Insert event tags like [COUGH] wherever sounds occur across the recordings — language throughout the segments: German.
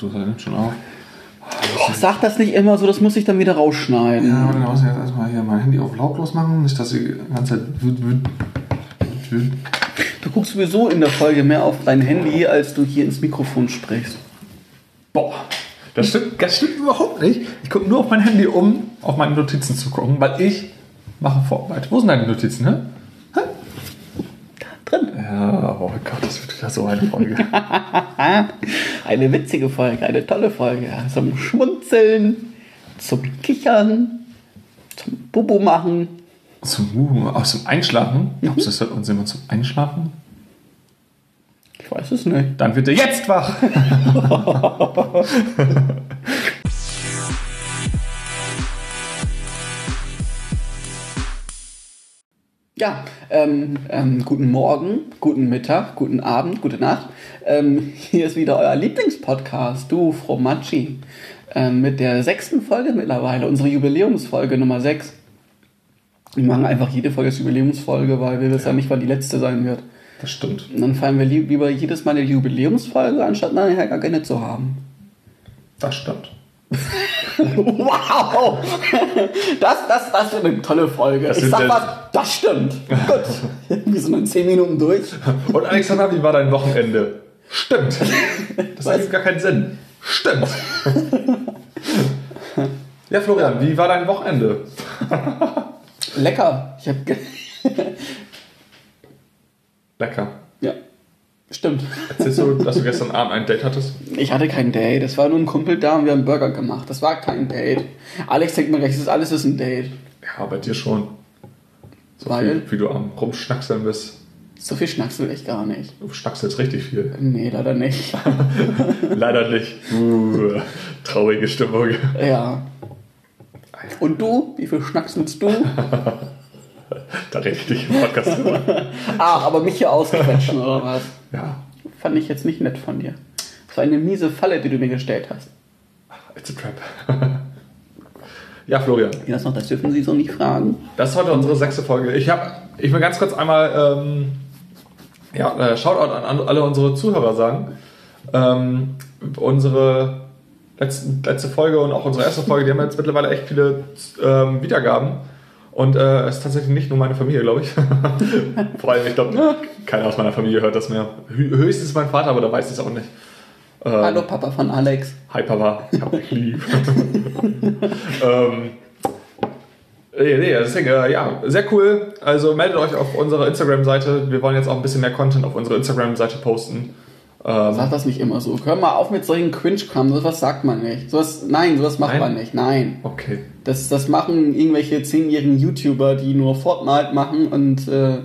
du nimmst schon auf. Oh, sag das nicht immer so, das muss ich dann wieder rausschneiden. Ja, dann muss ich jetzt erstmal hier mein Handy auf lautlos machen, nicht, dass sie die ganze Zeit. Du guckst sowieso in der Folge mehr auf dein Handy, als du hier ins Mikrofon sprichst. Boah, das stimmt, das stimmt überhaupt nicht. Ich gucke nur auf mein Handy, um auf meine Notizen zu gucken, weil ich mache Vorarbeit. Wo sind deine Notizen, ne? Drin. Ja, oh Gott, das wird wieder so eine Folge. [LAUGHS] Eine witzige Folge, eine tolle Folge. Zum Schmunzeln, zum Kichern, zum Bubu machen. zum, uh, aus dem Einschlafen? Glaubst du, das hört uns jemand zum Einschlafen? Ich weiß es nicht. Dann wird er jetzt wach. [LAUGHS] Ja, ähm, ähm, guten Morgen, guten Mittag, guten Abend, gute Nacht. Ähm, hier ist wieder euer Lieblingspodcast, du Fromacci, ähm, mit der sechsten Folge mittlerweile, unsere Jubiläumsfolge Nummer 6. Wir machen einfach jede Folge als Jubiläumsfolge, weil wir wissen ja nicht, wann die letzte sein wird. Das stimmt. Und dann feiern wir lieb- lieber jedes Mal eine Jubiläumsfolge, anstatt nachher gar keine zu haben. Das stimmt. [LAUGHS] Wow! Das, das, das wird eine tolle Folge. Das ich sag was, das stimmt. Gut. [LAUGHS] Wir sind in 10 Minuten durch. Und Alexander, wie war dein Wochenende? Stimmt. Das Was? ergibt gar keinen Sinn. Stimmt. Ja, Florian, wie war dein Wochenende? Lecker. Ich hab. ge- Lecker. ja. Stimmt. Erzählst du, dass du gestern Abend ein Date hattest? Ich hatte kein Date. Es war nur ein Kumpel da und wir haben Burger gemacht. Das war kein Date. Alex denkt mir gleich, das ist alles ist ein Date. Ja, bei dir schon. So Weil? viel, wie du am Rumschnackseln bist. So viel schnacksel ich gar nicht. Du schnackselst richtig viel. Nee, leider nicht. [LAUGHS] Leider nicht. Uh, traurige Stimmung. ja. Und du? Wie viel schnackselst du? [LAUGHS] Da rede ich dich im Podcast drüber. [LAUGHS] Ah, aber mich hier ausquetschen oder [LAUGHS] was? Ja, Fand ich jetzt nicht nett von dir. Das war eine miese Falle, die du mir gestellt hast. it's a trap. [LAUGHS] Ja, Florian, Ja, das noch, das dürfen Sie so nicht fragen. das ist heute unsere sechste Folge. Ich, hab, ich will ganz kurz einmal ähm, ja, äh, Shoutout an, alle unsere Zuhörer sagen. Ähm, unsere letzten, letzte Folge und auch unsere erste Folge, die haben jetzt mittlerweile echt viele ähm, Wiedergaben. Und äh, es ist tatsächlich nicht nur meine Familie, glaube ich. [LAUGHS] Vor allem, ich glaube, keiner aus meiner Familie hört das mehr. Hö höchstens mein Vater, aber der weiß es auch nicht. Ähm, Hallo Papa von Alex. Hi Papa, ich hab dich lieb. [LAUGHS] ähm, nee, nee, deswegen, äh, ja, sehr cool. Also meldet euch auf unserer Instagram-Seite. Wir wollen jetzt auch ein bisschen mehr Content auf unserer Instagram-Seite posten. Ähm, Sag das nicht immer so. Hör mal auf mit solchen Cringe-Kram. Sowas sagt man nicht. Sowas, nein, sowas macht Nein? man nicht. Nein. okay. Das, das machen irgendwelche zehnjährigen YouTuber, die nur Fortnite machen und äh,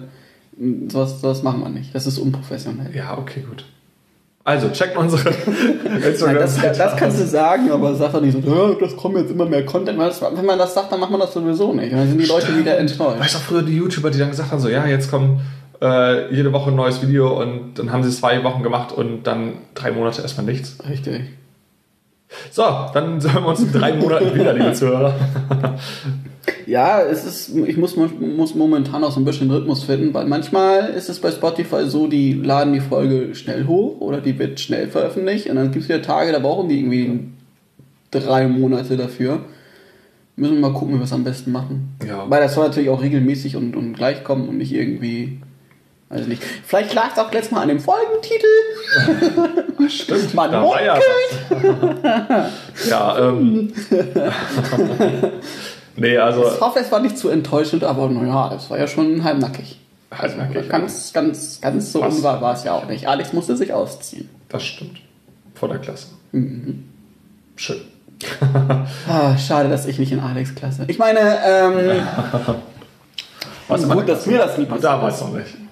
sowas, sowas machen wir nicht. Das ist unprofessionell. Ja, okay, gut. Also, checkt unsere [LAUGHS] Nein, das, das kannst du sagen, aber sag doch nicht so, "Ja, das kommt jetzt immer mehr Content. Wenn man das sagt, dann macht man das sowieso nicht. Und dann sind die Leute wieder enttäuscht. Weißt du auch früher die YouTuber, die dann gesagt haben, so, ja, jetzt kommt äh, jede Woche ein neues Video und dann haben sie es zwei Wochen gemacht und dann drei Monate erstmal nichts. Richtig. So, dann [LAUGHS] sehen wir uns in drei Monaten wieder, liebe Zuhörer. [LAUGHS] Ja, es ist, ich muss, muss momentan auch so ein bisschen Rhythmus finden, weil manchmal ist es bei Spotify so, die laden die Folge schnell hoch oder die wird schnell veröffentlicht und dann gibt es wieder Tage, da brauchen die irgendwie drei Monate dafür. Müssen wir mal gucken, wie wir es am besten machen. Ja. Weil das soll natürlich auch regelmäßig und, und gleich kommen und nicht irgendwie. Also nicht. Vielleicht lag es auch letztes Mal an dem Folgentitel. [LAUGHS] Stimmt, Man da war ja [LAUGHS] ja, ähm. [LAUGHS] nee, also. Ich hoffe, es war nicht zu enttäuschend, aber naja, es war ja schon halbnackig. Halbnackig, Ganz, ganz, ganz so Was? unwahr war es ja auch nicht. Alex musste sich ausziehen. Das stimmt. Vor der Klasse. Schön. Ah, schade, dass ich nicht in Alex Klasse. Ich meine, ähm, Was gut, dass mir das nie passiert Damals noch nicht.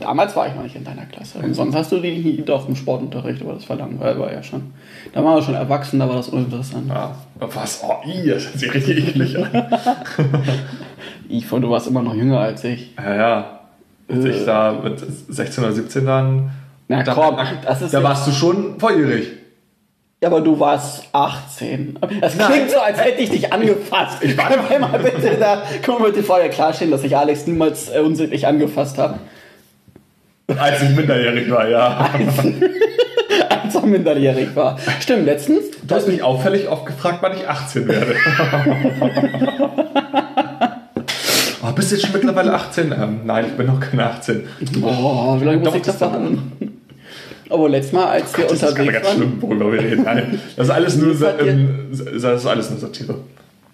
Damals war ich noch nicht in deiner Klasse. Und sonst hast du die nie doch im Sportunterricht, aber das war langweilig, war ja schon. Da waren wir schon erwachsen, da war das uninteressant. Ja. Was? Oh, i, das hört sich richtig eklig an. [LAUGHS] Ich fand, du warst immer noch jünger als ich. Ja, ja. Als ich da mit 16 oder 17 dann. Na da, komm, da, das ist da warst du schon volljährig. Ja, aber du warst 18. Das Nein. klingt so, als hätte ich dich angefasst. Ich wir mal bitte da, können wir bitte vorher klarstellen, dass ich Alex niemals äh, unsittlich angefasst habe. Als ich minderjährig war, ja. [LAUGHS] Als er minderjährig war. Stimmt, letztens. Du hast mich auffällig oft gefragt, wann ich 18 werde. [LAUGHS] oh, bist du jetzt schon mittlerweile 18? Ähm, nein, ich bin noch keine 18. Boah, wie lange muss ich das das machen? Aber letztes Mal, als wir Das ist gerade unterwegs ganz waren. schlimm, worüber wir reden. Nein, das ist alles nur, Das ähm, das ist alles nur Satire.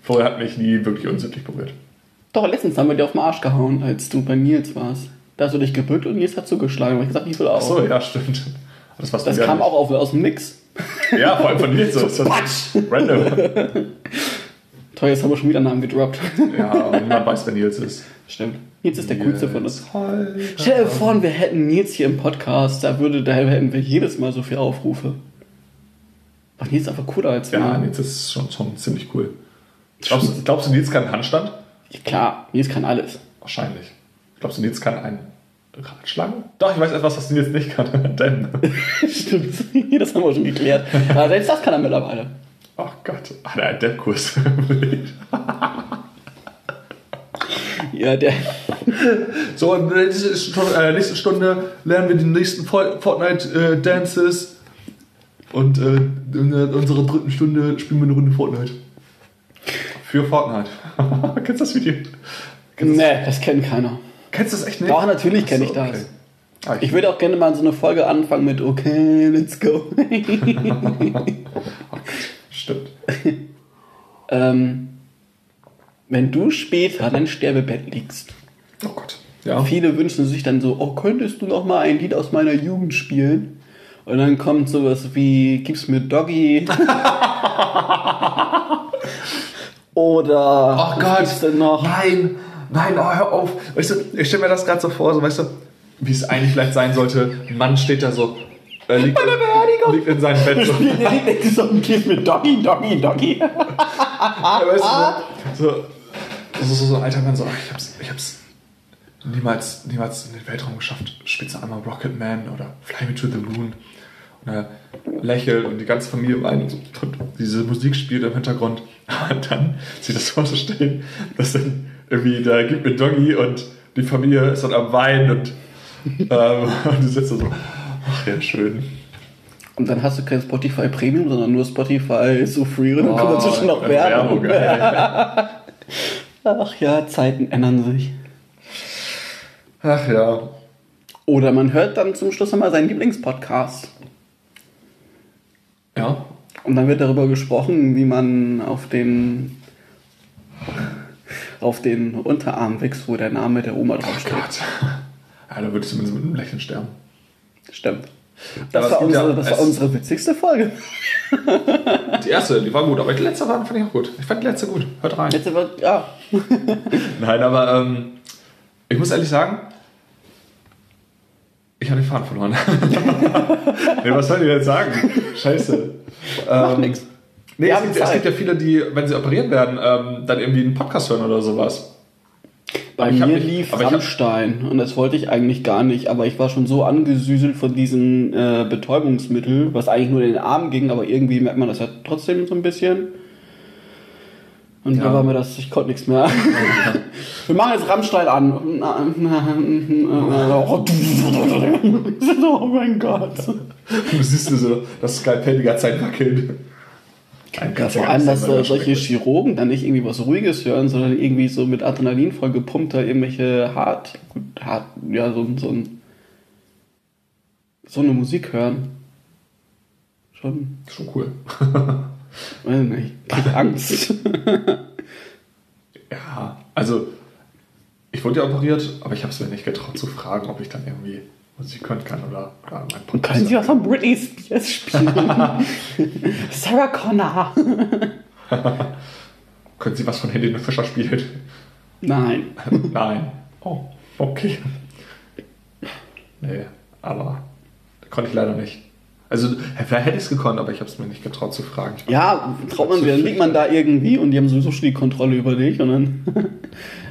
Vorher hat mich nie wirklich unsittlich berührt. Doch, letztens haben wir dir auf den Arsch gehauen, als du bei Nils warst. Da hast du dich gebückt und Nils hat zugeschlagen. Und ich gesagt, ich will auch. Ach so, ja, stimmt. Das, das kam nicht. auch auf, aus dem Nix. Ja, vor allem von Nils. So, das Quatsch! random. [LAUGHS] Toll, jetzt haben wir schon wieder einen Namen gedroppt. [LAUGHS] Ja, aber niemand weiß, wer Nils ist. Stimmt. Nils ist der coolste von uns. Stell dir vor, wir hätten Nils hier im Podcast, da, würde, da hätten wir jedes Mal so viele Aufrufe. Ach, Nils ist einfach cooler als wir. Ja, Nils ist schon, schon ziemlich cool. Glaubst, du- glaubst du, Nils kann Handstand? Klar, Nils kann alles. Wahrscheinlich. Glaubst du, Nils kann einen Ratschlagen? Doch, ich weiß etwas, was Nils nicht kann. [LAUGHS] Denn. [LAUGHS] Stimmt, [LAUGHS] das haben wir schon geklärt. Aber selbst das kann er mittlerweile. Ach Gott, hat er einen Depp-Kurs. Ja, der. So, in der nächsten Stunde, äh, lernen wir die nächsten Fo- Fortnite-Dances. Und äh, in unserer dritten Stunde spielen wir eine Runde Fortnite. Für Fortnite. Kennst du das Video? Kennst Nee, das kennt keiner. Kennst du das echt nicht? Doch, natürlich kenn Ach ich das. Ah, Ich würde auch gerne mal so eine Folge anfangen mit Okay, let's go. [LAUGHS] Stimmt. ähm, wenn du später dein Sterbebett liegst, Oh Gott. Ja. viele wünschen sich dann so, oh, könntest du noch mal ein Lied aus meiner Jugend spielen? Und dann kommt sowas wie, gib's mir Doggy. [LAUGHS] Oder Oh was Gott. gibt's denn noch? Nein, nein, oh, hör auf. Weißt du, ich stelle mir das gerade so vor, so, weißt du, wie es eigentlich vielleicht sein sollte. Ein Mann steht da so, äh, liegt, Beerdigung. liegt in seinem Bett so. [LAUGHS] So, gib mir Doggy, Doggy, Doggy. Ja, weißt du, [LAUGHS] so, so, so, so, ein alter Mann, so, ich hab's, ich hab's niemals, niemals in den Weltraum geschafft. Spitze einmal Rocket Man oder Fly Me to the Moon. Und er lächelt und die ganze Familie weint und, so, und diese Musik spielt im Hintergrund. [LAUGHS] Und dann sich das vorzustellen, dass dann irgendwie, da gibt mir Doggy und die Familie ist dann am Weinen und, ähm, [LAUGHS] und du sitzt da so, ach ja, schön. Und dann hast du kein Spotify Premium, sondern nur Spotify so free und dann kommt Oh, dazwischen noch Werbung. ey. [LAUGHS] Ach ja, Zeiten ändern sich. Ach ja. Oder man hört dann zum Schluss nochmal seinen Lieblingspodcast. Ja, Und dann wird darüber gesprochen, wie man auf den auf den Unterarm wächst, wo der Name der Oma Oh draufsteht. Gott. [LAUGHS] Ja, da würde ich zumindest mit einem Lächeln sterben. Stimmt. Das, war gibt ja- unsere, das war unsere witzigste Folge. Die erste, die war gut, aber die letzte war, fand ich auch gut. Ich fand die letzte gut. Hört rein. Jetzt wird, ja. [LAUGHS] Nein, aber ähm, ich muss ehrlich sagen, ich habe den Faden verloren. [LAUGHS] nee, was soll ich jetzt sagen? Scheiße. Macht Ähm, nix. Nee, es gibt, es gibt ja viele, die, wenn sie operiert werden, ähm, dann irgendwie einen Podcast hören oder sowas. Bei ich mir nicht- lief aber ich hab- Rammstein und das wollte ich eigentlich gar nicht, aber ich war schon so angesüßelt von diesem äh, Betäubungsmittel, was eigentlich nur in den Arm ging, aber irgendwie merkt man das ja trotzdem so ein bisschen. Und Ja. da war mir das, ich konnte nichts mehr. [LAUGHS] Wir machen jetzt Rammstein an. [LAUGHS] [LAUGHS] oh mein Gott. Du siehst nur so, das Skalpell die ganze Zeit wackelt. Ja, vor allem, dass so, solche Chirurgen dann nicht irgendwie was Ruhiges hören, sondern irgendwie so mit Adrenalin voll gepumpt da irgendwelche hart, hart, ja, so, so, ein, so eine Musik hören. Schon, Schon cool. [LAUGHS] weiß nicht, krieg Angst. [LAUGHS] Ja, also ich wurde ja operiert, aber ich habe es mir nicht getraut zu fragen, ob ich dann irgendwie Musik hören kann oder, oder mein Und können Sie was von Britney Spears spielen? [LAUGHS] Sarah Connor. [LAUGHS] Können Sie was von Helene Fischer spielen? Nein. [LAUGHS] Nein. Oh, okay. Nee, aber konnte ich leider nicht. Also, vielleicht hätte ich es gekonnt, aber ich habe es mir nicht getraut zu fragen. Ja, traut man sich, dann liegt man da irgendwie und die haben sowieso schon die Kontrolle über dich und dann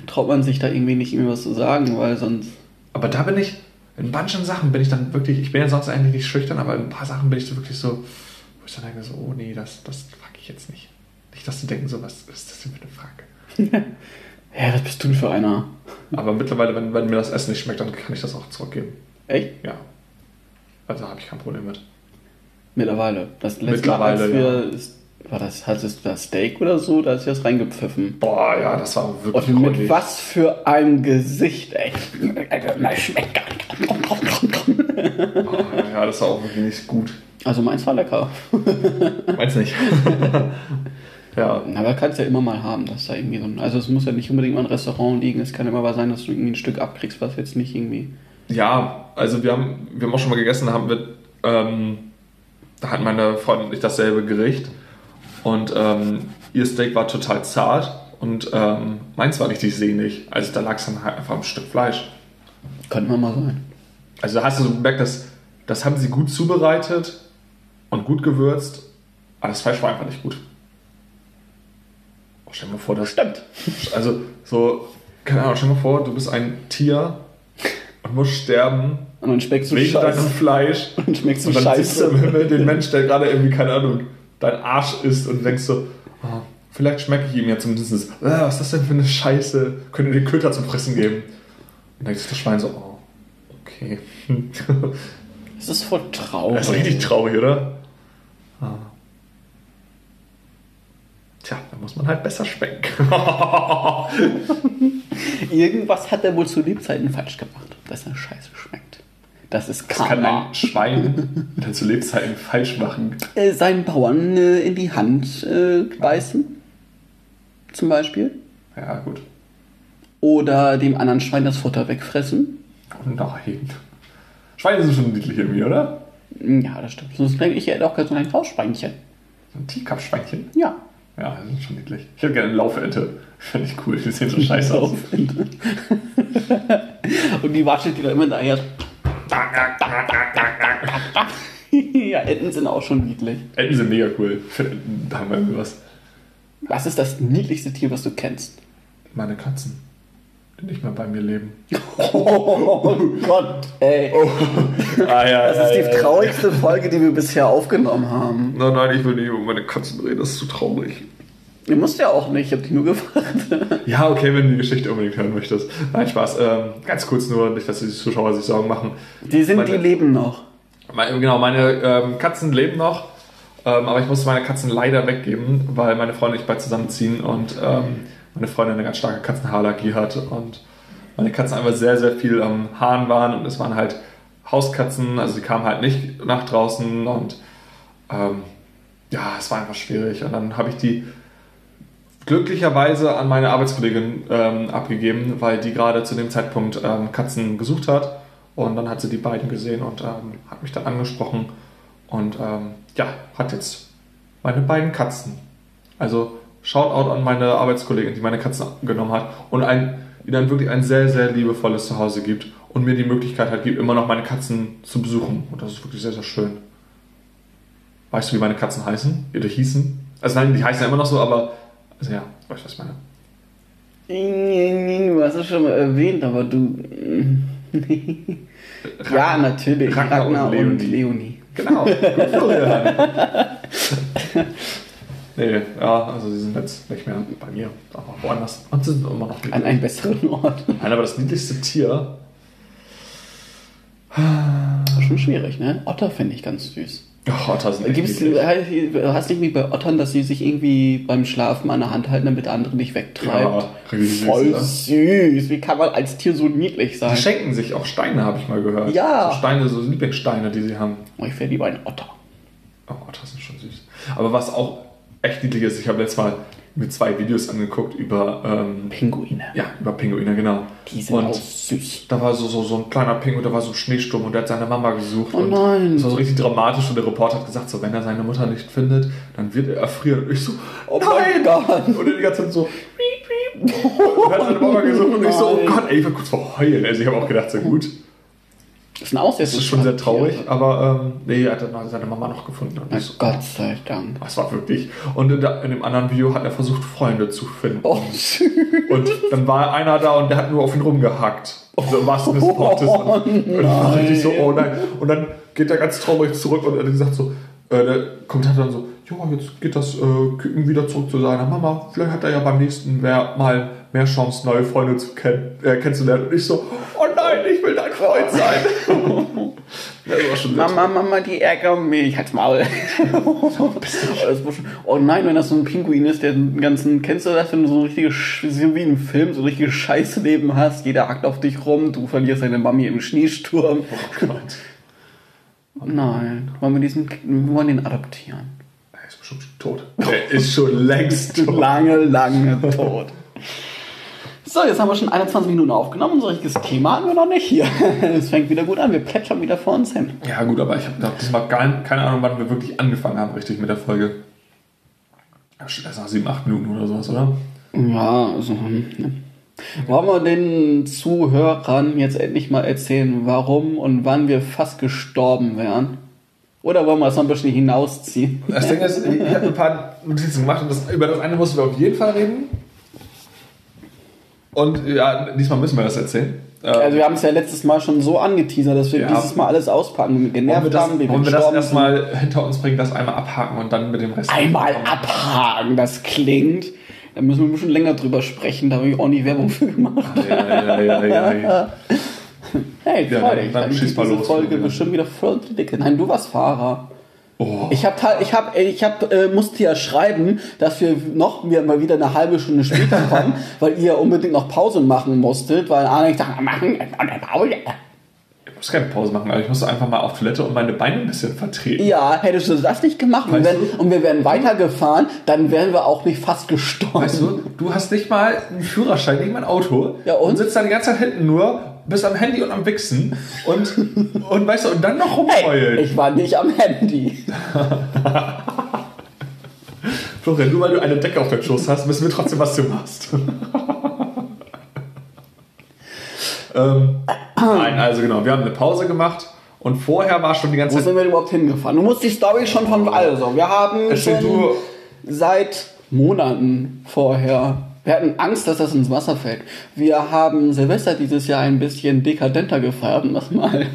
traut man sich da irgendwie nicht irgendwie was zu sagen, weil sonst. Aber da bin ich, in manchen Sachen bin ich dann wirklich, ich bin ja sonst eigentlich nicht schüchtern, aber in ein paar Sachen bin ich so wirklich so, wo ich dann denke so, oh nee, das, das frage ich jetzt nicht. Nicht, dass die denken so, was ist das denn für eine Frage? [LAUGHS] Ja, was bist du denn für einer? Aber mittlerweile, wenn, wenn mir das Essen nicht schmeckt, dann kann ich das auch zurückgeben. Echt? Ja. Also habe ich kein Problem mit. Mittlerweile. Das letzte Mittlerweile, Mal, als wir, war das, hat es das Steak oder so, da ist das reingepfiffen. Boah, ja, das war wirklich Und mit räudig. was für einem Gesicht, ey. Das schmeckt gar nicht. Oh, ja, das war auch wirklich nicht gut. Also meins war lecker. Meinst nicht? [LAUGHS] ja. Aber kannst ja immer mal haben, dass da irgendwie so ein. Also es muss ja nicht unbedingt mal ein Restaurant liegen. Es kann immer mal sein, dass du irgendwie ein Stück abkriegst, was jetzt nicht irgendwie. Ja, also wir haben, wir haben auch schon mal gegessen, da haben wir, ähm, da hat meine Freundin und ich dasselbe Gericht und ähm, ihr Steak war total zart und ähm, meins war richtig sehnig. Also da lag es dann halt einfach ein Stück Fleisch. Könnte man mal sein. Also da hast du so gemerkt, dass das haben sie gut zubereitet und gut gewürzt, aber das Fleisch war einfach nicht gut. Oh, stell dir mal vor, das Stimmt. Also so, keine Ahnung, stell dir mal vor, du bist ein Tier und musst sterben Und dann schmeckst du wegen deinem Scheiße. Fleisch. Und schmeckst du Und dann siehst du im Scheiße. Himmel den Mensch, der gerade irgendwie, keine Ahnung, dein Arsch isst und denkst so, oh, vielleicht schmecke ich ihm ja zumindest, äh, was ist das denn für eine Scheiße? Könnt ihr den Köter zum Fressen geben? Und dann ist das Schwein so, oh, okay. [LAUGHS] [LAUGHS] Das ist voll traurig. Das ist richtig traurig, oder? Ah. Tja, da muss man halt besser schmecken. [LAUGHS] Irgendwas hat er wohl zu Lebzeiten falsch gemacht, dass er scheiße schmeckt. Das ist Das kann Karma. ein Schwein zu Lebzeiten falsch machen. Äh, seinen Bauern äh, in die Hand äh, beißen, zum Beispiel. Ja, gut. Oder dem anderen Schwein das Futter wegfressen. Oh nein. Schweine sind schon niedlich irgendwie, oder? Ja, das stimmt. Sonst denke ich, er hätte auch ganz so ein Hausschweinchen. So ein Teacup-Schweinchen. Ja. Ja, die sind schon niedlich. Ich hätte gerne eine Laufente. Finde ich cool. Die sehen so [LAUGHS] scheiße aus. [LAUGHS] Und die watschelt die da immer daher. Ja, Enten sind auch schon niedlich. Enten sind mega cool. Finde Enten, da haben wir irgendwie was. Ist das niedlichste Tier, was du kennst? Meine Katzen, die nicht mehr bei mir leben. [LAUGHS] Oh Gott, ey. Ah, ja, Das ist die traurigste Folge, die wir bisher aufgenommen haben. Nein, nein, ich will nicht über meine Katzen reden. Das ist zu traurig. Ihr musst ja auch nicht, ich hab dich nur gefragt. [LAUGHS] Ja, okay, wenn du die Geschichte unbedingt hören möchtest. Nein, Spaß. Ähm, ganz kurz nur, nicht, dass die Zuschauer sich Sorgen machen. Die sind, Meine- die leben noch. Meine, genau, meine ähm, Katzen leben noch, ähm, aber ich musste meine Katzen leider weggeben, weil meine Freundin und ich bald zusammenziehen und ähm, meine Freundin eine ganz starke Katzenhaarallergie hat und meine Katzen einfach sehr, sehr viel am Haaren waren und es waren halt Hauskatzen, also die kamen halt nicht nach draußen und ähm, ja, es war einfach schwierig und dann habe ich die glücklicherweise an meine Arbeitskollegin ähm, abgegeben, weil die gerade zu dem Zeitpunkt ähm, Katzen gesucht hat. Und dann hat sie die beiden gesehen und ähm, hat mich dann angesprochen und ähm, ja, hat jetzt meine beiden Katzen. Also Shoutout an meine Arbeitskollegin, die meine Katzen genommen hat und ein, ihnen wirklich ein sehr, sehr liebevolles Zuhause gibt und mir die Möglichkeit hat, gibt, immer noch meine Katzen zu besuchen. Und das ist wirklich sehr, sehr schön. Weißt du, wie meine Katzen heißen? Oder hießen? Also nein, die heißen ja immer noch so, aber also ja, weißt du, was ich meine? Du hast es schon mal erwähnt, aber du. [LAUGHS] ja, natürlich. Ragnar Ragnar, und und, Leonie. Genau, [LAUGHS] nee, ja, also sie sind jetzt nicht mehr bei mir, aber woanders. Und sie sind immer noch An einem besseren Ort. Nein, aber das niedlichste Tier, Schon schwierig, ne? Otter finde ich ganz süß. Oh, Otter sind Gibt's, niedlich. hast du irgendwie bei Ottern, dass sie sich irgendwie beim Schlafen an der Hand halten, damit der andere nicht wegtreibt? Ja, richtig süß, Voll oder? süß. Wie kann man als Tier so niedlich sein? Die schenken sich auch Steine, habe ich mal gehört. Ja. So Steine, so Lieblingssteine, die sie haben. Oh, ich wäre lieber ein Otter. Oh, Otter sind schon süß. Aber was auch echt niedlich ist, ich habe letztes Mal mir zwei Videos angeguckt über, ähm, Pinguine. ja, über Pinguine, genau. Die sind Und auch süß. Da war so, so, so ein kleiner Pinguin, da war so ein Schneesturm und der hat seine Mama gesucht. Oh und nein. Das war so richtig dramatisch und der Reporter hat gesagt, so, wenn er seine Mutter nicht findet, dann wird er erfrieren. Und ich so, oh mein Gott. Und er die ganze Zeit so, piep, piep. Und hat seine Mama gesucht und ich so, oh Nein. Gott, ey, ich war kurz vor heulen. Also ich habe auch gedacht, so gut. Das ist ein Aussetzer. Das ist schon sehr traurig, aber ähm, nee, er hat dann seine Mama noch gefunden. Und Na so, Gott sei Dank. das war wirklich. Und in, der, in dem anderen Video hat er versucht, Freunde zu finden. Oh, süß. Und dann war einer da und der hat nur auf ihn rumgehackt. So im wahrsten Sinne des Wortes. Oh, und dann war richtig so, oh nein. Und dann geht er ganz traurig zurück und er hat gesagt so, äh, der Kommentator dann so, ja, jetzt geht das äh, Küken wieder zurück zu seiner Mama. Vielleicht hat er ja beim nächsten mehr, mal mehr Chance, neue Freunde zu kenn äh, kennenzulernen. Und ich so, oh nein, ich will dein Freund sein. Mama, Mama, die ärgern mich. Halt's Maul. [LAUGHS] oh, nein, wenn das so ein Pinguin ist, der den ganzen, kennst du das, wenn du so ein richtiges, wie im Film, so ein richtiges Scheißleben hast, jeder hackt auf dich rum, du verlierst deine Mami im Schneesturm. Oh Gott. Oh nein, wollen wir diesen, wir wollen den adoptieren. Er ist bestimmt schon tot. Der ist schon längst [LAUGHS] tot. Lange, lange tot. So, jetzt haben wir schon 21 Minuten aufgenommen. Ein richtiges Thema hatten wir noch nicht hier. [LAUGHS] Es fängt wieder gut an. Wir plätschern wieder vor uns hin. Ja, gut, aber ich habe diesmal gar, keine Ahnung, wann wir wirklich angefangen haben, richtig mit der Folge. Schon Erst nach sieben, acht Minuten oder sowas, oder? Ja, also. hm, ne. Wollen wir den Zuhörern jetzt endlich mal erzählen, warum und wann wir fast gestorben wären? Oder wollen wir es noch ein bisschen hinausziehen? Das Ding ist, ich habe ein paar Notizen gemacht und das, über das eine mussten wir auf jeden Fall reden. Und ja, diesmal müssen wir das erzählen. Äh, Also wir haben es ja letztes Mal schon so angeteasert, dass wir Ja. dieses Mal alles auspacken, wir wollen wir genervt das, haben, wie wir wollen wir das erstmal hinter uns bringen, das einmal abhaken und dann mit dem Rest. Einmal abhaken, das klingt. Da müssen wir ein bisschen länger drüber sprechen, da habe ich auch nie Werbung für gemacht. Ja, ja, ja, ja, ja. Hey, Ja, freu dann- dich. dann Dann schieß schießt mal diese los. Folge bestimmt wieder voll die Dicke. Nein, du warst Fahrer. Oh. Ich hab, ich hab, ich hab, äh, musste ja schreiben, dass wir noch wir mal wieder eine halbe Stunde später [LAUGHS] kommen, weil ihr unbedingt noch Pause machen musstet, weil Alex sagt, machen wir eine Pause. Ich muss keine Pause machen, aber ich muss einfach mal auf Toilette und meine Beine ein bisschen vertreten. Ja, hättest du das nicht gemacht und, wenn, und wir wären weitergefahren, dann wären wir auch nicht fast gestorben. Weißt du, du hast nicht mal einen Führerschein, nicht mal ein Auto Ja, und? sitzt da die ganze Zeit hinten nur, bist am Handy und am Wichsen und, und weißt du, und dann noch rumheulen. Hey, ich war nicht am Handy. Florian, nur weil du eine Decke auf deinem Schoß hast, wissen wir trotzdem, was du machst. ähm, nein, also genau, wir haben eine Pause gemacht und vorher war schon die ganze Wo Zeit. sind wir überhaupt hingefahren? Du musst die Story schon von. Also, wir haben schon du. seit Monaten vorher. Wir hatten Angst, dass das ins Wasser fällt. Wir haben Silvester dieses Jahr ein bisschen dekadenter gefeiert, um das mal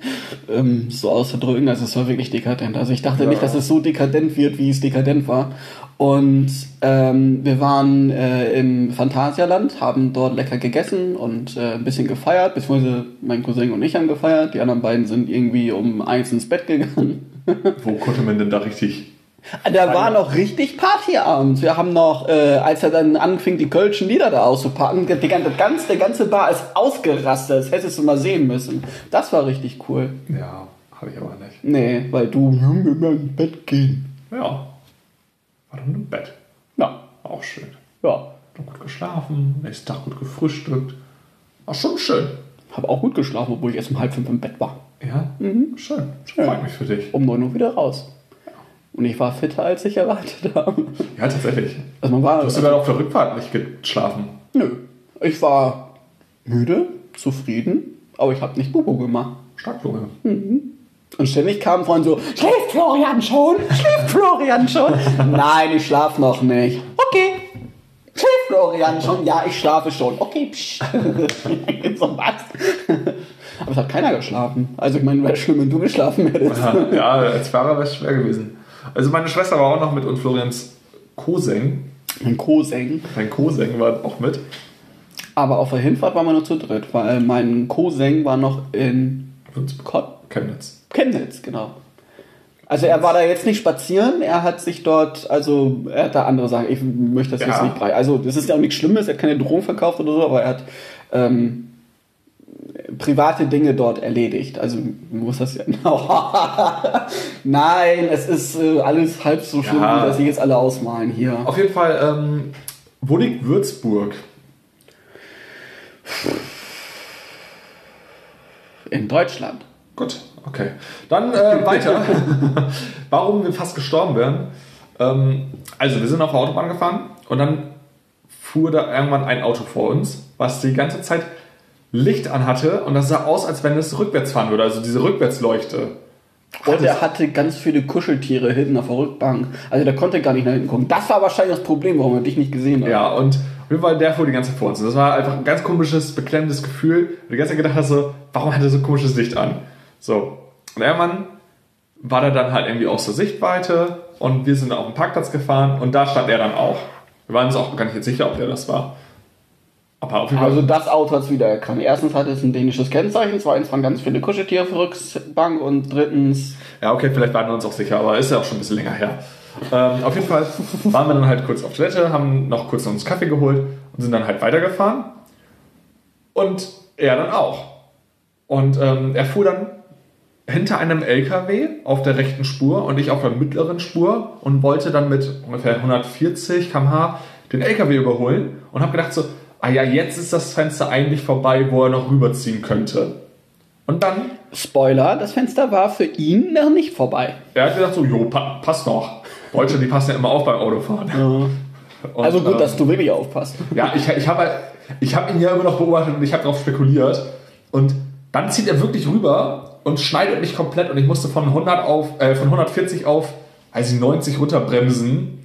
[LAUGHS] ähm, so auszudrücken. Also es war wirklich dekadent. Also ich dachte Ja. nicht, dass es so dekadent wird, wie es dekadent war. Und ähm, wir waren äh, im Phantasialand, haben dort lecker gegessen und äh, ein bisschen gefeiert, beziehungsweise mein Cousin und ich haben gefeiert. Die anderen beiden sind irgendwie um eins ins Bett gegangen. Wo konnte man denn da richtig. Da war noch richtig Partyabend. Wir haben noch, äh, als er dann anfing, die kölschen Lieder da auszupacken, die, ganze- ganz, der ganze Bar ist ausgerastet. Das hättest du mal sehen müssen. Das war richtig cool. Ja, habe ich aber nicht. Nee, weil du, mal ins Bett gehen. Ja. War dann im Bett. Ja, Auch schön. ja. Dann gut geschlafen, nächsten Tag gut gefrühstückt. War schon schön. Hab auch gut geschlafen, obwohl ich erst um halb fünf im Bett war. Ja, schön. Freut mich für dich. Um neun Uhr wieder raus. Und ich war fitter, als ich erwartet habe. Ja, tatsächlich. Also man war, Du hast sogar auf der Rückfahrt nicht geschlafen. nö. Ich war müde, zufrieden, aber ich habe nicht Bubu gemacht. Starklunge. Und ständig kam von so, schläft Florian schon? Schläft Florian schon? Nein, ich schlaf noch nicht. Okay. Schläft Florian schon? Ja, ich schlafe schon. Okay, psch. [LAUGHS] so was. Aber es hat keiner geschlafen. Also ich meine, wäre schlimm, wenn du geschlafen hättest. Ja, als Fahrer wäre es schwer gewesen. Also meine Schwester war auch noch mit und Florians Cousin. Mein Cousin. Mein Cousin war auch mit. Aber auf der Hinfahrt waren wir nur zu dritt, weil mein Cousin war noch in Kot Chemnitz. Chemnitz, genau. Also er war da jetzt nicht spazieren, er hat sich dort, also er hat da andere Sachen, ich möchte das jetzt Ja. nicht breit. Also das ist ja auch nichts Schlimmes, er hat keine Drohung verkauft oder so, aber er hat ähm, private Dinge dort erledigt. Also muss das ja. [LAUGHS] Nein, es ist äh, alles halb so schlimm, Ja. wie das sie jetzt alle ausmalen hier. Auf jeden Fall, ähm, wo liegt Würzburg? In Deutschland. Gut, okay. Dann äh, [LAUGHS] weiter. Warum wir fast gestorben wären. Ähm, also, wir sind auf der Autobahn gefahren und dann fuhr da irgendwann ein Auto vor uns, was die ganze Zeit Licht anhatte und das sah aus, als wenn es rückwärts fahren würde, also diese Rückwärtsleuchte. Und er hatte ganz viele Kuscheltiere hinten auf der Rückbank. Also der konnte gar nicht nach hinten gucken. Das war wahrscheinlich das Problem, warum er dich nicht gesehen hat. Ja, und auf jeden Fall, der fuhr die ganze Zeit vor uns. Und das war einfach ein ganz komisches, beklemmendes Gefühl. Und die ganze Zeit gedacht hast so, warum hat er so komisches Licht an? So. Und irgendwann war er dann halt irgendwie aus der Sichtweite und wir sind auf den Parkplatz gefahren und da stand er dann auch. Wir waren uns auch gar nicht sicher, ob der das war. Aber auf jeden Fall. Also das Auto hat es wieder erkannt. Erstens hatte es ein dänisches Kennzeichen, zweitens waren ganz viele Kuscheltiere der Rückbank und drittens Ja, okay, vielleicht waren wir uns auch sicher, aber ist ja auch schon ein bisschen länger her. Ähm, auf jeden Fall waren wir dann halt kurz auf Toilette, haben noch kurz uns Kaffee geholt und sind dann halt weitergefahren. Und er dann auch. Und ähm, er fuhr dann hinter einem LKW auf der rechten Spur und ich auf der mittleren Spur und wollte dann mit ungefähr 140 km/h den LKW überholen und habe gedacht so, ah ja, jetzt ist das Fenster eigentlich vorbei, wo er noch rüberziehen könnte. Und dann Spoiler, das Fenster war für ihn noch nicht vorbei. er hat gesagt so, jo, pa passt noch. Deutsche, die passen ja immer auf beim Autofahren. Und, Also gut, ähm, dass du wirklich aufpasst. Ja, ich, ich habe halt, ich hab ihn ja immer noch beobachtet und ich habe darauf spekuliert. Und dann zieht er wirklich rüber und schneidet mich komplett und ich musste von 100 auf, äh, von 140 auf, ich, 90 runterbremsen.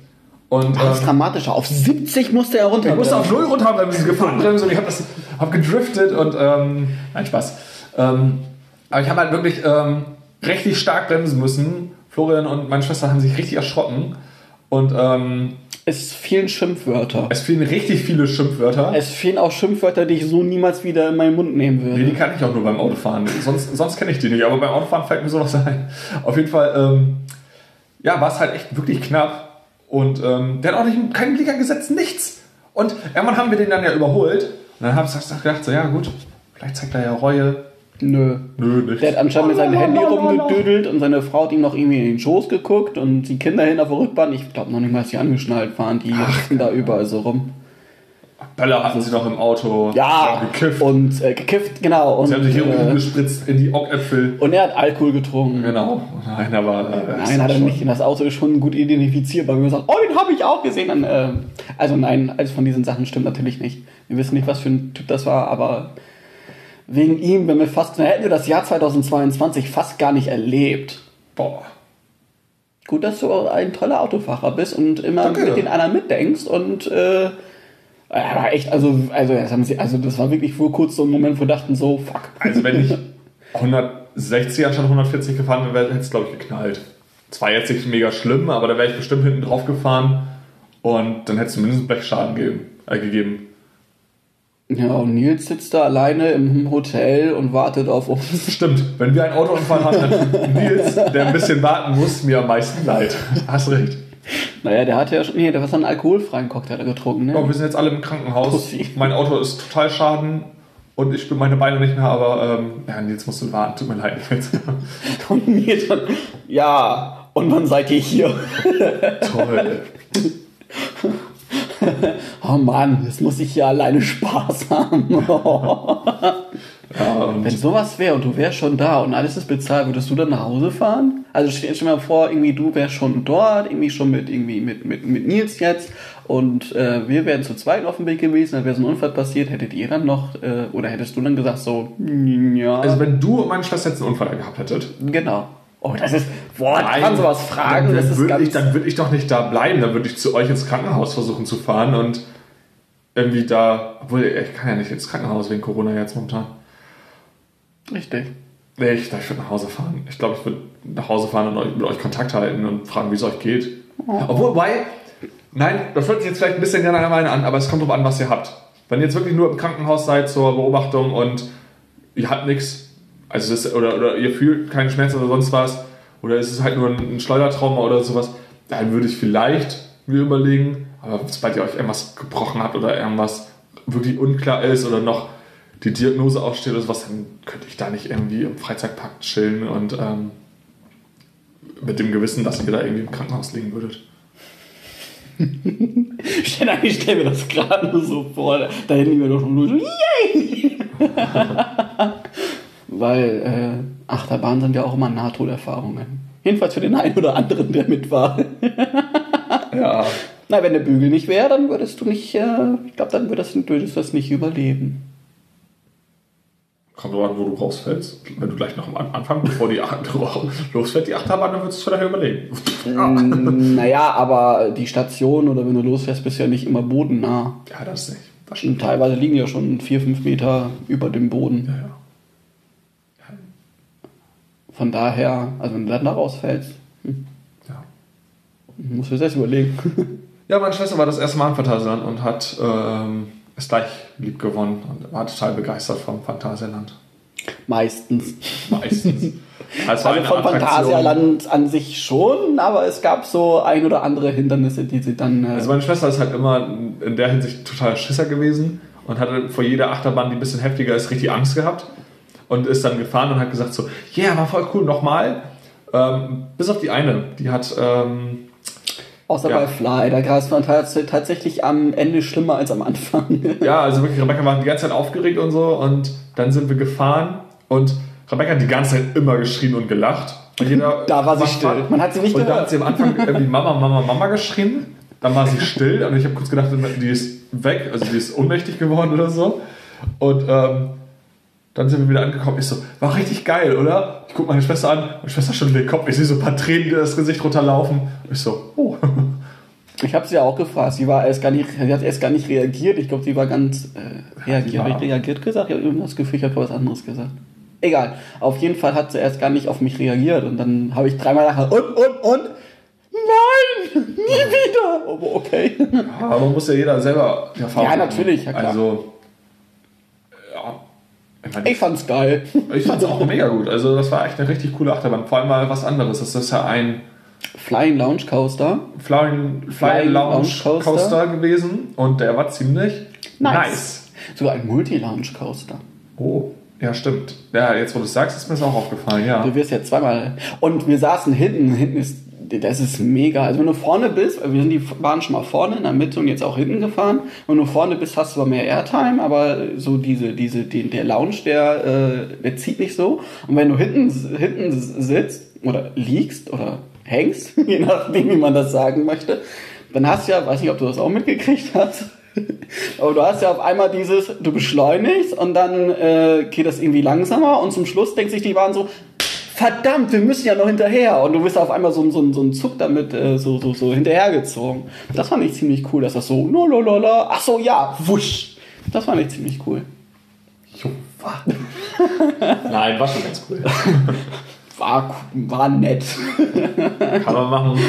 Und Das ist ähm, dramatischer. Auf 70 musste er runter. ich musste auf 0 runterbremsen, Gefahrbremse und ich habe das hab gedriftet und ähm, nein, Spaß. Ähm, aber ich habe halt wirklich ähm, richtig stark bremsen müssen. Florian und meine Schwester haben sich richtig erschrocken. Und ähm, Es fehlen Schimpfwörter. es fielen richtig viele Schimpfwörter. Es fehlen auch Schimpfwörter, die ich so niemals wieder in meinen Mund nehmen Nee, würde. die kann ich auch nur beim Autofahren. Sonst, sonst kenne ich die nicht, aber beim Autofahren fällt mir sowas ein. Auf jeden Fall, ähm, ja, war es halt echt wirklich knapp. Und ähm, der hat auch nicht, keinen Blinker gesetzt, nichts. Und irgendwann haben wir den dann ja überholt. Und dann habe ich gedacht, so, ja gut, vielleicht zeigt er ja Reue. Nö. Nö, nicht. Der hat anscheinend mit seinem Handy rumgedödelt und seine Frau hat ihm noch irgendwie in den Schoß geguckt und die Kinder hin auf der Rückbahn. Ich glaube noch nicht mal, dass sie angeschnallt waren. Die hüpften da überall so rum. Böller hatten sie noch im Auto. Ja, gekifft. und äh, gekifft, genau. Und, sie haben sich hier äh, gespritzt in die Augäpfel. und er hat Alkohol getrunken. Genau. Nein, aber. Äh, Nein, hat er nicht. Das Auto ist schon gut identifizierbar. Wenn man sagt, oh, den habe ich auch gesehen. Dann, äh, also nein, alles von diesen Sachen stimmt natürlich nicht. Wir wissen nicht, was für ein Typ das war, aber wegen ihm, wenn wir fast, dann hätten wir das Jahr 2022 fast gar nicht erlebt. Boah. Gut, dass du ein toller Autofahrer bist und immer Danke. mit den anderen mitdenkst und äh, aber echt, also, also, das haben sie, also das war wirklich vor kurz so ein Moment, wo wir dachten so, fuck. Also wenn ich [LAUGHS] 160 anstatt 140 gefahren wäre, hätte es glaube ich geknallt. Zwar jetzt nicht mega schlimm, aber da wäre ich bestimmt hinten drauf gefahren und dann hätte es zumindest einen Blechschaden gegeben. Äh, gegeben. Ja, und Nils sitzt da alleine im Hotel und wartet auf uns. Stimmt, wenn wir einen Autounfall haben, dann [LAUGHS] Nils, der ein bisschen warten muss, mir am meisten leid. Hast recht. Naja, der hatte ja schon, nee, der war so einen alkoholfreien Cocktail getrunken, ne? Oh, wir sind jetzt alle im Krankenhaus. Pussy. Mein Auto ist total schaden und ich spüre meine Beine nicht mehr, aber ähm, ja, Nils musst du warten. Tut mir leid. [LAUGHS] Und Nils dann, ja, und wann seid ihr hier? [LAUGHS] Toll. Oh Mann, jetzt muss ich hier alleine Spaß haben. [LAUGHS] Ja, und Wenn sowas wäre und du wärst schon da und alles ist bezahlt, würdest du dann nach Hause fahren? Also stell dir mal vor, irgendwie du wärst schon dort, irgendwie schon mit irgendwie mit, mit, mit Nils jetzt und äh, wir wären zu zweit auf dem Weg gewesen, dann wäre so ein Unfall passiert, hättet ihr dann noch äh, oder hättest du dann gesagt so, ja, also wenn du und meine Schwester jetzt einen Unfall gehabt hättet, genau. Oh, das ist, boah, kann man sowas fragen, dann das würde ich, dann würde ich doch nicht da bleiben, dann würde ich zu euch ins Krankenhaus versuchen zu fahren und irgendwie da, obwohl ich kann ja nicht ins Krankenhaus wegen Corona jetzt momentan. Richtig. Nee, ich, ich würde nach Hause fahren. Ich glaube, ich würde nach Hause fahren und euch, mit euch Kontakt halten und fragen, wie es euch geht. Obwohl, weil, nein, das hört sich jetzt vielleicht ein bisschen gerne an, aber es kommt drauf an, was ihr habt. Wenn ihr jetzt wirklich nur im Krankenhaus seid zur Beobachtung und ihr habt nichts, also das, oder, oder ihr fühlt keinen Schmerz oder sonst was, oder ist es halt nur ein, ein Schleudertrauma oder sowas, dann würde ich vielleicht mir überlegen, aber sobald ihr euch irgendwas gebrochen habt oder irgendwas wirklich unklar ist oder noch die Diagnose aufsteht oder sowas, dann könnte ich da nicht irgendwie im Freizeitpark chillen und ähm, mit dem Gewissen, dass ihr da irgendwie im Krankenhaus liegen würdet. [LAUGHS] Stell, ich stell mir das gerade nur so vor, da hätten wir doch schon nur so, [LAUGHS] yay! Weil äh, Achterbahn sind ja auch immer Nahtoderfahrungen. Jedenfalls für den einen oder anderen, der mit war. [LAUGHS] Ja. Na, wenn der Bügel nicht wäre, dann würdest du nicht, äh, ich glaube, dann würdest du das nicht überleben. Kommt drauf an, wo du rausfällst. Wenn du gleich noch am Anfang, bevor die Achterbahn [LAUGHS] losfährt, die Achterbahn, dann würdest du es vielleicht überlegen. Mm, naja, aber die Station oder wenn du losfährst, bist du ja nicht immer bodennah. Ja, das nicht. Das stimmt. teilweise liegen ja schon vier, fünf Meter über dem Boden. Ja, ja. Von daher, also wenn du dann da rausfällst, hm, ja. musst du dir selbst überlegen. [LAUGHS] Ja, meine Schwester war das erste Mal in Phantasialand und hat ähm, ist gleich lieb gewonnen und war total begeistert vom Phantasialand. Meistens. Meistens. [LAUGHS] Also von Phantasialand an sich schon, aber es gab so ein oder andere Hindernisse, die sie dann. Äh also meine Schwester ist halt immer in der Hinsicht total Schisser gewesen und hatte vor jeder Achterbahn, die ein bisschen heftiger ist, richtig Angst gehabt und ist dann gefahren und hat gesagt so, ja, yeah, war voll cool, nochmal. Ähm, bis auf die eine, die hat... Ähm, Außer ja. bei Fly, da gab es tatsächlich am Ende schlimmer als am Anfang. [LAUGHS] ja, also wirklich, Rebecca war die ganze Zeit aufgeregt und so und dann sind wir gefahren und Rebecca hat die ganze Zeit immer geschrien und gelacht. Und jeder [LAUGHS] da war sie still. Man hat sie nicht und gehört. Und da hat sie am Anfang irgendwie Mama, Mama, Mama geschrien. Dann war sie still und ich habe kurz gedacht, die ist weg, also die ist ohnmächtig geworden oder so. Und ähm, dann sind wir wieder angekommen. Ich so, war richtig geil, oder? Ich gucke meine Schwester an, meine Schwester schon den Kopf. Ich sehe so ein paar Tränen in das Gesicht runterlaufen. Ich so, oh. Ich habe sie ja auch gefragt. Sie war erst gar nicht, sie hat erst gar nicht reagiert. Ich glaube, sie war ganz äh, reagiert. Ja, reagiert gesagt. Ich habe irgendwas Gefühl, ich habe was anderes gesagt. Egal. Auf jeden Fall hat sie erst gar nicht auf mich reagiert. Und dann habe ich dreimal nachher und, und, und. Nein! Nie wieder! Aber okay. Ja, aber muss ja jeder selber erfahren. Ja, natürlich. Ja, klar. Also, ich, fand's geil. Ich fand's auch mega gut. Also das war echt eine richtig coole Achterbahn. Vor allem mal was anderes. Das ist ja ein Flying Lounge Coaster. Flying, Flying, Flying Lounge, Lounge Coaster. Coaster. gewesen und der war ziemlich nice. nice. Sogar ein Multi-Lounge Coaster. Oh, ja, stimmt. Ja, jetzt wo du es sagst, ist mir das auch aufgefallen, ja. Du wirst ja zweimal. Und wir saßen hinten. Hinten ist das ist mega. Also wenn du vorne bist, wir sind die waren schon mal vorne, in der Mitte und jetzt auch hinten gefahren. Wenn du vorne bist, hast du zwar mehr Airtime, aber so diese, diese, die, der Lounge, der, äh, der zieht nicht so. Und wenn du hinten, hinten sitzt oder liegst oder hängst, [LAUGHS] je nachdem, wie man das sagen möchte, dann hast du ja, weiß nicht, ob du das auch mitgekriegt hast, [LAUGHS] aber du hast ja auf einmal dieses, du beschleunigst und dann äh, geht das irgendwie langsamer und zum Schluss denkt sich die Bahn so, verdammt, wir müssen ja noch hinterher. Und du bist auf einmal so, so, so ein Zug damit äh, so, so, so hinterhergezogen. Das fand ich ziemlich cool, dass das so, nololola, ach so, ja, wusch. Das fand ich ziemlich cool. Jo, war. [LAUGHS] Nein, war schon ganz cool. [LAUGHS] War, war nett. Kann man machen.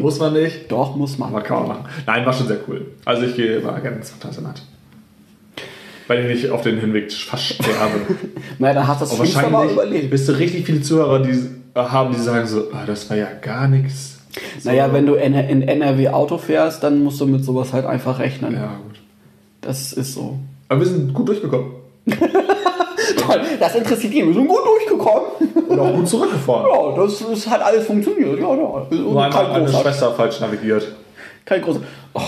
Muss man nicht. Doch, muss man. Aber kann man machen. Nein, war schon sehr cool. Also ich gehe immer gerne ins Phantasialand weil ich nicht auf den Hinweg fast sterbe. [LAUGHS] Nein, dann hast du das aber wahrscheinlich überlebt. Bist du richtig viele Zuhörer, die haben, die sagen so, oh, das war ja gar nichts. So. Naja, wenn du in, in NRW Auto fährst, dann musst du mit sowas halt einfach rechnen. Ja, gut. Das ist so. Aber wir sind gut durchgekommen. [LAUGHS] Toll, das interessiert ihn. Wir sind gut durchgekommen. [LAUGHS] Und auch gut zurückgefahren. Ja, das, das hat alles funktioniert. Ja, ja. Einmal meine Schwester falsch navigiert. Kein großer. Oh.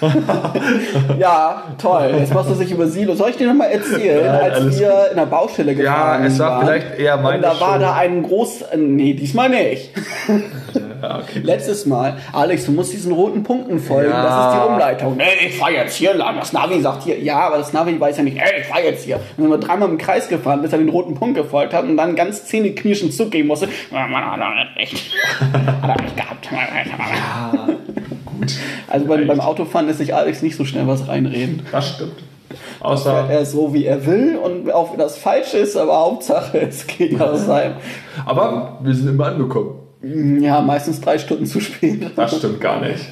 [LAUGHS] ja, toll. Jetzt machst du sich über Silo. Soll ich dir nochmal erzählen, ja, als wir gut. in der Baustelle gefahren Ja, es war waren, vielleicht eher meine Und da war da ein groß... Nee, diesmal nicht. [LAUGHS] Ja, okay. Letztes Mal. Alex, du musst diesen roten Punkten folgen. Ja. Das ist die Umleitung. Nee, ich fahr jetzt hier lang. Das Navi sagt hier, ja, aber das Navi weiß ja nicht, ey, ich fahr jetzt hier. Dann sind wir dreimal im Kreis gefahren, bis er den roten Punkt gefolgt hat und dann ganz zähneknirschend zugeben musste. Man [LAUGHS] hat er nicht. hat er nicht gehabt. Ja, gut. Also beim, beim Autofahren lässt sich Alex nicht so schnell was reinreden. Das stimmt. Außer er, er so wie er will und auch wenn das falsch ist, aber Hauptsache [LAUGHS] es geht [LAUGHS] aus seinem. Aber wir sind immer angekommen. Ja, meistens drei Stunden zu spät. [LAUGHS] Das stimmt gar nicht.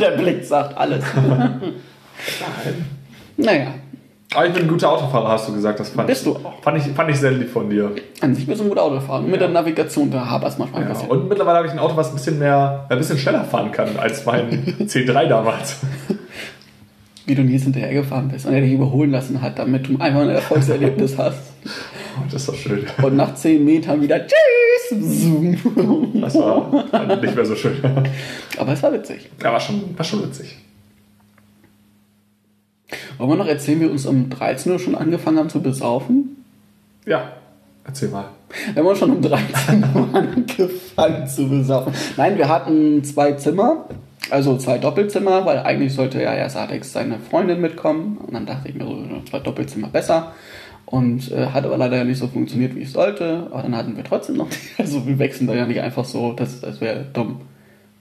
Der Blick sagt alles. Nein. Naja. Aber ich bin ein guter Autofahrer, hast du gesagt. Das fand, bist du auch. Fand ich, fand ich sehr lieb von dir. An sich bist du ein guter Autofahrer. Mit ja. der Navigation, da hapert es manchmal ja. ein Und mittlerweile habe ich ein Auto, was ein bisschen mehr, ein bisschen schneller fahren kann als mein [LAUGHS] C3 damals. Wie du nie hinterhergefahren bist und er dich überholen lassen hat, damit du einfach ein Erfolgserlebnis [LAUGHS] hast. Oh, das doch schön. Und nach 10 Metern wieder Tschüss! Zoom. Das war nicht mehr so schön. Aber es war witzig. Ja, war schon, war schon witzig. Wollen wir noch erzählen, wie wir uns um 13 Uhr schon angefangen haben zu besaufen? Ja, erzähl mal. Wir haben uns schon um 13 Uhr [LAUGHS] angefangen zu besaufen. Nein, wir hatten zwei Zimmer, also zwei Doppelzimmer, weil eigentlich sollte ja erst Alex seine Freundin mitkommen. Und dann dachte ich mir so, zwei Doppelzimmer besser. Und äh, hat aber leider nicht so funktioniert, wie es sollte. Aber dann hatten wir trotzdem noch, [LAUGHS] also wir wechseln da ja nicht einfach so, das, das wäre dumm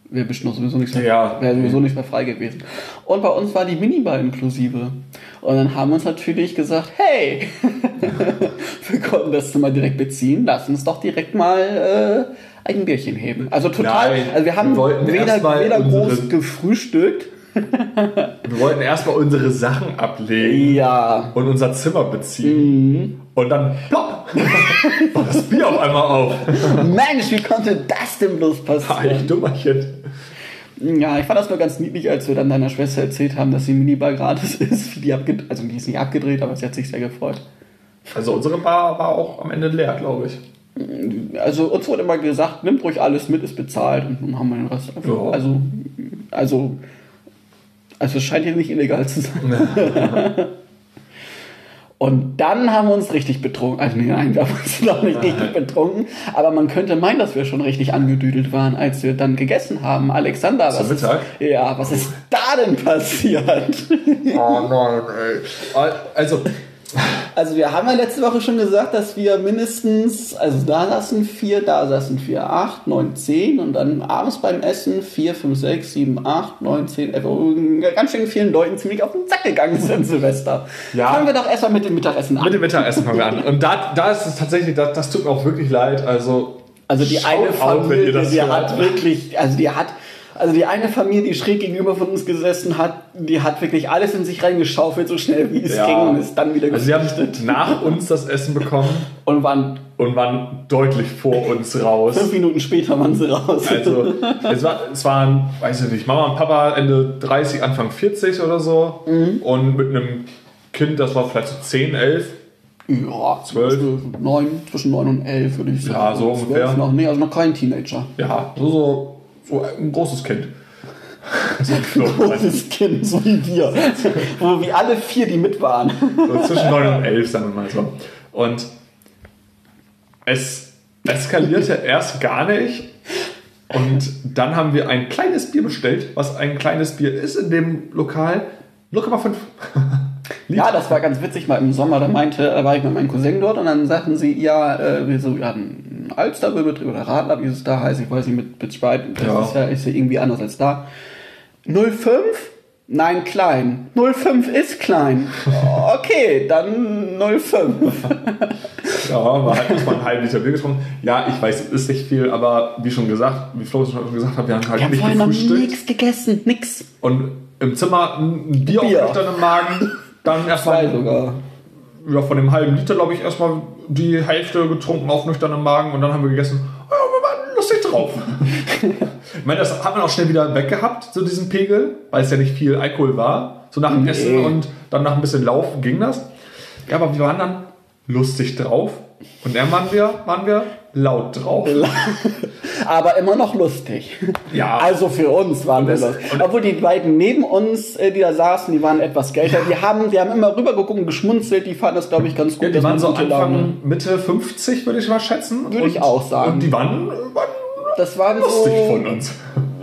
wäre bestimmt sowieso nicht mehr, ja. wäre sowieso nicht mehr frei gewesen. Und bei uns war die Minibar inklusive. Und dann haben wir uns natürlich gesagt, hey, [LAUGHS] wir konnten das Zimmer direkt beziehen, lass uns doch direkt mal äh, ein Bierchen heben. Also total, Nein, also wir haben wir weder, weder groß gefrühstückt, Wir wollten erstmal unsere Sachen ablegen Ja. und unser Zimmer beziehen. Und dann plopp, war das Bier auf einmal auf. Mensch, wie konnte das denn bloß passieren? ich Dummerchen. Ja, ich fand das nur ganz niedlich, als wir dann deiner Schwester erzählt haben, dass die Minibar gratis [LAUGHS] ist. Die also die ist nicht abgedreht, aber sie hat sich sehr gefreut. Also unsere Bar war auch am Ende leer, glaube ich. Also uns wurde immer gesagt, nimmt ruhig alles mit, ist bezahlt und dann haben wir den Rest. Ja. Also, also, also es scheint hier nicht illegal zu sein. [LAUGHS] Und dann haben wir uns richtig betrunken. Also nee, nein, wir haben uns noch nicht richtig betrunken. Aber man könnte meinen, dass wir schon richtig angedüdelt waren, als wir dann gegessen haben. Alexander, Zum was Mittag? Ist, ja, was ist da denn passiert? Oh nein, ey. Also, Also wir haben ja letzte Woche schon gesagt, dass wir mindestens, also da saßen vier, da saßen vier, acht, neun, zehn und dann abends beim Essen vier, fünf, sechs, sieben, acht, neun, zehn, elf, ganz schön vielen Leuten ziemlich auf den Sack gegangen sind Silvester. Ja. Fangen wir doch erstmal mit dem Mittagessen an. mit dem Mittagessen fangen wir an. Und da, da ist es tatsächlich, das, das tut mir auch wirklich leid. Also, Also die eine Familie, die hat wirklich, also die hat, also die eine Familie, die schräg gegenüber von uns gesessen hat, die hat wirklich alles in sich reingeschaufelt, so schnell wie es Ja. ging und ist dann wieder Also sie haben nach uns das Essen bekommen und waren und waren deutlich vor uns raus. fünf Minuten später waren sie raus. Also es, war, es waren, weiß ich nicht, Mama und Papa Ende 30, Anfang 40 oder so. Und mit einem Kind, das war vielleicht so 10, 11. Ja, Zwölf. zwischen neun, zwischen neun und elf würde ich sagen. Ja, so ungefähr. Noch, nee, also noch kein Teenager. Ja, so, so ein großes Kind. So, [LAUGHS] Großes Kind, so wie wir. Wo wie alle vier, die mit waren. so zwischen 9 und 11, sagen wir mal so. Und es eskalierte erst gar nicht. Und dann haben wir ein kleines Bier bestellt, was ein kleines Bier ist in dem Lokal. 0,5. Ja, das war ganz witzig mal im Sommer. Da meinte, da war ich mit meinem Cousin dort und dann sagten sie, ja, äh, wir so, ja, ein Alsterbetrieb oder Radler, wie es da heißt, ich weiß nicht, mit, mit Sprite, das Ja. ist ja ist ja irgendwie anders als da. 05? Nein, klein. 05 ist klein. [LAUGHS] Okay, dann 05. [LAUGHS] Ja, war halt nicht mal ein halben Liter Bier getrunken. Ja, ich weiß, es ist nicht viel, aber wie schon gesagt, wie Flo schon gesagt hat, wir haben halt Wir haben nicht vorher noch nichts gegessen, nix. Und im Zimmer ein Bier, Bier. auf nüchternem Magen. [LAUGHS] Dann Zwei erstmal sogar. ja, von dem halben Liter, glaube ich, erstmal die Hälfte getrunken auf nüchternem Magen und dann haben wir gegessen. Ja, wir waren lustig drauf. [LAUGHS] ich meine, das hat man auch schnell wieder weggehabt, so diesen Pegel, weil es ja nicht viel Alkohol war. So nach dem Nee. Essen und dann nach ein bisschen Laufen ging das. Ja, aber wir waren dann lustig drauf. Und dann waren wir, waren wir laut drauf. [LAUGHS] Aber immer noch lustig. Ja. Also für uns waren wir lustig. Obwohl die beiden neben uns, äh, die da saßen, die waren etwas älter. Die haben, die haben immer rübergeguckt und geschmunzelt. Die fanden das, glaube ich, ganz gut. Ja, die waren so gute Laune- Anfang, Mitte 50, würde ich mal schätzen. Würde ich Und- auch sagen. Und die waren, waren Das waren lustig so, von uns.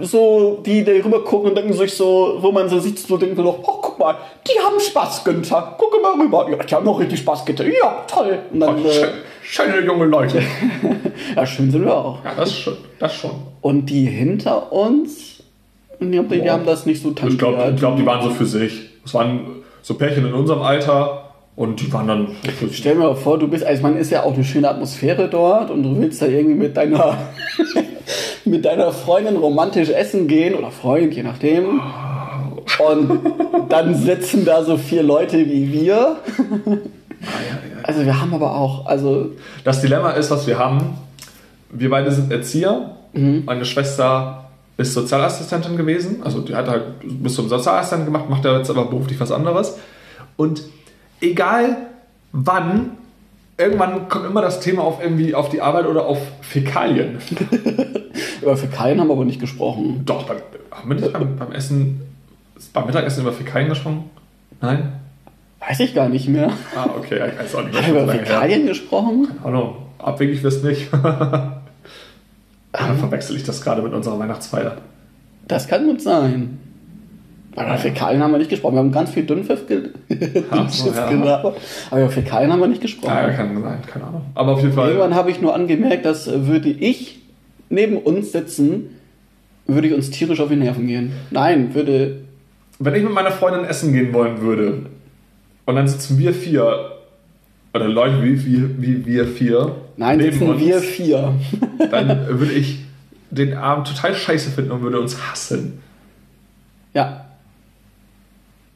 So, die, die rüber gucken und denken sich so, wo man so sieht, so denken so, oh, guck mal, die haben Spaß, Günther. Guck mal rüber. Ja, die haben noch richtig Spaß, Günther. Ja, toll. Und dann, Schö- äh, Schöne junge Leute. [LAUGHS] ja, schön sind wir auch. Ja, das schon. Das schon. Und die hinter uns, die, haben- die haben das nicht so Ich tangiert. glaube, ich glaub, die waren so für sich. Es waren so Pärchen in unserem Alter und die waren dann. Stell mir mal vor, du bist, also man ist ja auch eine schöne Atmosphäre dort und du willst da irgendwie mit deiner [LAUGHS] mit deiner Freundin romantisch essen gehen oder Freund, je nachdem. Und dann sitzen da so vier Leute wie wir. Also wir haben aber auch, also Das Dilemma ist, was wir haben. Wir beide sind Erzieher. Meine Schwester ist Sozialassistentin gewesen. Also die hat halt bis zum Sozialassistenten gemacht, macht ja jetzt aber beruflich was anderes. Und egal wann, irgendwann kommt immer das Thema auf irgendwie auf die Arbeit oder auf Fäkalien. [LAUGHS] über Fäkalien haben wir aber nicht gesprochen. Doch, beim, haben wir nicht beim, beim Essen, beim Mittagessen über Fäkalien gesprochen? Nein? Weiß ich gar nicht mehr. Ah, okay, ich weiß auch nicht. Haben wir über Lange her. Fäkalien gesprochen? Hallo, abwegig wirst nicht. [LAUGHS] Dann verwechsel ich das gerade mit unserer Weihnachtsfeier. Das kann gut sein. Über Fäkalien haben wir nicht gesprochen. Wir haben ganz viel Dünnpfiff ge [LAUGHS] so, ja. gelabert. Aber über Fäkalien haben wir nicht gesprochen. Ja, kann sein, keine Ahnung. Aber auf jeden Fall. Irgendwann habe ich nur angemerkt, dass äh, würde ich neben uns sitzen, würde ich uns tierisch auf die Nerven gehen. Nein, würde. Wenn ich mit meiner Freundin essen gehen wollen würde und dann sitzen wir vier, oder Leute wie, wie, wie wir vier, Nein, neben sitzen uns, wir vier. dann [LAUGHS] würde ich den Abend total scheiße finden und würde uns hassen. Ja.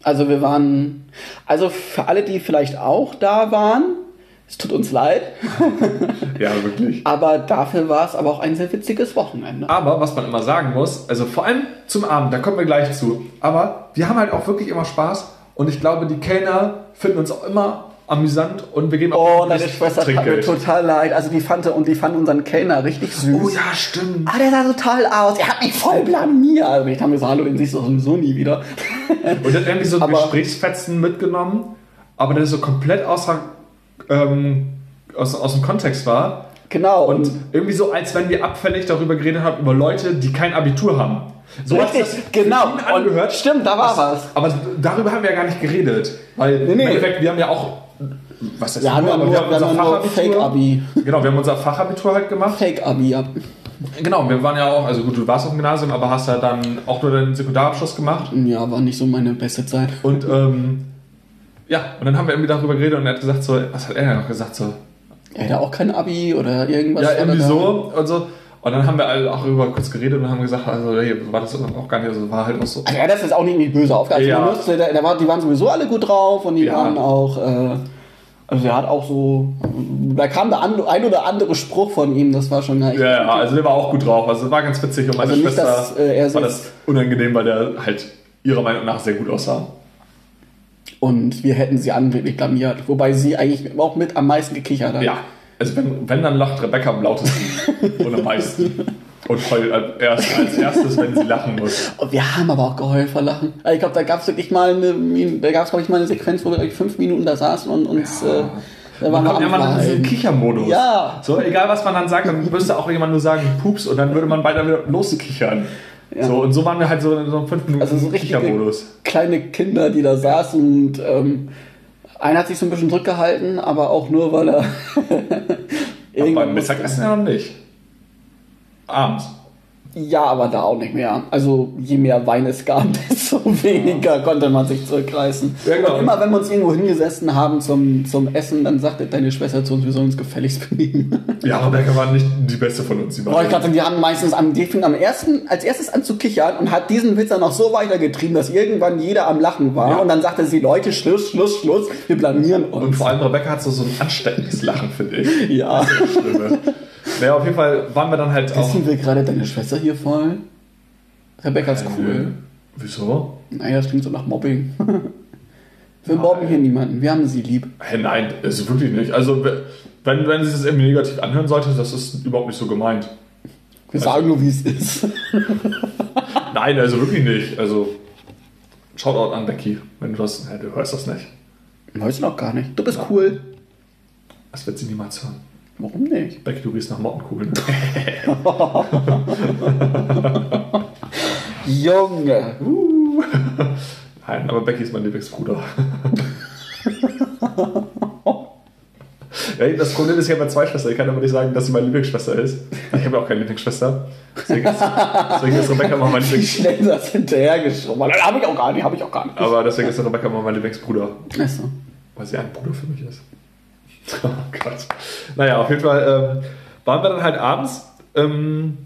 Also wir waren, also für alle, die vielleicht auch da waren, es tut uns leid, [LAUGHS] Ja, wirklich. aber dafür war es aber auch ein sehr witziges Wochenende. Aber was man immer sagen muss, also vor allem zum Abend, da kommen wir gleich zu. Aber wir haben halt auch wirklich immer Spaß und ich glaube, die Kellner finden uns auch immer amüsant und wir geben auch Oh, deine Schwester tat mir total leid. Also die fand und die fand unseren Kellner richtig süß. Oh ja, stimmt. Ah, der sah so toll aus. Er hat mich voll blamiert. Also ich habe gesagt, hallo, den siehst du sowieso nie wieder. Und dann irgendwie so [LAUGHS] ein Aber- Gesprächsfetzen mitgenommen, aber der so komplett außer, ähm, aus, aus dem Kontext war. Genau. Und irgendwie so, als wenn wir abfällig darüber geredet haben, über Leute, die kein Abitur haben. So Richtig, sich das genau. angehört. Und stimmt, da war was. Aber darüber haben wir ja gar nicht geredet. Weil Nee, im nee. Endeffekt, wir haben ja auch. Was heißt Wir haben ja nur, wir haben unser ja nur Fachabitur. Fake-Abi. Genau, wir haben unser Fachabitur halt gemacht. Fake-Abi, ja. Genau, wir waren ja auch, also gut, du warst auf dem Gymnasium, aber hast ja dann auch nur den Sekundarabschluss gemacht. Ja, war nicht so meine beste Zeit. Und ähm, ja, und dann haben wir irgendwie darüber geredet und er hat gesagt so, was hat er denn noch gesagt so? Er hatte auch kein Abi oder irgendwas. ja, irgendwie so und so. Und dann haben wir alle auch darüber kurz geredet und haben gesagt, also hey, war das auch gar nicht, also war halt auch so. Also hat das jetzt auch nicht irgendwie böse aufgehalten. Ja. Man müsste- da- da war- Die waren sowieso alle gut drauf und die Ja. waren auch. Äh, also er hat auch so. Da kam der ein oder andere Spruch von ihm, das war schon echt. Ja, ja, also der war auch gut drauf. Also war ganz witzig und meine Also nicht, Schwester dass, äh, er war das unangenehm, weil der halt ihrer Meinung nach sehr gut aussah. Und wir hätten sie angeblich blamiert. Wobei sie eigentlich auch mit am meisten gekichert hat. Ja, also wenn, wenn dann lacht Rebecca am lautesten [LAUGHS] und am meisten. Und heult als, erst, als erstes, wenn sie lachen muss. Und wir haben aber auch geheult vor Lachen. Also ich glaube, da gab es wirklich mal eine, da gab es glaube ich mal eine Sequenz, wo wir ich, fünf Minuten da saßen und uns, äh, da waren Man wir immer in diesen. Kichermodus. Ja. So, egal was man dann sagt, dann müsste auch jemand nur sagen, Pups, und dann würde man beide wieder loskichern. Ja. So, und so waren wir halt so in so einem 5 Minuten Also so Kichermodus. kleine Kinder, die da saßen und ähm, einer hat sich so ein bisschen zurückgehalten, aber auch nur, weil er [LAUGHS] beim. Mittagessen ja noch nicht. Abends. Ja, aber da auch nicht mehr. Also je mehr Wein es gab, [LAUGHS] desto weniger konnte man sich zurückreißen. Ja, genau. Und immer wenn wir uns irgendwo hingesessen haben zum, zum Essen, dann sagte deine Schwester zu uns, wir sollen uns gefälligst benehmen. Ja, Rebecca war nicht die beste von uns. Die war ich glaube, die haben meistens am, die fingen am ersten, als erstes an zu kichern und hat diesen Witz dann noch so weitergetrieben, dass irgendwann jeder am Lachen war. Ja. Und dann sagte sie, Leute, Schluss, Schluss, Schluss, wir blamieren uns. Und vor allem Rebecca hat so, so ein ansteckendes Lachen, finde ich. ja. Stimme. Naja, auf jeden Fall waren wir dann halt auch. Wissen wir gerade deine Schwester hier voll? Rebecca ist cool. Wieso? Naja, das klingt so nach Mobbing. [LAUGHS] Wir mobben hier niemanden, wir haben sie lieb. Hey, nein, ist wirklich nicht. Also, wenn, wenn sie das irgendwie negativ anhören sollte, das ist überhaupt nicht so gemeint. Wir sagen nur, wie es ist. [LAUGHS] Nein, also wirklich nicht. Also, Shoutout an Becky, wenn du das. Ja, du hörst das nicht. Weißt du noch gar nicht. Du bist cool. Das wird sie niemals hören. Warum nicht? Becky, du riechst nach Mottenkugeln. [LAUGHS] Junge. Uh. Nein, aber Becky ist mein Lieblingsbruder. [LAUGHS] Ja, das Problem ist, ich habe ja zwei Schwestern. Ich kann aber nicht sagen, dass sie meine Lieblingsschwester ist. Ich habe ja auch keine Lieblingsschwester. Deswegen ist, deswegen ist Rebecca immer mein Wie Lieblings... schnell das hinterhergeschoben. Habe ich auch gar nicht, habe ich auch gar nicht. Aber deswegen ist Rebecca immer mein Lieblingsbruder. Achso. Weil sie ein Bruder für mich ist. [LAUGHS] Oh Gott. Naja, auf jeden Fall ähm, waren wir dann halt abends ähm,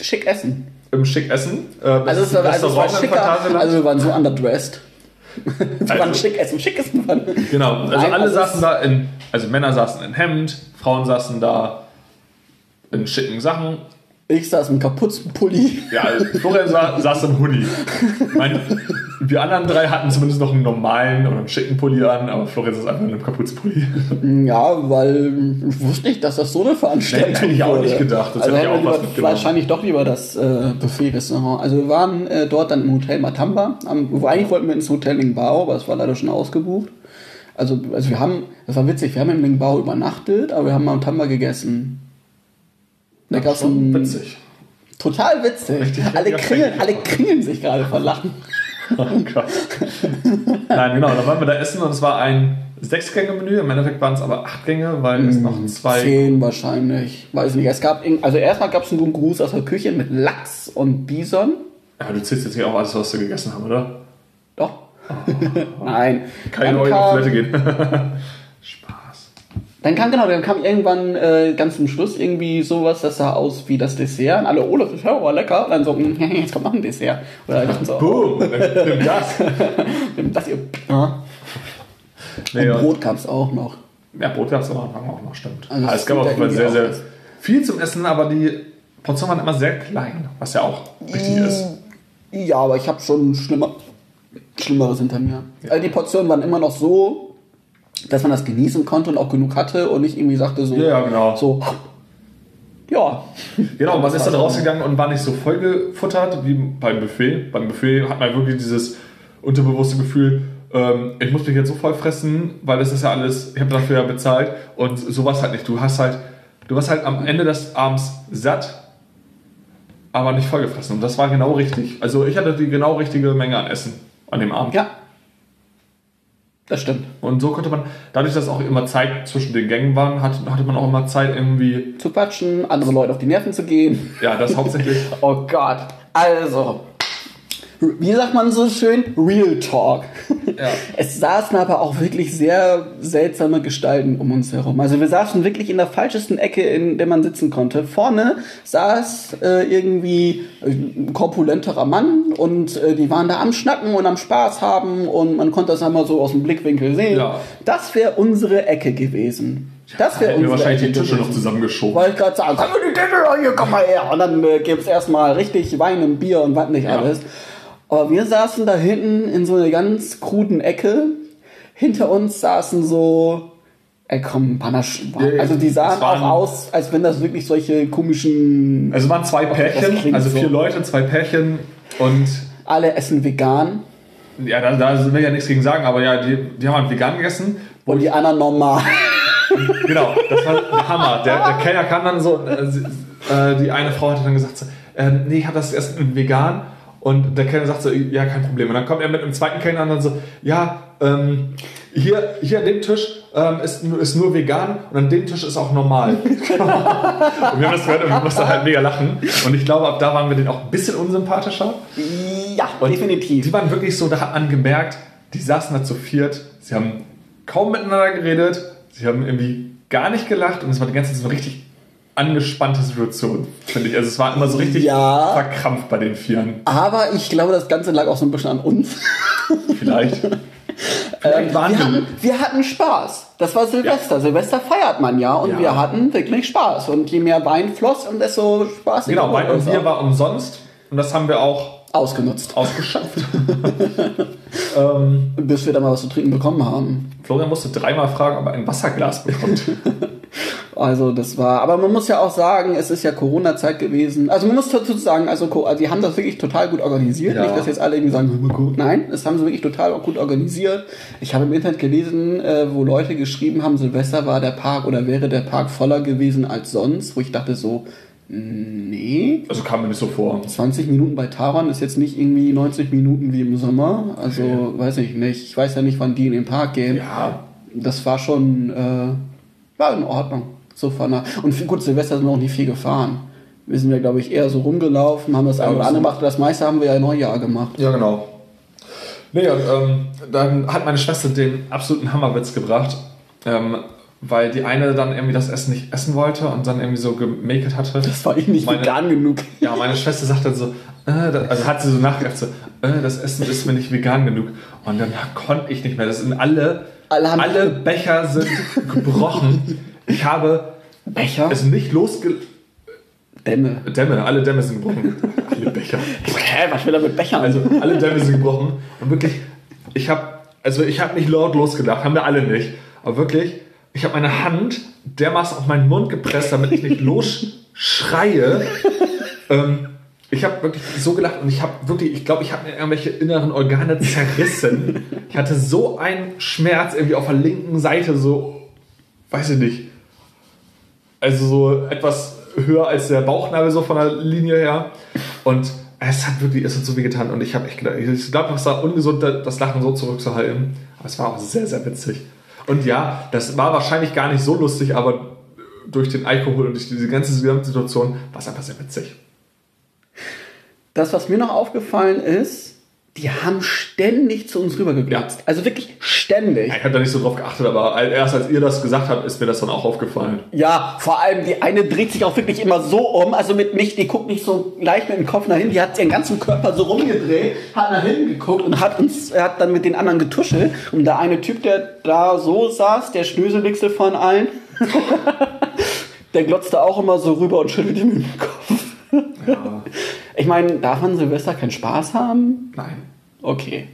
Schick essen. im Schick essen. Äh, Also es war, also es war schicker, also wir waren so underdressed. [LAUGHS] Wir waren Also- schick essen, schick essen. waren- Genau, also Nein, alle saßen da in, also Männer saßen in Hemd, Frauen saßen da in schicken Sachen. Ich saß im Kapuzenpulli. Ja, Florian sa saß im Hoodie. Mein, [LAUGHS] wir anderen drei hatten zumindest noch einen normalen oder einen schicken Pulli an, aber Florian saß einfach in einem Kapuzenpulli. Ja, weil ich wusste nicht, dass das so eine Veranstaltung Nee, hätte ich auch nicht gedacht. Das also hätte ich auch was mitgenommen. wahrscheinlich doch lieber das äh, Buffet-Restaurant. Also wir waren äh, dort dann im Hotel Matamba. Am, eigentlich wollten wir ins Hotel Lingbao, aber es war leider schon ausgebucht. Also, also wir haben, das war witzig, wir haben im Lingbao übernachtet, aber wir haben Matamba gegessen. Da Schon ein, witzig. Total witzig. Richtig alle, kringeln, alle kringeln sich gerade vor Lachen. Oh Gott. Nein, genau, da waren wir da essen und es war ein Sechs-Gänge-Menü. Im Endeffekt waren es aber acht Gänge, weil es noch zwei. Zehn wahrscheinlich. Weiß nicht. Es gab, also erstmal gab es einen guten Gruß aus der Küche mit Lachs und Bison. Ja, du zählst jetzt nicht auf alles, was wir gegessen haben, oder? Doch. [LAUGHS] Nein. Keine Dann neue auf Toilette gehen. [LAUGHS] [LAUGHS] Spaß. Dann kam, genau, dann kam irgendwann äh, ganz zum Schluss irgendwie sowas, das sah aus wie das Dessert. Und alle, oh, das ist ja aber lecker. Und dann so, hm, [LAUGHS] jetzt kommt noch ein Dessert. Oder dann so, Boom, nimm das. [LAUGHS] nimm das ihr. Ja. Nee, Und Brot gab es auch noch. Ja, Brot gab es am Anfang auch noch, stimmt. Also Also es gab auf jeden Fall sehr, sehr viel zum Essen, aber die Portionen waren immer sehr klein, was ja auch wichtig ist. Ja, aber ich habe schon schlimmer, Schlimmeres hinter mir. Also die Portionen waren immer noch so, dass man das genießen konnte und auch genug hatte und nicht irgendwie sagte so, Ja, genau. so, ja, Genau, man ist dann so. rausgegangen und war nicht so vollgefuttert wie beim Buffet. Beim Buffet hat man wirklich dieses unterbewusste Gefühl, ähm, ich muss mich jetzt so voll fressen, weil das ist ja alles, ich habe dafür ja bezahlt und sowas halt nicht. Du hast halt, du warst halt am Ende des Abends satt, aber nicht vollgefressen. Und das war genau richtig. Also ich hatte die genau richtige Menge an Essen an dem Abend. ja. Das stimmt. Und so konnte man, dadurch, dass auch immer Zeit zwischen den Gängen waren, hat, hatte man auch immer Zeit irgendwie, Zu quatschen, andere Leute auf die Nerven zu gehen. ja, das hauptsächlich. [LAUGHS] Oh Gott. Also, wie sagt man so schön? Real Talk. Ja. [LAUGHS] Es saßen aber auch wirklich sehr seltsame Gestalten um uns herum. Also wir saßen wirklich in der falschesten Ecke, in der man sitzen konnte. Vorne saß äh, irgendwie ein korpulenterer Mann und äh, die waren da am Schnacken und am Spaß haben und man konnte das einmal so aus dem Blickwinkel sehen. Ja. Das wäre unsere Ecke gewesen. Das wäre unsere wahrscheinlich Ecke die Tische noch zusammengeschoben. Wollte ich gerade sagen, komm mal die Tische, hier, komm mal her. Und dann äh, gibt es erstmal richtig Wein und Bier und was nicht Ja. alles. Aber wir saßen da hinten in so einer ganz kruden Ecke. Hinter uns saßen so, ey komm, Panache. Ja, Also die sahen waren- auch aus, als wenn das wirklich solche komischen, Also es waren zwei Pärchen, also vier so. Leute, zwei Pärchen und alle essen vegan ja, da, da will ich ja nichts gegen sagen, aber ja, die, die haben halt vegan gegessen. und die anderen normal. Genau, das war der Hammer. Der, der Kellner kam dann so, äh, äh, die eine Frau hat dann gesagt, so, äh, nee, ich habe das Essen vegan. Und der Kellner sagt so, ja, kein Problem. Und dann kommt er mit einem zweiten Kellner und dann so, ja, ähm, hier, hier an dem Tisch ähm, ist, nur- ist nur vegan und an dem Tisch ist auch normal. [LAUGHS] und wir haben das gehört und wir mussten halt mega lachen. Und ich glaube, ab da waren wir denen auch ein bisschen unsympathischer. ja, Und definitiv. Die waren wirklich so, da hat man gemerkt, die saßen da zu viert, sie haben kaum miteinander geredet, sie haben irgendwie gar nicht gelacht und es war die ganze Zeit so richtig angespannte Situation, finde ich. Also es war immer so richtig Ja. verkrampft bei den Vieren. Aber ich glaube, das Ganze lag auch so ein bisschen an uns. Vielleicht. [LAUGHS] Vielleicht waren wir, hatten, wir hatten Spaß. Das war Silvester. Silvester feiert man ja und Ja. wir hatten wirklich Spaß. Und je mehr Wein floss und desto spaßiger Genau, Wein und Bier war umsonst und das haben wir auch ausgenutzt. ausgeschöpft. [LAUGHS] ähm, Bis wir dann mal was zu trinken bekommen haben. Florian musste dreimal fragen, ob er ein Wasserglas bekommt. [LAUGHS] Also das war, aber man muss ja auch sagen, es ist ja Corona-Zeit gewesen. Also man muss dazu sagen, also also die haben das wirklich total gut organisiert. Ja. Nicht, dass jetzt alle irgendwie sagen, "Hör mal gut. nein, das haben sie wirklich total gut organisiert. Ich habe im Internet gelesen, äh, wo Leute geschrieben haben, Silvester war der Park oder wäre der Park voller gewesen als sonst, wo ich dachte so, nee, Also kam mir nicht so vor. 20 Minuten bei Taron ist jetzt nicht irgendwie 90 Minuten wie im Sommer. Also weiß ich nicht. Ich weiß ja nicht, wann die in den Park gehen. Ja, Das war schon äh, war in Ordnung. So von der, und für, gut, Silvester sind wir auch nicht viel gefahren. Wir sind ja, glaube ich, eher so rumgelaufen, haben das eine oder das- andere gemacht. Das meiste haben wir ja Neujahr gemacht. Ja, genau. Nee, und ähm, dann hat meine Schwester den absoluten Hammerwitz gebracht, ähm, weil die eine dann irgendwie das Essen nicht essen wollte und dann irgendwie so gemakelt hatte. Das war ich nicht Meine- vegan genug. Ja, meine Schwester sagt dann so, äh, da- also hat sie so nachgedacht, so, äh, das Essen ist mir nicht vegan genug. Und dann konnte ich nicht mehr. Das sind alle, Alle alle Becher sind [LAUGHS] gebrochen. Ich habe Becher? es nicht losge... Dämme. Dämme, alle Dämme sind gebrochen. alle Becher. Hä, was will er mit Bechern? Also alle Dämme sind gebrochen. Und wirklich, ich habe, also ich habe nicht laut losgelacht, haben wir alle nicht. Aber wirklich, ich habe meine Hand dermaßen auf meinen Mund gepresst, damit ich nicht losschreie. [LAUGHS] ähm, ich habe wirklich so gelacht und ich habe wirklich, ich glaube, ich habe mir irgendwelche inneren Organe zerrissen. Ich hatte so einen Schmerz irgendwie auf der linken Seite, so, weiß ich nicht. Also so etwas höher als der Bauchnabel so von der Linie her. Und es hat wirklich, es hat so weh getan. Und ich habe echt gedacht, ich glaube, es war ungesund, das Lachen so zurückzuhalten. Aber es war auch sehr, sehr witzig. Und ja, das war wahrscheinlich gar nicht so lustig, aber durch den Alkohol und durch diese ganze Gesamtsituation war es einfach sehr witzig. Das, was mir noch aufgefallen ist, die haben ständig zu uns rübergeglotzt. Also wirklich ständig. Ich habe da nicht so drauf geachtet, aber erst als ihr das gesagt habt, ist mir das dann auch aufgefallen. Ja, vor allem die eine dreht sich auch wirklich immer so um, also mit nicht, die guckt nicht so leicht mit dem Kopf nach hinten, die hat ihren ganzen Körper so rumgedreht, hat nach hinten geguckt und hat uns, er hat dann mit den anderen getuschelt. Und der eine Typ, der da so saß, der Schnöselwichsel von allen, [LAUGHS] der glotzte auch immer so rüber und schüttelte mit dem Kopf. Ja. Ich meine, darf man Silvester keinen Spaß haben? Nein. Okay.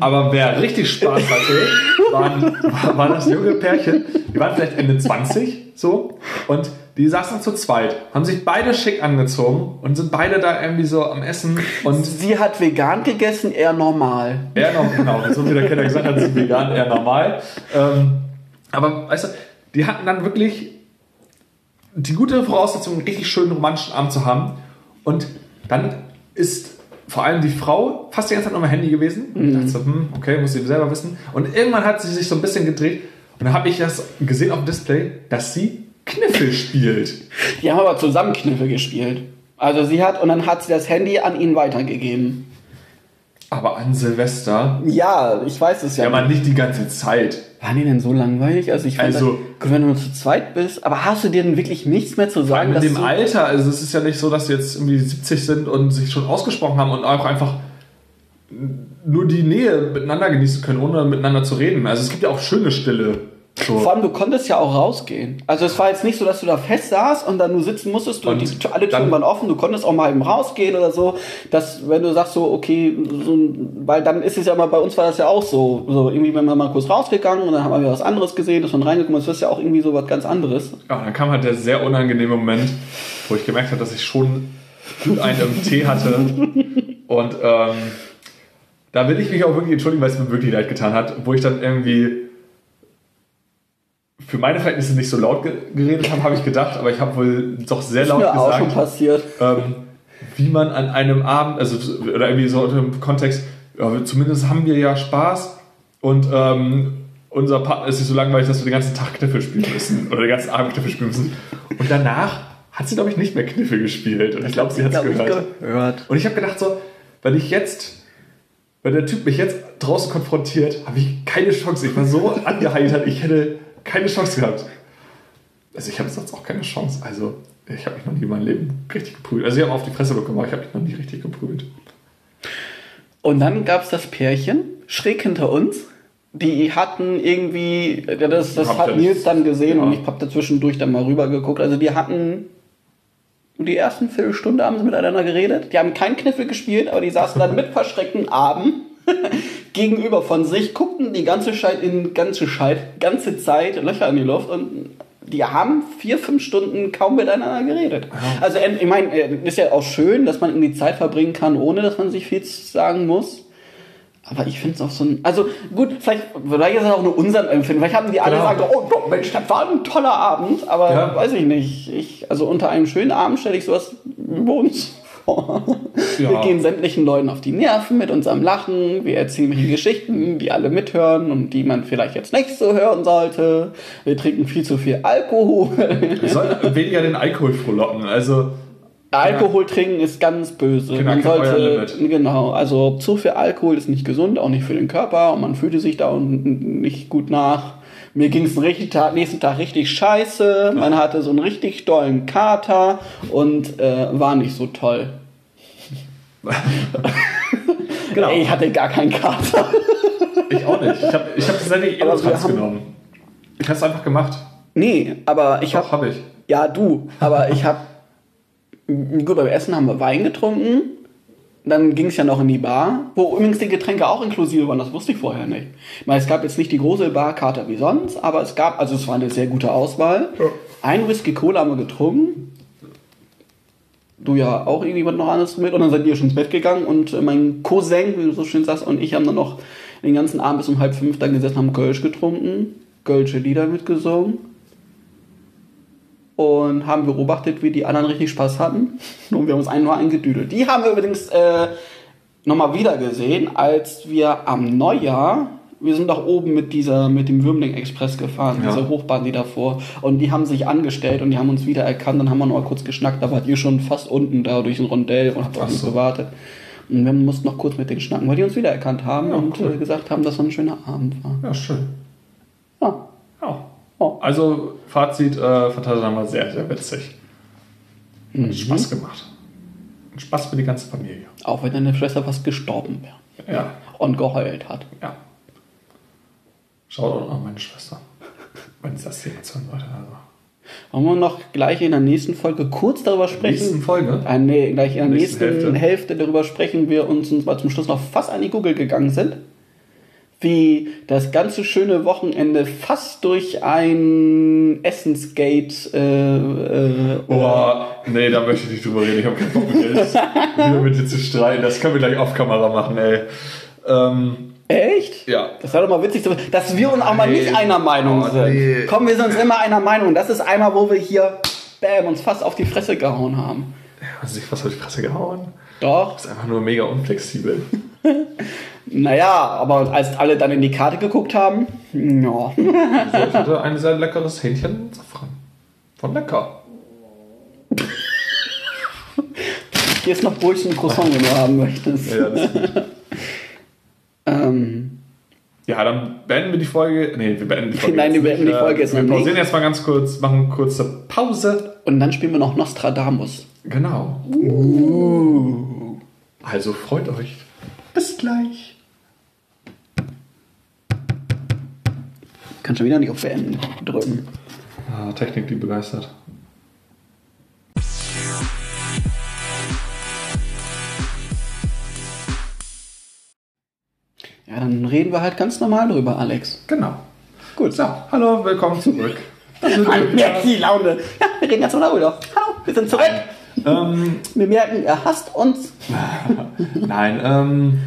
Aber wer richtig Spaß hatte, waren, war das junge Pärchen. Die waren vielleicht Ende 20 so und die saßen zu zweit, haben sich beide schick angezogen und sind beide da irgendwie so am Essen. Und sie hat vegan gegessen, er normal. Er normal, genau. So wie der Kenner gesagt hat, sie vegan, er normal. Ähm, aber weißt du, die hatten dann wirklich die gute Voraussetzung, einen richtig schönen romantischen Abend zu haben. Und dann ist vor allem die Frau fast die ganze Zeit noch am Handy gewesen. Mhm. dachte so, hm, okay, muss sie selber wissen. Und irgendwann hat sie sich so ein bisschen gedreht und dann habe ich das gesehen auf dem Display, dass sie Kniffel spielt. Die haben aber zusammen Kniffel gespielt. Also sie hat und dann hat sie das Handy an ihn weitergegeben. Aber an Silvester? Ja, ich weiß es ja. Ja, aber nicht die ganze Zeit. Waren die denn so langweilig? Also ich fand, also, das, wenn du nur zu zweit bist, aber hast du dir denn wirklich nichts mehr zu sagen? Mit dem Alter, also es ist ja nicht so, dass sie jetzt irgendwie 70 sind und sich schon ausgesprochen haben und auch einfach nur die Nähe miteinander genießen können, ohne miteinander zu reden. Also es gibt ja auch schöne Stille. So. Vor allem, du konntest ja auch rausgehen. Also es war jetzt nicht so, dass du da fest saßt und dann nur sitzen musstest, du, die, alle Türen waren offen, du konntest auch mal eben rausgehen oder so. Dass, wenn du sagst so, okay, so, weil dann ist es ja mal, bei uns war das ja auch so, so irgendwie, wenn wir mal kurz rausgegangen und dann haben wir was anderes gesehen, dass man reingekommen ist, das ist ja auch irgendwie so was ganz anderes. Ja, dann kam halt der sehr unangenehme Moment, wo ich gemerkt habe, dass ich schon einen im Tee hatte und ähm, da will ich mich auch wirklich entschuldigen, weil es mir wirklich leid getan hat, wo ich dann irgendwie für meine Verhältnisse nicht so laut geredet habe, habe ich gedacht, aber ich habe wohl doch sehr laut ist mir gesagt, auch schon passiert. Ähm, wie man an einem Abend, also oder irgendwie so im Kontext, ja, zumindest haben wir ja Spaß und ähm, unser Partner ist nicht so langweilig, dass wir den ganzen Tag Kniffel spielen müssen [LAUGHS] oder den ganzen Abend Kniffel spielen müssen. Und danach hat sie, glaube ich, nicht mehr Kniffel gespielt. Und ich glaube, sie hat es gehört. gehört. Und ich habe gedacht so, wenn ich jetzt, wenn der Typ mich jetzt draußen konfrontiert, habe ich keine Chance. Ich war so angeheitert, ich hätte keine Chance gehabt. Also ich habe sonst auch keine Chance. Also ich habe mich noch nie in meinem Leben richtig geprügelt. Also ich habe auf die Fresse bekommen, aber ich habe mich noch nie richtig geprügelt. Und dann gab es das Pärchen schräg hinter uns. Die hatten irgendwie, das, das hat Nils dann gesehen ja. und ich habe dazwischendurch dann mal rüber geguckt. Also die hatten die ersten Viertelstunde haben sie miteinander geredet. Die haben keinen Kniffel gespielt, aber die saßen dann mit verschreckten Armen [LAUGHS] gegenüber von sich, guckten die ganze Zeit in ganze Zeit, ganze Zeit Löcher in die Luft und die haben vier, fünf Stunden kaum miteinander geredet. Ja. Also ich meine, äh, ist ja auch schön, dass man in die Zeit verbringen kann, ohne dass man sich viel sagen muss. Aber ich finde es auch so ein. Also gut, vielleicht, vielleicht ist es auch nur unser Empfinden. Vielleicht haben die alle genau. gesagt, oh doch, Mensch, das war ein toller Abend. Aber ja. weiß ich nicht. Ich, also unter einem schönen Abend stelle ich sowas über uns vor. Ja. Wir gehen sämtlichen Leuten auf die Nerven mit unserem Lachen. Wir erzählen welche Geschichten, die alle mithören und die man vielleicht jetzt nicht so hören sollte. Wir trinken viel zu viel Alkohol. Wir sollten weniger den Alkohol frohlocken. Also Alkohol trinken ist ganz böse. Genau, man sollte, genau, also zu viel Alkohol ist nicht gesund, auch nicht für den Körper und man fühlte sich da nicht gut nach. Mir ging es nächsten Tag richtig scheiße. Man hatte so einen richtig dollen Kater und äh, war nicht so toll. [LAUGHS] genau. ich hatte gar keinen Kater. ich auch nicht. Ich habe ich hab tatsächlich Elotrans genommen. Ich habe es einfach gemacht. Nee, aber ich habe. Hab ich. Ja, du. Aber ich habe. Gut, beim Essen haben wir Wein getrunken dann ging es ja noch in die Bar, wo übrigens die Getränke auch inklusive waren, das wusste ich vorher nicht. Ich meine, es gab jetzt nicht die große Barkarte wie sonst, aber es gab, also es war eine sehr gute Auswahl. Ja. Ein Whisky Cola haben wir getrunken. Du ja auch irgendwie noch anderes mit und dann seid ihr schon ins Bett gegangen und mein Cousin, wie du so schön sagst, und ich haben dann noch den ganzen Abend bis um halb fünf da gesessen, haben Kölsch getrunken, Kölsche Lieder mitgesungen und haben beobachtet, wie die anderen richtig Spaß hatten. Und wir haben uns einen nur eingedüdelt. Die haben wir übrigens äh, nochmal wieder gesehen, als wir am Neujahr, wir sind doch oben mit dieser, mit dem Würmling Express gefahren, ja. diese Hochbahn, die davor. Und die haben sich angestellt und die haben uns wieder erkannt. Dann haben wir noch mal kurz geschnackt. Da wart ihr schon fast unten da durch ein Rondell und habt auf uns gewartet. Und wir mussten noch kurz mit denen schnacken, weil die uns wiedererkannt haben Ja, und cool. äh, gesagt haben, dass es ein schöner Abend war. Ja, schön. Ja. Oh. Also, Fazit, äh, Phantasialand war sehr, sehr witzig. Mhm. Spaß gemacht. Und Spaß für die ganze Familie. Auch wenn deine Schwester fast gestorben wäre Ja, und geheult hat. ja. Schaut auch an meine Schwester. Wenn sie das Thema hören sollte. Also. Wollen wir noch gleich in der nächsten Folge kurz darüber Nächsten sprechen? Folge. Äh, nee, gleich in der Nächsten nächsten, Hälfte. Hälfte. darüber sprechen wir uns, uns mal zum Schluss noch fast an die Google gegangen sind. Wie das ganze schöne Wochenende fast durch ein Essensgate äh, äh, Boah, nee, da möchte ich nicht drüber reden. Ich habe keinen Bock mit dir jetzt [LAUGHS] wieder mit dir zu streiten. Das können wir gleich auf Kamera machen, ey. Ähm, Echt? ja. Das war doch mal witzig, dass wir uns auch mal nicht einer Meinung Oh, sind. nee. Komm, wir sind uns immer einer Meinung. Das ist einmal, wo wir hier bam, uns fast auf die Fresse gehauen haben. Hast du dich fast auf die Fresse gehauen? Doch. Das ist einfach nur mega unflexibel. [LAUGHS] Naja, aber als alle dann in die Karte geguckt haben, ja. Ich hatte ein sehr leckeres Hähnchen Safran. Von lecker. Hier ist noch Brötchen Croissant, wenn du haben möchtest. Ja, das ist gut. [LAUGHS] Ähm, ja, dann beenden wir die Folge. Nee, wir beenden die Folge. [LAUGHS] Nein, wir beenden die Folge Äh, jetzt Wir noch pausieren jetzt mal ganz kurz, machen eine kurze Pause. und dann spielen wir noch Nostradamus. Genau. Also freut euch. Bis gleich. Ich kann schon wieder nicht auf Beenden drücken. Ah, Technik, die begeistert. Ja, dann reden wir halt ganz normal drüber, Alex. Genau. Gut. So, hallo, willkommen zurück. Da sind wir Man merkt die Laune. Ja, wir reden ganz normal drüber. Hallo, wir sind zurück. Ähm, Wir merken, er hasst uns. [LAUGHS] nein, ähm,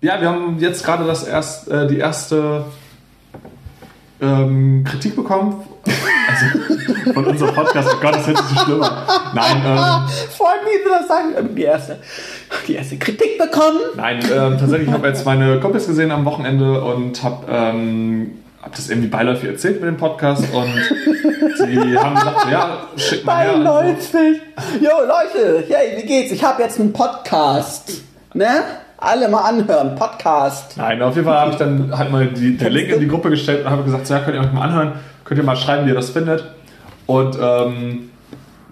ja, wir haben jetzt gerade das erst, äh, die erste ähm, Kritik bekommen. Also von unserem Podcast. Oh Gott, das hört sich so schlimm an. Nein, ähm, Vor allem, wie das sagen. Die erste, die erste Kritik bekommen. Nein, ähm, tatsächlich habe ich jetzt meine Kumpels gesehen am Wochenende und habe ähm, hab das irgendwie beiläufig erzählt mit dem Podcast und sie haben gesagt, ja, schick mal her. und so. 92. Jo, Leute, hey, wie geht's? Ich habe jetzt einen Podcast. Ne? Alle mal anhören. Podcast. Nein, auf jeden Fall habe ich dann halt mal die, den Link in die Gruppe gestellt und habe gesagt, so, ja, könnt ihr euch mal anhören, könnt ihr mal schreiben, wie ihr das findet. Und ähm,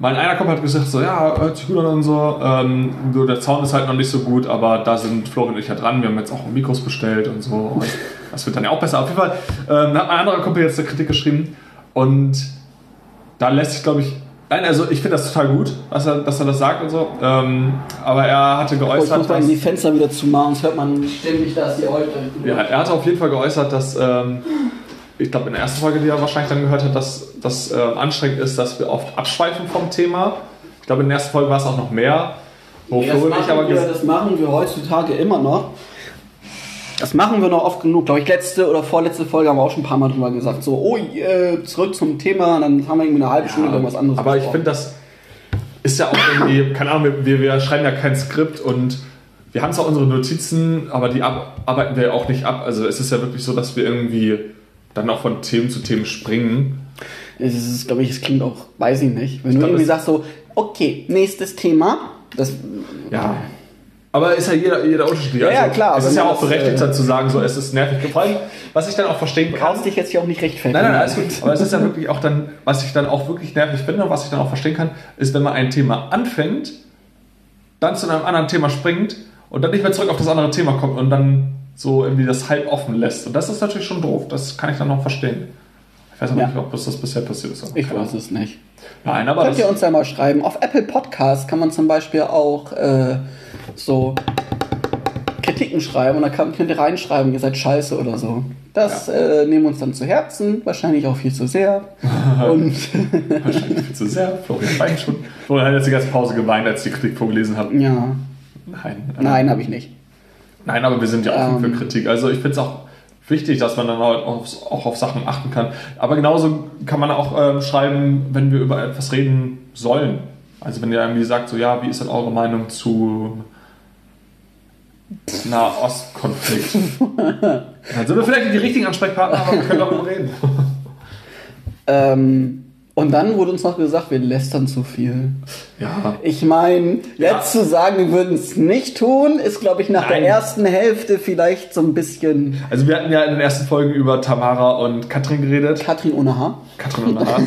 mein einer Kumpel hat gesagt, so, ja, hört sich gut an und so. Ähm, so. Der Sound ist halt noch nicht so gut, aber da sind Florian und ich ja dran. Wir haben jetzt auch Mikros bestellt und so. Und das wird dann ja auch besser. Auf jeden Fall ähm, hat mein anderer Kumpel jetzt eine Kritik geschrieben und da lässt sich, glaube ich, nein, also ich finde das total gut, dass er, dass er das sagt und so. Ähm, aber er hatte Oh, ich geäußert, muss mal dass, die Fenster wieder zumachen, sonst hört man ständig, dass die heute. ja, er hatte auf jeden Fall geäußert, dass ähm, ich glaube in der ersten Folge, die er wahrscheinlich dann gehört hat, dass das ähm, anstrengend ist, dass wir oft abschweifen vom Thema. Ich glaube in der ersten Folge war es auch noch mehr. Wo das, ich aber machen wir, das machen wir heutzutage immer noch. Das machen wir noch oft genug. Glaube ich, letzte oder vorletzte Folge haben wir auch schon ein paar Mal drüber gesagt. So, oh, äh, zurück zum Thema. Und dann haben wir irgendwie eine halbe Stunde über irgendwas anderes Aber ich finde, das ist ja auch irgendwie, keine Ahnung, wir, wir schreiben ja kein Skript und wir haben zwar unsere Notizen, aber die ab, arbeiten wir ja auch nicht ab. Also es ist ja wirklich so, dass wir irgendwie dann auch von Themen zu Themen springen. Es ist, glaube ich, es klingt auch, weiß ich nicht. Wenn du glaub, irgendwie sagst so, okay, nächstes Thema. Das, Ja. Aber ist ja jeder, jeder unterschiedlich. Also Ja, ja, klar, Es ist ja auch berechtigt, äh, zu sagen, so, es ist nervig. Vor allem, was ich dann auch verstehen du kann. brauchst dich jetzt hier auch nicht rechtfertigen. Nein, nein, alles gut. Aber es ist ja wirklich auch dann, was ich dann auch wirklich nervig finde und was ich dann auch verstehen kann, ist, wenn man ein Thema anfängt, dann zu einem anderen Thema springt und dann nicht mehr zurück auf das andere Thema kommt und dann so irgendwie das halb offen lässt. Und das ist natürlich schon doof. Das kann ich dann noch verstehen. Ich weiß aber Ja. nicht, ob das bisher passiert ist. Ich weiß es nicht. Nein, aber Könnt ihr uns ja mal schreiben. Auf Apple Podcast kann man zum Beispiel auch äh, so Kritiken schreiben und da kann, könnt ihr reinschreiben, ihr seid scheiße oder so. Das äh, nehmen wir uns dann zu Herzen, wahrscheinlich auch viel zu sehr. [LAUGHS] und [LAUGHS] wahrscheinlich viel zu sehr. Florian weint schon. Florian hat jetzt die ganze Pause geweint, als ich die Kritik vorgelesen habe. ja, Nein. nein, habe ich nicht. Nein, aber wir sind ja offen Ähm. für Kritik. Also ich finde es auch wichtig, dass man dann halt auch, auch auf Sachen achten kann. Aber genauso kann man auch ähm, schreiben, wenn wir über etwas reden sollen. Also wenn ihr irgendwie sagt, so ja, wie ist denn eure Meinung zu Nahostkonflikt? [LAUGHS] dann sind wir vielleicht nicht die richtigen Ansprechpartner, aber wir können darüber reden. Ähm, Und dann wurde uns noch gesagt, wir lästern zu viel. Ja. Ich meine, Ja. jetzt zu sagen, wir würden es nicht tun, ist, glaube ich, nach Nein. der ersten Hälfte vielleicht so ein bisschen Also wir hatten ja in den ersten Folgen über Tamara und Katrin geredet. Katrin ohne Haar. Katrin und Haar.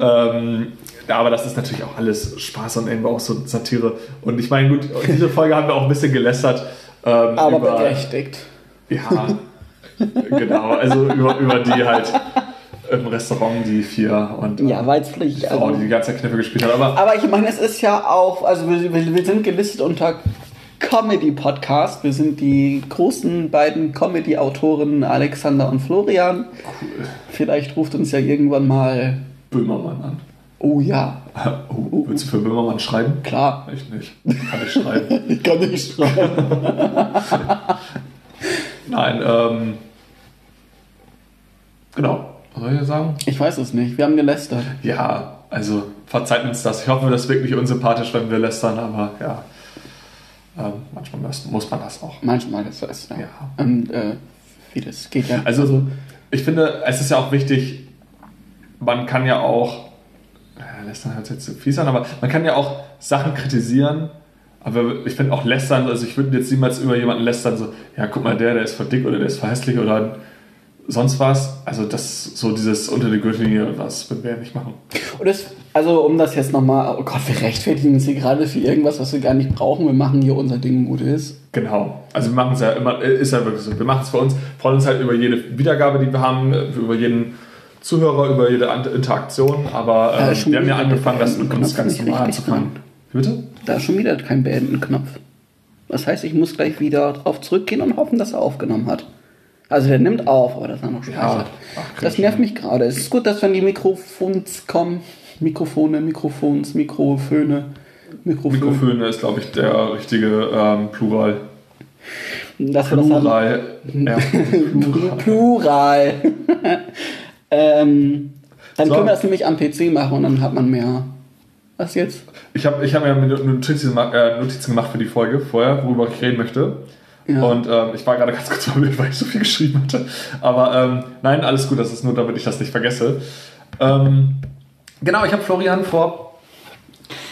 [LAUGHS] ähm, ja, aber das ist natürlich auch alles Spaß und irgendwo auch so Satire. Und ich meine, gut, in dieser Folge haben wir auch ein bisschen gelästert. Ähm, Aber über, berechtigt. Ja, genau. Also über, über die halt im Restaurant, die vier und Ja, Weizpflicht. Frau, Also. die die ganze Zeit Kniffe gespielt hat. Aber Aber ich meine, es ist ja auch, also wir, wir, wir sind gelistet unter Comedy-Podcast. Wir sind die großen beiden Comedy-Autoren Alexander und Florian. Vielleicht ruft uns ja irgendwann mal. Böhmermann an. Oh ja, [LAUGHS] Oh, willst du für Böhmermann schreiben? klar. Ich nicht. Kann ich schreiben. Ich kann nicht schreiben. [LAUGHS] [LAUGHS] Nein, ähm. Genau. Soll ich sagen? Ich weiß es nicht. Wir haben gelästert. Ja, also verzeiht uns das. Ich hoffe, das ist wirklich unsympathisch, wenn wir lästern, aber ja. Ähm, manchmal muss, muss man das auch. Manchmal ist das, ja. Ja. Und äh, vieles geht ja. Also, ich finde, es ist ja auch wichtig, man kann ja auch, ja, lästern hört sich jetzt zu fies an, aber man kann ja auch Sachen kritisieren, aber ich finde auch lästern, also ich würde jetzt niemals über jemanden lästern, so, ja, guck mal, der, der ist voll dick oder der ist voll hässlich oder sonst was. Also, das so dieses unter die Gürtellinie, was würden wir ja nicht machen. Und das, also um das jetzt nochmal, oh Gott, wir rechtfertigen uns hier gerade für irgendwas, was wir gar nicht brauchen. Wir machen hier unser Ding, gut ist. Genau. Also wir machen es ja immer, äh, ist ja wirklich so. Wir machen es für uns, freuen uns halt über jede Wiedergabe, die wir haben, äh, über jeden Zuhörer, über jede Interaktion, aber schon wir haben ja angefangen, der das mit uns ganz normal anzufangen. Bitte? Da ist schon wieder kein Beenden-Knopf. Das heißt, ich muss gleich wieder drauf zurückgehen und hoffen, dass er aufgenommen hat. Also der nimmt auf, aber dass er noch speichert. Krieg das nervt mich gerade. Es ist gut, dass wenn die Mikrofons kommen, Mikrofone, Mikrofons, Mikroföne, Mikrofone, Mikrofone ist, glaube ich, der richtige ähm, Plural. das. Plural. Ja. [LAUGHS] Plural. Plural. [LAUGHS] ähm, dann So. können wir das nämlich am PC machen und dann hat man mehr. Was jetzt? Ich habe ich hab mir Notizen, äh, Notizen gemacht für die Folge vorher, worüber ich reden möchte. Ja. Und ähm, ich war gerade [LAUGHS] ganz kurz verwirrt, weil ich so viel geschrieben hatte. Aber ähm, nein, alles gut, das ist nur, damit ich das nicht vergesse. Ähm, genau, ich habe Florian vor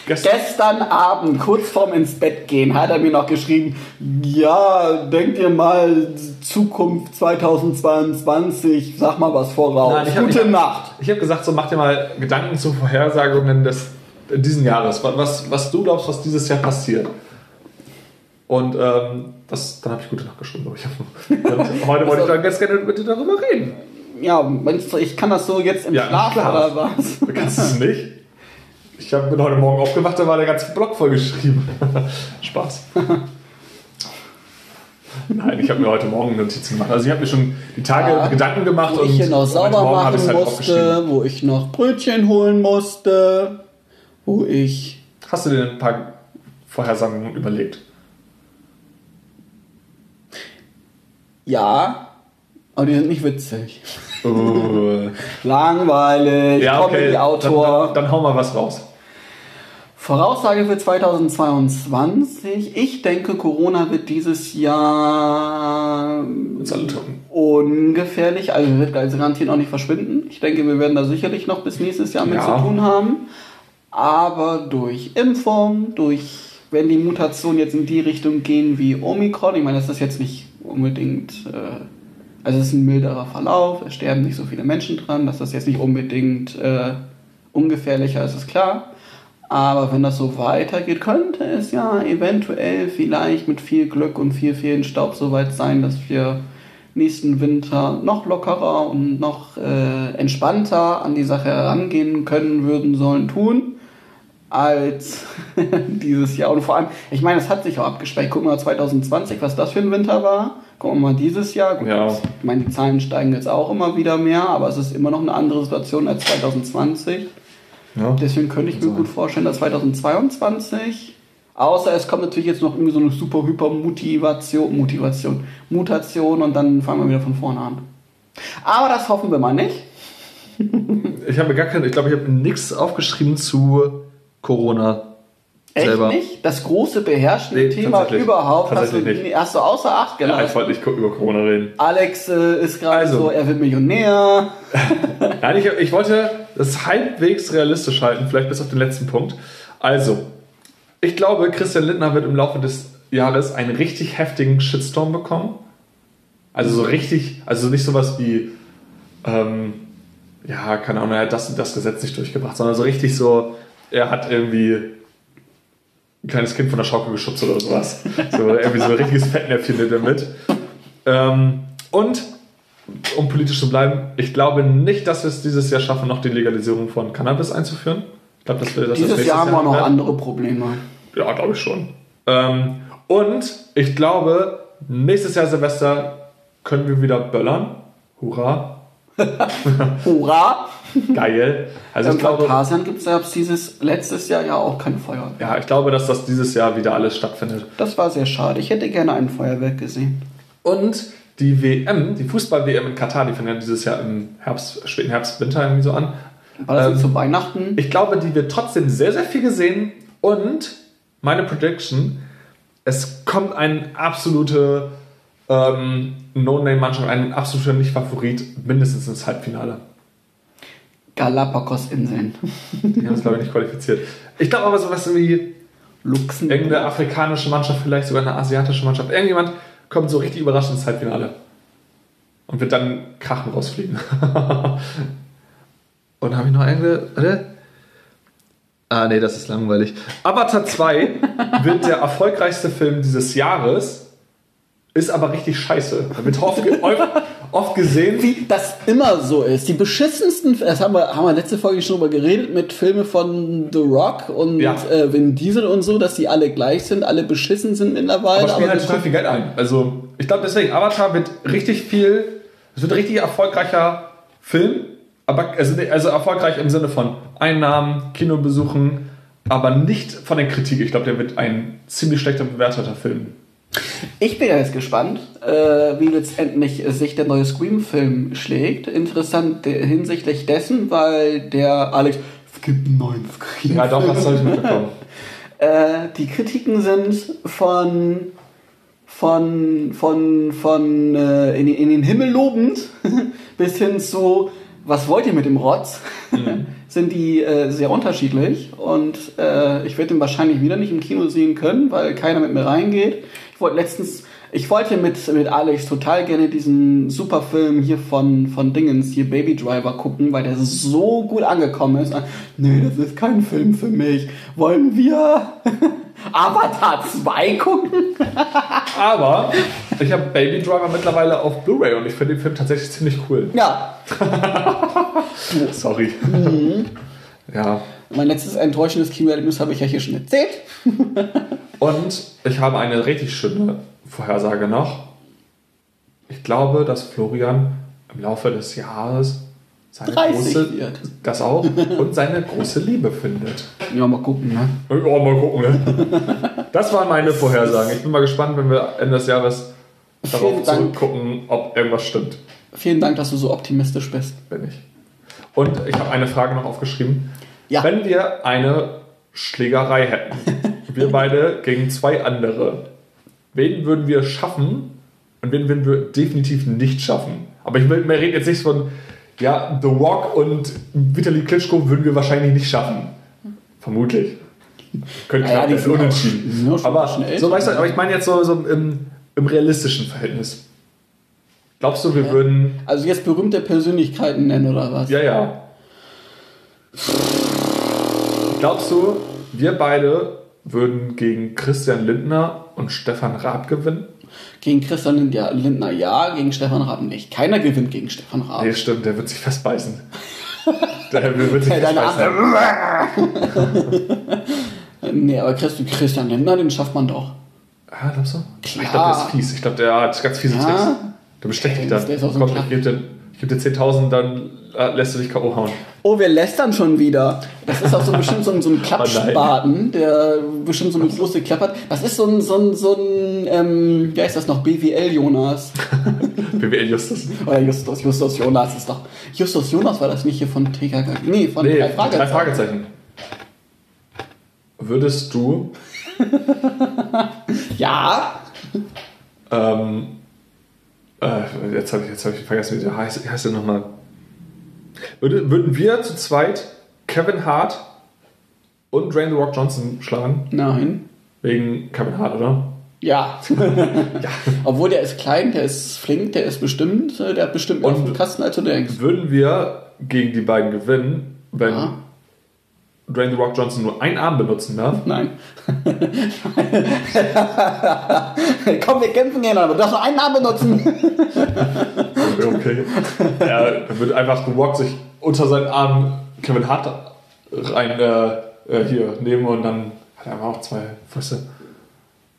gestern. Gestern Abend, kurz vorm ins Bett gehen, hat er mir noch geschrieben, ja, denkt ihr mal, Zukunft 2022, sag mal was voraus. Nein, ich hab- Gute ich Nacht. Ich habe gesagt, so mach dir mal Gedanken zu Vorhersagungen des diesen Jahres. Was, was, was du glaubst, was dieses Jahr passiert. Und ähm, das, dann habe ich gute Nacht geschrieben, glaube ich. [LAUGHS] Und heute wollte ich dann ganz gerne mit dir darüber reden. Ja, ich kann das so jetzt im Ja, Schlaf oder was? Du kannst es nicht. Ich hab, bin heute Morgen aufgewacht, da war der ganze Blog voll geschrieben. [LAUGHS] Spaß. Nein, ich habe mir heute Morgen Notizen gemacht. Also ich habe mir schon die Tage Ja, Gedanken gemacht wo und ich hier noch heute sauber Morgen habe machen halt aufgeschrieben. musste, wo ich noch Brötchen holen musste, wo ich... Hast du dir ein paar Vorhersagen überlegt? Ja, aber die sind nicht witzig. Uh, [LAUGHS] Langweilig, ja, okay. Dann, Comedy-Autor. dann, dann hau mal was raus. Voraussage für 2022. Ich denke, Corona wird dieses Jahr ungefährlich, also wird also garantiert auch nicht verschwinden. Ich denke, wir werden da sicherlich noch bis nächstes Jahr mit Ja. zu tun haben. Aber durch Impfung, durch, wenn die Mutationen jetzt in die Richtung gehen wie Omikron, ich meine, das ist jetzt nicht unbedingt, äh, also es ist ein milderer Verlauf, es sterben nicht so viele Menschen dran, dass das jetzt nicht unbedingt äh, ungefährlicher ist, ist klar. Aber wenn das so weitergeht, könnte es ja eventuell vielleicht mit viel Glück und viel Feenstaub so weit sein, dass wir nächsten Winter noch lockerer und noch äh, entspannter an die Sache herangehen können, würden, sollen, tun, als [LAUGHS] dieses Jahr. Und vor allem, ich meine, es hat sich auch abgespeichert. Gucken wir mal 2020, was das für ein Winter war. Gucken wir mal dieses Jahr. Gut, Ja. jetzt, ich meine, die Zahlen steigen jetzt auch immer wieder mehr, aber es ist immer noch eine andere Situation als 2020. Ja. Deswegen könnte ich mir gut vorstellen, dass 2022, außer es kommt natürlich jetzt noch irgendwie so eine super hyper Motivation, Motivation, Mutation und dann fangen wir wieder von vorne an. Aber das hoffen wir mal nicht. Ich habe gar keine, ich glaube, ich habe nichts aufgeschrieben zu Corona. Echt selber. nicht? Das große beherrschende Nee, Thema überhaupt hast du, hast du außer Acht Ja, gelassen. ich wollte nicht über Corona reden. Alex äh, ist gerade Also. so, er wird Millionär. [LAUGHS] Nein, ich, ich wollte das halbwegs realistisch halten, vielleicht bis auf den letzten Punkt. Also, ich glaube, Christian Lindner wird im Laufe des Jahres einen richtig heftigen Shitstorm bekommen. Also so richtig, also nicht sowas wie, ähm, ja, keine Ahnung, er hat das und das Gesetz nicht durchgebracht, sondern so richtig so, er hat irgendwie ein kleines Kind von der Schaukel geschubst oder sowas. So, irgendwie so ein richtiges Fettnäpfchen nimmt er mit. Ähm, und um politisch zu bleiben, ich glaube nicht, dass wir es dieses Jahr schaffen, noch die Legalisierung von Cannabis einzuführen. Ich glaube, dass wir das Dieses Jahr haben wir noch werden. andere Probleme. Ja, glaube ich schon. Ähm, und ich glaube, nächstes Jahr Silvester können wir wieder böllern. Hurra. [LAUGHS] Hurra! [LAUGHS] Geil. Also Im ich glaube, Phantasialand gibt es dieses letztes Jahr ja auch kein Feuerwerk. ja, ich glaube, dass das dieses Jahr wieder alles stattfindet. Das war sehr schade. Ich hätte gerne ein Feuerwerk gesehen. Und die WM, die Fußball-WM in Katar, die findet ja dieses Jahr im Herbst, späten Herbst, Winter irgendwie so an. War das Ähm, zu Weihnachten? Ich glaube, die wird trotzdem sehr, sehr viel gesehen. Und meine Prediction, es kommt ein absolute ähm, No-Name-Mannschaft, ein absoluter Nicht-Favorit, mindestens ins Halbfinale. Galapagos-Inseln. Die haben es, glaube ich, nicht qualifiziert. Ich glaube aber sowas wie Luxemburg. irgendeine afrikanische Mannschaft, vielleicht sogar eine asiatische Mannschaft. Irgendjemand kommt so richtig überraschend ins Halbfinale. Und wird dann krachen rausfliegen. [LAUGHS] Und habe ich noch eine. Ah, nee, das ist langweilig. Avatar 2 wird der erfolgreichste Film dieses Jahres. Ist aber richtig scheiße. Wird oft, oft, gesehen. Wie das immer so ist. Die beschissensten, das haben wir, haben wir letzte Folge schon drüber geredet, mit Filmen von The Rock und Ja. äh, Vin Diesel und so, dass die alle gleich sind, alle beschissen sind mittlerweile. Aber spielen halt die- total viel Geld ein. Also, ich glaube deswegen, Avatar wird richtig viel, es wird ein richtig erfolgreicher Film, aber also, also erfolgreich im Sinne von Einnahmen, Kinobesuchen, aber nicht von der Kritik. Ich glaube, der wird ein ziemlich schlechter bewerteter Film. Ich bin ja jetzt gespannt, äh, wie letztendlich sich der neue Scream-Film schlägt. Interessant hinsichtlich dessen, weil der Alex, es gibt einen neuen Scream. Ja, doch, das habe ich mitbekommen. [LAUGHS] Äh, die Kritiken sind von von von von äh, in, in den Himmel lobend [LAUGHS] bis hin zu was wollt ihr mit dem Rotz [LAUGHS] sind die äh, sehr unterschiedlich und äh, ich werde den wahrscheinlich wieder nicht im Kino sehen können, weil keiner mit mir reingeht. Wollte letztens ich wollte mit, mit Alex total gerne diesen super Film hier von, von Dingens, hier Baby Driver gucken, weil der so gut angekommen ist. Nee, das ist kein Film für mich. Wollen wir [LAUGHS] Avatar 2 gucken? [LAUGHS] Aber ich habe Baby Driver mittlerweile auf Blu-ray und ich finde den Film tatsächlich ziemlich cool. Ja. [LAUGHS] Sorry. Ja. Mein letztes enttäuschendes Kinoerlebnis habe ich ja hier schon erzählt. [LAUGHS] Und ich habe eine richtig schöne Vorhersage noch. Ich glaube, dass Florian im Laufe des Jahres seine 30 große, wird. das auch und seine große Liebe findet. Ja, mal gucken, ne? Ja, mal gucken. Ne? Das waren meine Vorhersagen. Ich bin mal gespannt, wenn wir Ende des Jahres Vielen darauf Dank. zurückgucken, ob irgendwas stimmt. Vielen Dank, dass du so optimistisch bist. Bin ich. Und ich habe eine Frage noch aufgeschrieben. Ja. Wenn wir eine Schlägerei hätten, [LAUGHS] wir beide gegen zwei andere, wen würden wir schaffen und wen würden wir definitiv nicht schaffen? Aber ich will, wir reden jetzt nicht von, ja, The Rock und Vitali Klitschko würden wir wahrscheinlich nicht schaffen. Vermutlich. Könnte Ja, knapp werden, unentschieden. auch aber, schon älter. so, weißt du, aber ich meine jetzt so, so im, im realistischen Verhältnis. Glaubst du, wir würden. Also jetzt berühmte Persönlichkeiten nennen oder was? Ja, ja. Glaubst du, wir beide würden gegen Christian Lindner und Stefan Raab gewinnen? Gegen Christian Lindner, ja, gegen Stefan Raab nicht. Keiner gewinnt gegen Stefan Raab. Nee, stimmt, der wird sich festbeißen. [LAUGHS] der wird sich Hey, deine festbeißen. [LAUGHS] Nee, aber Christ- Christian Lindner, den schafft man doch. Ah, glaubst du? Ich Klar. glaube, der ist fies. Ich glaube, der hat ganz fiese Ja. Tricks. Der bestecht dich dann. Der ist auch so Komm, gebe dir, ich geb dir 10.000, dann äh, lässt du dich K.O. hauen. Oh, wir lästern schon wieder. Das ist auch so bestimmt so ein, so ein [LAUGHS] Klappspaten, der bestimmt so eine große Klappe hat. Das ist so ein, so ein, so ein ähm, wie heißt das noch, BWL-Jonas. [LAUGHS] BWL Justus. Oder Justus, Justus Jonas ist doch. Justus Jonas war das nicht hier von TKK. Nee, von Nee, drei drei Fragezeichen. Fragezeichen. würdest du [LAUGHS] Ja. Ähm, äh, jetzt habe ich, jetzt hab ich vergessen, wie der heißt, wie heißt der nochmal? Würde, würden wir zu zweit Kevin Hart und Dwayne The Rock Johnson schlagen? Nein. Wegen Kevin Hart, oder? Ja. [LAUGHS] [LAUGHS] Obwohl der ist klein, der ist flink, der ist bestimmt, äh, der hat bestimmt mehr Und- auf dem Kasten, als du denkst. Würden wir gegen die beiden gewinnen, wenn Ja. Dwayne The Rock Johnson nur einen Arm benutzen darf? Nein. [LAUGHS] Komm, wir kämpfen gerne, aber du darfst nur einen Namen benutzen. [LAUGHS] Okay. ja, dann würde einfach The Rock sich unter seinen Arm Kevin Hart rein äh, äh, hier nehmen und dann hat er einfach auch zwei Füße.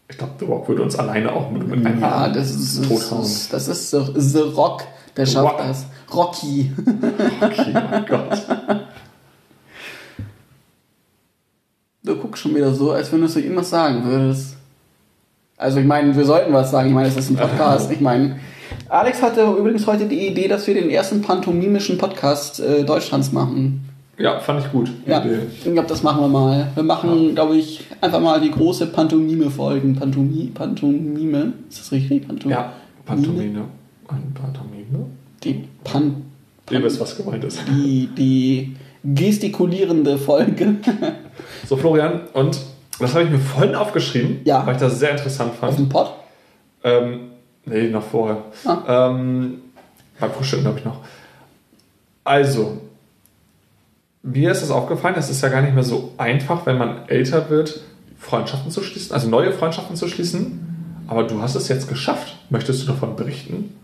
Ich glaube, The Rock würde uns alleine auch mit, mit einem Ja, Arm das ist, tothauen. ist, das ist The, The Rock, der schafft Rock. das. Rocky. Okay, oh Gott. [LAUGHS] Du guckst schon wieder so, als wenn du ihm was sagen würdest. Also ich meine, wir sollten was sagen. Ich meine, es ist ein Podcast. Ich meine, Alex hatte übrigens heute die Idee, dass wir den ersten pantomimischen Podcast äh, Deutschlands machen. Ja, fand ich gut. Ja, Idee. ich glaube, das machen wir mal. Wir machen, glaube ich, einfach mal die große Pantomime-Folgen. Pantomi Pantomime? Ist das richtig? Pantomime? Ja, Pantomime. Ein Pantomime? Die, Pan Ihr wisst, was gemeint ist. die, die gestikulierende Folge. [LAUGHS] So, Florian, und das habe ich mir vorhin aufgeschrieben, Ja. weil ich das sehr interessant Auf fand. dem Pott. Ähm, nee, noch vorher. Ah. Ähm, beim Frühstück, glaube ich, noch. Also, mir ist es aufgefallen, es ist ja gar nicht mehr so einfach, wenn man älter wird, Freundschaften zu schließen, also neue Freundschaften zu schließen. Aber du hast es jetzt geschafft. Möchtest du davon berichten?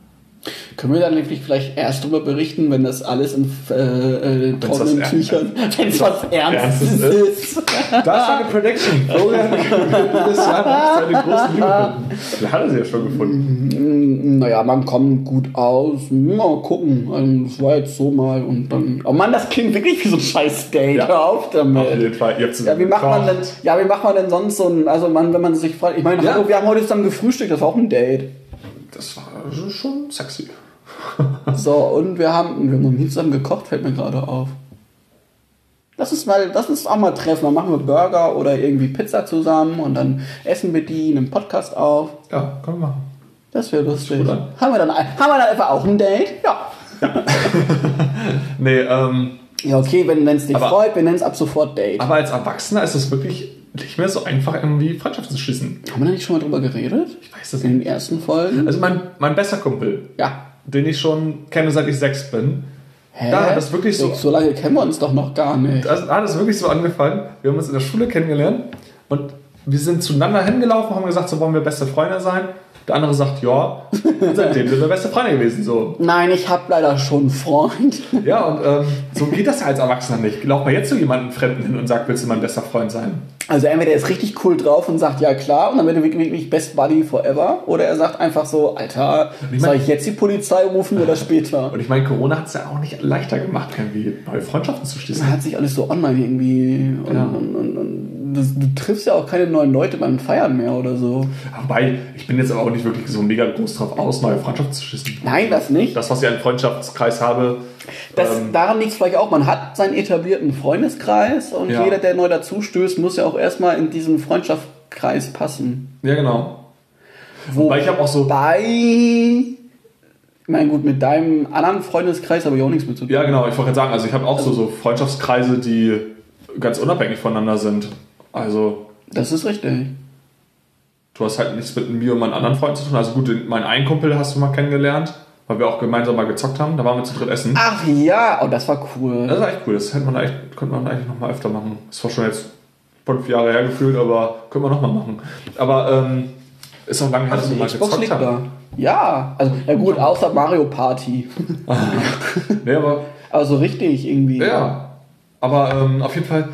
Können wir dann wirklich vielleicht erst darüber berichten, wenn das alles in äh, äh, trockenen [LAUGHS] was Tüchern, wenn es was Ernstes Ernstes ist. [LAUGHS] Das ist eine Prediction. Florian dieses Jahr seine große Liebe. Wir hatten sie ja schon gefunden. Naja, man kommt gut aus. Mal gucken. Also, Das war jetzt so mal und dann. Oh Mann, das klingt wirklich wie so ein scheiß Date. Ja. Hör auf Auf damit. jeden Fall. Ja, wie macht man denn, ja, wie macht man denn sonst so ein, also man, wenn man sich freut, ich meine, Ja. wir haben heute zusammen gefrühstückt, das war auch ein Date. Das war schon sexy. [LAUGHS] So, und wir haben, wir haben zusammen gekocht, fällt mir gerade auf. Lass uns mal, lass uns auch mal treffen. Dann machen wir Burger oder irgendwie Pizza zusammen und dann essen wir die, nehmen Podcast auf. Ja, können wir machen. Das wäre lustig. an. Haben wir, dann, haben wir dann einfach auch ein Date? Ja. [LAUGHS] Nee, ähm, Ja, okay, wenn es dich freut, wir nennen es ab sofort Date. aber als Erwachsener ist es wirklich nicht mehr so einfach, irgendwie Freundschaften zu schließen. haben wir da nicht schon mal drüber geredet? Ich weiß das In nicht. den ersten Folgen? Also mein, mein bester Kumpel, Ja. den ich schon kenne, seit ich sechs bin, Hä? Da, das ist wirklich so- So lange kennen wir uns doch noch gar nicht. das hat es wirklich so angefangen. Wir haben uns in der Schule kennengelernt und wir sind zueinander hingelaufen, haben gesagt, so wollen wir beste Freunde sein. Der andere sagt ja. [LAUGHS] Seitdem sind wir beste Freunde gewesen. So. Nein, ich habe leider schon einen Freund. Ja, und ähm, so geht das ja als Erwachsener nicht. Lauf mal jetzt zu jemandem Fremden hin und sag, willst du mein bester Freund sein? Also entweder er ist richtig cool drauf und sagt ja klar und dann wird er wirklich, Best Buddy forever oder er sagt einfach so, Alter, ich soll ich jetzt die Polizei rufen oder später? Und ich meine, Corona hat es ja auch nicht leichter gemacht, irgendwie neue Freundschaften zu schließen. Man hat sich alles so online irgendwie und, Ja. und, und, und das, du triffst ja auch keine neuen Leute beim Feiern mehr oder so. Wobei, ich bin jetzt aber auch nicht wirklich so mega groß drauf aus, neue Freundschaften zu schließen. Nein, das nicht. Das, was ich einen Freundschaftskreis habe, Das, ähm, daran liegt es vielleicht auch. Man hat seinen etablierten Freundeskreis und Ja. jeder, der neu dazustößt, muss ja auch erstmal in diesen Freundschaftskreis passen. ja genau. Wo Weil ich habe auch so, Bei. Ich meine, gut, mit deinem anderen Freundeskreis habe ich auch nichts mit zu tun. ja genau, ich wollte gerade sagen, also ich habe auch so, so Freundschaftskreise, die ganz unabhängig voneinander sind. Also Das ist richtig. du hast halt nichts mit mir und meinen anderen Freunden zu tun. Also gut, meinen einen Kumpel hast du mal kennengelernt, weil wir auch gemeinsam mal gezockt haben. Da waren wir zu dritt essen. Ach ja, oh, das war cool. Das ist echt cool. Das hätte man echt, könnte man eigentlich noch mal öfter machen. Das war schon jetzt fünf Jahre her gefühlt, aber können wir noch mal machen. Aber ähm, ist auch lange her, dass Also wir mal Xbox gezockt haben. da. Ja, also, ja gut, außer Mario Party. [LAUGHS] Nee, aber Aber so richtig irgendwie. ja. Aber ähm, auf jeden Fall.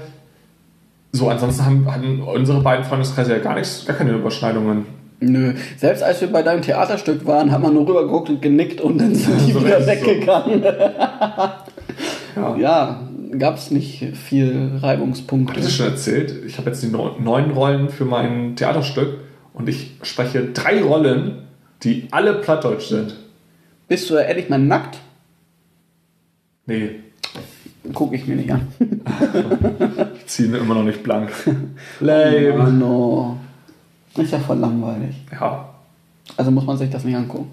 So, ansonsten haben, hatten unsere beiden Freundeskreise ja gar nichts, gar keine Überschneidungen. Nö. Selbst als wir bei deinem Theaterstück waren, hat man nur rübergeguckt und genickt und dann sind die So wieder es so. weggegangen. [LAUGHS] Ja. Ja, gab es nicht viel Reibungspunkte. ich das schon erzählt? Ich habe jetzt die neu- neun Rollen für mein Theaterstück und ich spreche drei Rollen, die alle plattdeutsch sind. Bist du ehrlich mal nackt? Nee, Guck ich mir nicht an. [LAUGHS] ziehen immer noch nicht blank. Lame. Oh no. Ist ja voll langweilig. Ja. Also muss man sich das nicht angucken.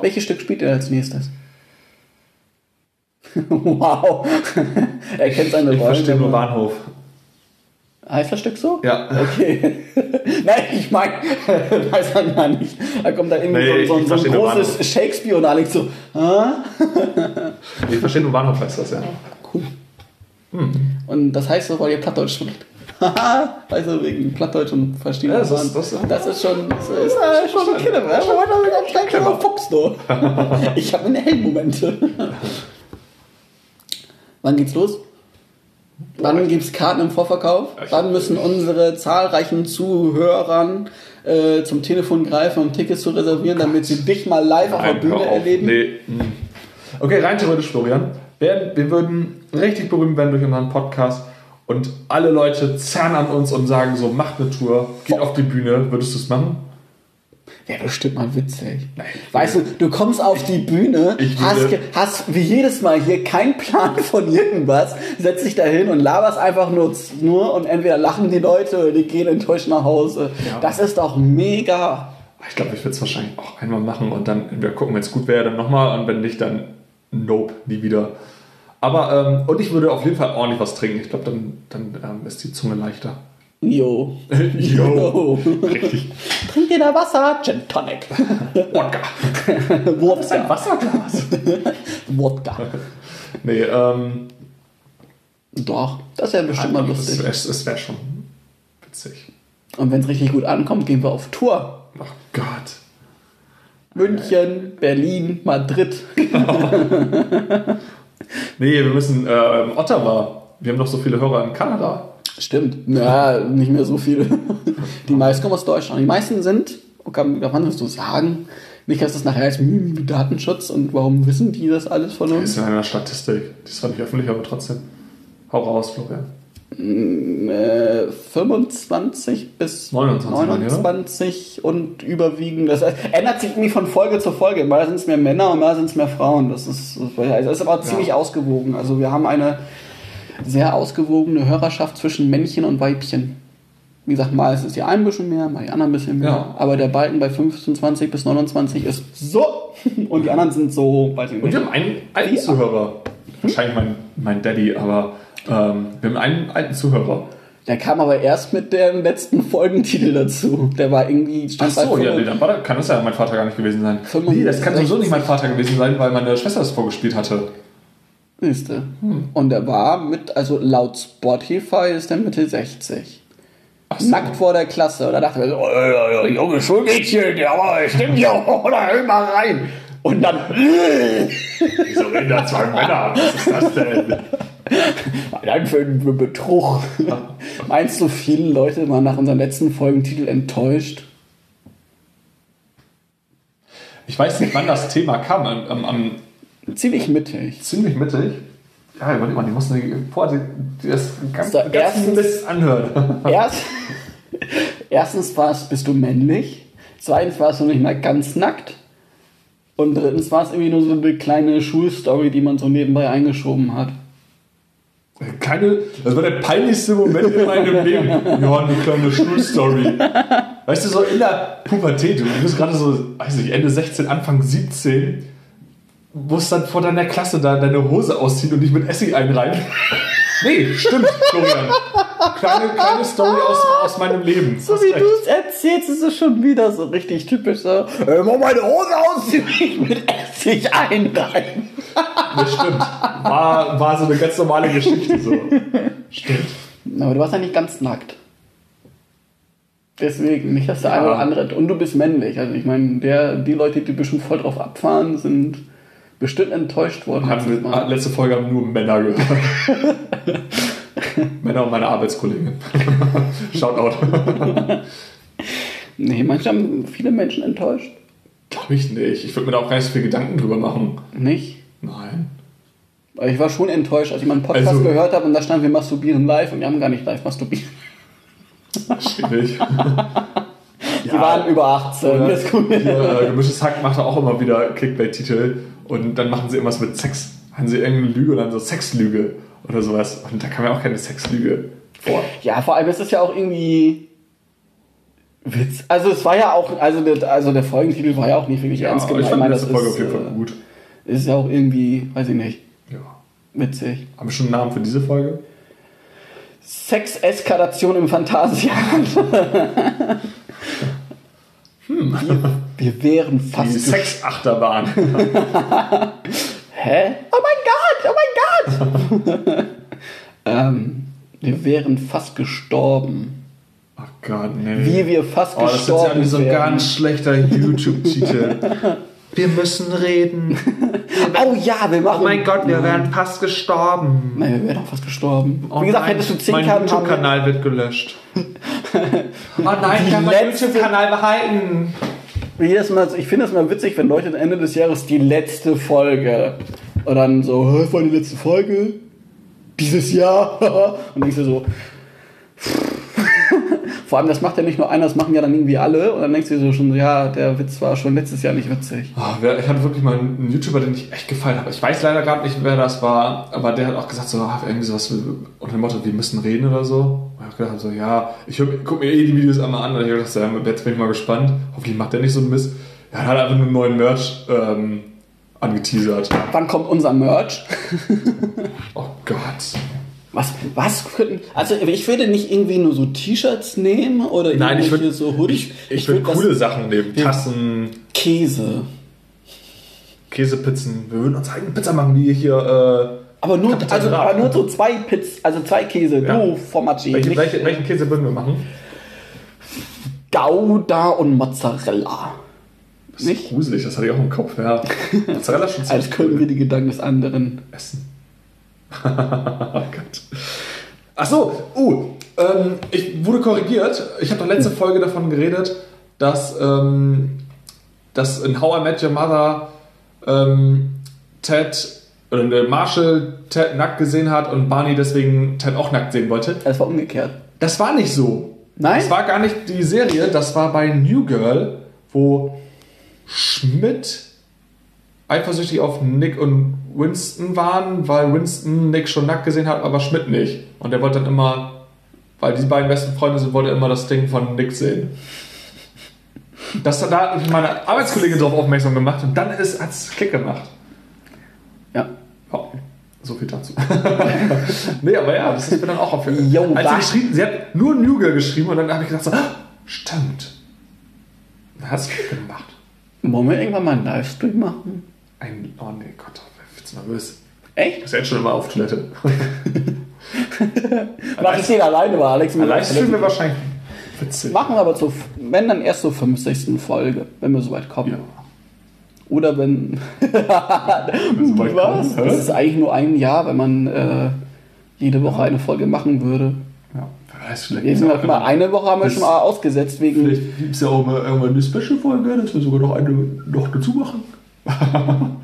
Welches Stück spielt ihr als nächstes? [LAUGHS] wow. [LAUGHS] er kennt seine Ich Rollen. verstehe nur Bahnhof. Heißt das Stück so? Ja. Okay. [LAUGHS] Nein, ich meine, weiß man gar nicht. Da kommt da irgendwie Nee, so, ich so, so ein großes. Shakespeare und Alex so, ah? Ich verstehe nur Bahnhof heißt das, ja. Cool. Und das heißt so, weil ihr Plattdeutsch spricht. [LAUGHS] Also wegen Plattdeutsch und verstehen. Ja, das ist- das- das ist schon, das ist, äh, schon ein Killer, ne? Ein kleiner Fuchs, du. [LAUGHS] Ich habe meine Heldenmomente. [LAUGHS] Wann geht's los? Wann gibt's Karten im Vorverkauf? Wann müssen unsere zahlreichen Zuhörern äh, zum Telefon greifen, um Tickets zu reservieren, damit sie dich mal live auf der Bühne erleben? Nee. mm. Okay, rein theoretisch, Florian. Wir, wir würden richtig berühmt werden durch unseren Podcast und alle Leute zerren an uns und sagen so, macht eine Tour, geht auf die Bühne. Würdest du es machen? Wäre bestimmt mal witzig. Nein. Weißt du, du kommst auf die Bühne, hast, hast wie jedes Mal hier keinen Plan [LAUGHS] von irgendwas, setzt dich da hin und laberst einfach nur, nur und entweder lachen die Leute oder die gehen enttäuscht nach Hause. Ja. Das ist doch mega. Ich glaube, ich würde es wahrscheinlich auch einmal machen und dann entweder gucken, wenn es gut wäre, dann nochmal und wenn nicht, dann nope, nie wieder. Aber, ähm, und ich würde auf jeden Fall ordentlich was trinken. Ich glaube, dann, dann ähm, ist die Zunge leichter. [LAUGHS] Jo. Jo. Richtig. Trink dir da Wasser, Gin Tonic. [LAUGHS] Wodka. Wodka. Wasserglas. Wodka. Nee, ähm, Doch, das wäre bestimmt mal lustig. es, wäre schon witzig. Und wenn es richtig gut ankommt, gehen wir auf Tour. Oh Gott. München, Berlin, Madrid. [LAUGHS] Nee, wir müssen, ähm, Ottawa. Wir haben doch so viele Hörer in Kanada. Stimmt. Ja, nicht mehr so viele. Die meisten kommen aus Deutschland. Die meisten sind, okay, wann wirst du sagen? Nicht, dass das nachher als hm, Datenschutz und warum wissen die das alles von Das uns? ist ja eine Statistik. Die ist zwar nicht öffentlich, aber trotzdem. Hau raus, Florian. Äh, 25 bis 29 waren die, 29 und überwiegend. Das ändert sich irgendwie von Folge zu Folge. Mal sind es mehr Männer und mal sind es mehr Frauen. Das ist, das ist aber ziemlich ausgewogen. Also wir haben eine sehr ausgewogene Hörerschaft zwischen Männchen und Weibchen. Wie gesagt, mal ist es die einen ein bisschen mehr, mal die anderen ein bisschen mehr. Ja. Aber der Balken bei 25 bis 29 ist so. [LAUGHS] Und die anderen sind so, weiß ich Und nicht. wir haben einen alten? Zuhörer. Wahrscheinlich mein, mein Daddy, aber ähm, wir haben einen alten Zuhörer. Der kam aber erst mit dem letzten Folgentitel dazu. Der war irgendwie. Ach so, ja, nee, dann war das, kann das ja mein Vater gar nicht gewesen sein. 65. Nee, das kann sowieso nicht mein Vater gewesen sein, weil meine Schwester das vorgespielt hatte. Siehste. Und er war mit, also laut Spotify ist er Mitte 60. Ach so. Nackt vor der Klasse. Und da dachte er so, oh, junge Schulmädchen, ja, stimmt ja, [LAUGHS] oder hör mal rein. Und dann, [LAUGHS] Wieso reden da zwei Männer? Was ist das denn? dann für Betrug. Meinst du, viele Leute waren nach unseren letzten Folgentitel enttäuscht? Ich weiß nicht, wann das Thema kam. Am, am, am Ziemlich mittig. ziemlich mittig. Ja, überleg mal, die mussten die, boah, die, die das ganz, So, ganzen erstens- Mist anhören. Erst, [LAUGHS] erstens war es, bist du männlich. Zweitens warst du nicht mal ganz nackt. Und drittens war es irgendwie nur so eine kleine Schulstory, die man so nebenbei eingeschoben hat. Keine, das war der peinlichste Moment in meinem [LAUGHS] Leben. Ja, eine kleine Schulstory. Weißt du, so in der Pubertät, du bist gerade so, weiß nicht, Ende 16, Anfang 17, musst dann vor deiner Klasse da deine Hose ausziehen und dich mit Essig einreiben. Nee, stimmt, Florian. Kleine, kleine Story aus, aus meinem Leben. So wie du es erzählst, ist es schon wieder so richtig typisch. So, äh, mach meine Hose ausziehen [LAUGHS] mich mit Essig einreiben. Nee, stimmt. War, war so eine ganz normale Geschichte so. Stimmt. Aber du warst ja nicht ganz nackt. Deswegen, nicht, dass der Ja. eine oder andere. Und du bist männlich. Also ich meine, der, die Leute, die bestimmt voll drauf abfahren, sind bestimmt enttäuscht worden. Mal. letzte Folge haben nur Männer gehört. [LAUGHS] [LAUGHS] Männer und meine Arbeitskollegin. [LAUGHS] Shoutout. Nee, manchmal haben viele Menschen enttäuscht. Glaube ich nicht. Ich würde mir da auch gar nicht so viel Gedanken drüber machen. Nicht? Nein. Weil ich war schon enttäuscht, als ich meinen Podcast Also- gehört habe und da stand, wir masturbieren live und wir haben gar nicht live masturbiert. Schwierig. [LAUGHS] Die waren über 18. Oder Das kommt mir- hier, äh, Gemischtes Hack macht auch immer wieder Clickbait-Titel und dann machen sie irgendwas mit Sex. Haben sie irgendeine Lüge und dann so Sexlüge oder sowas. Und da kann man auch keine Sexlüge vor. Ja, vor allem ist es ja auch irgendwie Witz. Also es war ja auch, also der, also der Folgentitel war ja auch nicht wirklich Ja, ernst gemeint. ich fand die letzte Folge ist, auf jeden Fall äh, gut. Ist ja auch irgendwie, weiß ich nicht, Ja. witzig. Haben wir schon einen Namen für diese Folge? Sexeskalation im Phantasialand. hm. wir, wir wären fast. Die Sexachterbahn. [LAUGHS] [LAUGHS] Hä? Oh mein Gott, oh mein Gott! [LAUGHS] ähm, wir wären fast gestorben. Ach Gott, nee. Wie wir fast oh, das ist gestorben ja so ein wären. ganz schlechter YouTube-Titel. [LAUGHS] wir müssen reden. [LAUGHS] Oh ja, wir machen. Oh mein Gott, wir wären fast gestorben. Nein, wir wären auch fast gestorben. Oh Wie gesagt, nein, hättest du 10 Mein Karten haben. YouTube-Kanal wird gelöscht. oh nein, ich kann meinen YouTube-Kanal behalten. Jedes Mal, ich finde es mal witzig, wenn Leute Ende des Jahres die letzte Folge und dann so, "Hä, war die letzte Folge? Dieses Jahr? [LAUGHS] und du so, vor allem das macht ja nicht nur einer, das machen ja dann irgendwie alle und dann denkst du dir so schon, ja, der Witz war schon letztes Jahr nicht witzig. Oh, ich hatte wirklich mal einen YouTuber, den ich echt gefallen habe. Ich weiß leider gerade nicht, wer das war, aber der hat auch gesagt, so, irgendwie sowas unter dem Motto, wir müssen reden oder so. Und ich hab gedacht, so, ja, ich hör, guck mir eh die Videos einmal an und ich hab gedacht, so, ja, jetzt bin ich mal gespannt. Hoffentlich macht der nicht so einen Mist. Er hat einfach nur einen neuen Merch ähm, angeteasert. Wann kommt unser Merch? [LAUGHS] Oh Gott. Was, was könnten, also ich würde nicht irgendwie nur so T-Shirts nehmen oder Nein, ich würde so Hoodies. ich, ich würd würd was- coole Sachen nehmen. Tassen, Käse. Käsepizzen. Wir würden uns eigene Pizza machen, die hier. Aber nur, also, aber nur so zwei Pizz, also zwei Käse. Ja. Du, Formaggi. Äh, welche, welche, welchen Käse würden wir machen? Gouda und Mozzarella. Das ist Nicht? gruselig, das hatte ich auch im Kopf. Ja. [LAUGHS] Mozzarella schon Als könnten cool. wir die Gedanken des anderen. Essen. [LAUGHS] oh Gott. Ach so, uh, ähm, ich wurde korrigiert. Ich habe doch letzte Folge davon geredet, dass, ähm, dass in How I Met Your Mother ähm, Ted oder der Marshall Ted nackt gesehen hat und Barney deswegen Ted auch nackt sehen wollte. Es war umgekehrt. Das war nicht so. Nein? Das war gar nicht die Serie, das war bei New Girl, wo Schmidt eifersüchtig auf Nick und Winston waren, weil Winston Nick schon nackt gesehen hat, aber Schmidt nicht. Und er wollte dann immer, weil die beiden besten Freunde sind, wollte er immer das Ding von Nick sehen. Das, da hat mich meine Arbeitskollegin darauf aufmerksam gemacht und dann hat es Klick gemacht. Ja. Ja, so viel dazu. [LAUGHS] nee, aber ja, das ist mir dann auch aufgefallen. Als sie geschrieben, sie hat nur Girl geschrieben und dann habe ich gedacht so, ah, stimmt. Dann hat es gemacht. Wollen wir irgendwann mal einen Livestream machen? Ein, oh nee, Gott, ich bin zu nervös. Echt? Ich jetzt schon immer auf Toilette. [LAUGHS] Mach ich den alleine, weil Alex mir Livestream wäre wahrscheinlich witzig. Machen wir aber zur, wenn dann erst zur 50. Folge, wenn wir soweit kommen. Ja. Oder wenn. [LAUGHS] so weit Was? kommen? Das ist eigentlich nur ein Jahr, wenn man äh, jede Woche eine Folge machen würde. Ja, wer weiß, vielleicht. Wir mal eine Woche haben wir schon mal ausgesetzt wegen. Vielleicht gibt es ja auch mal irgendwann eine Special-Folge, dass wir sogar noch eine noch dazu machen. [LAUGHS]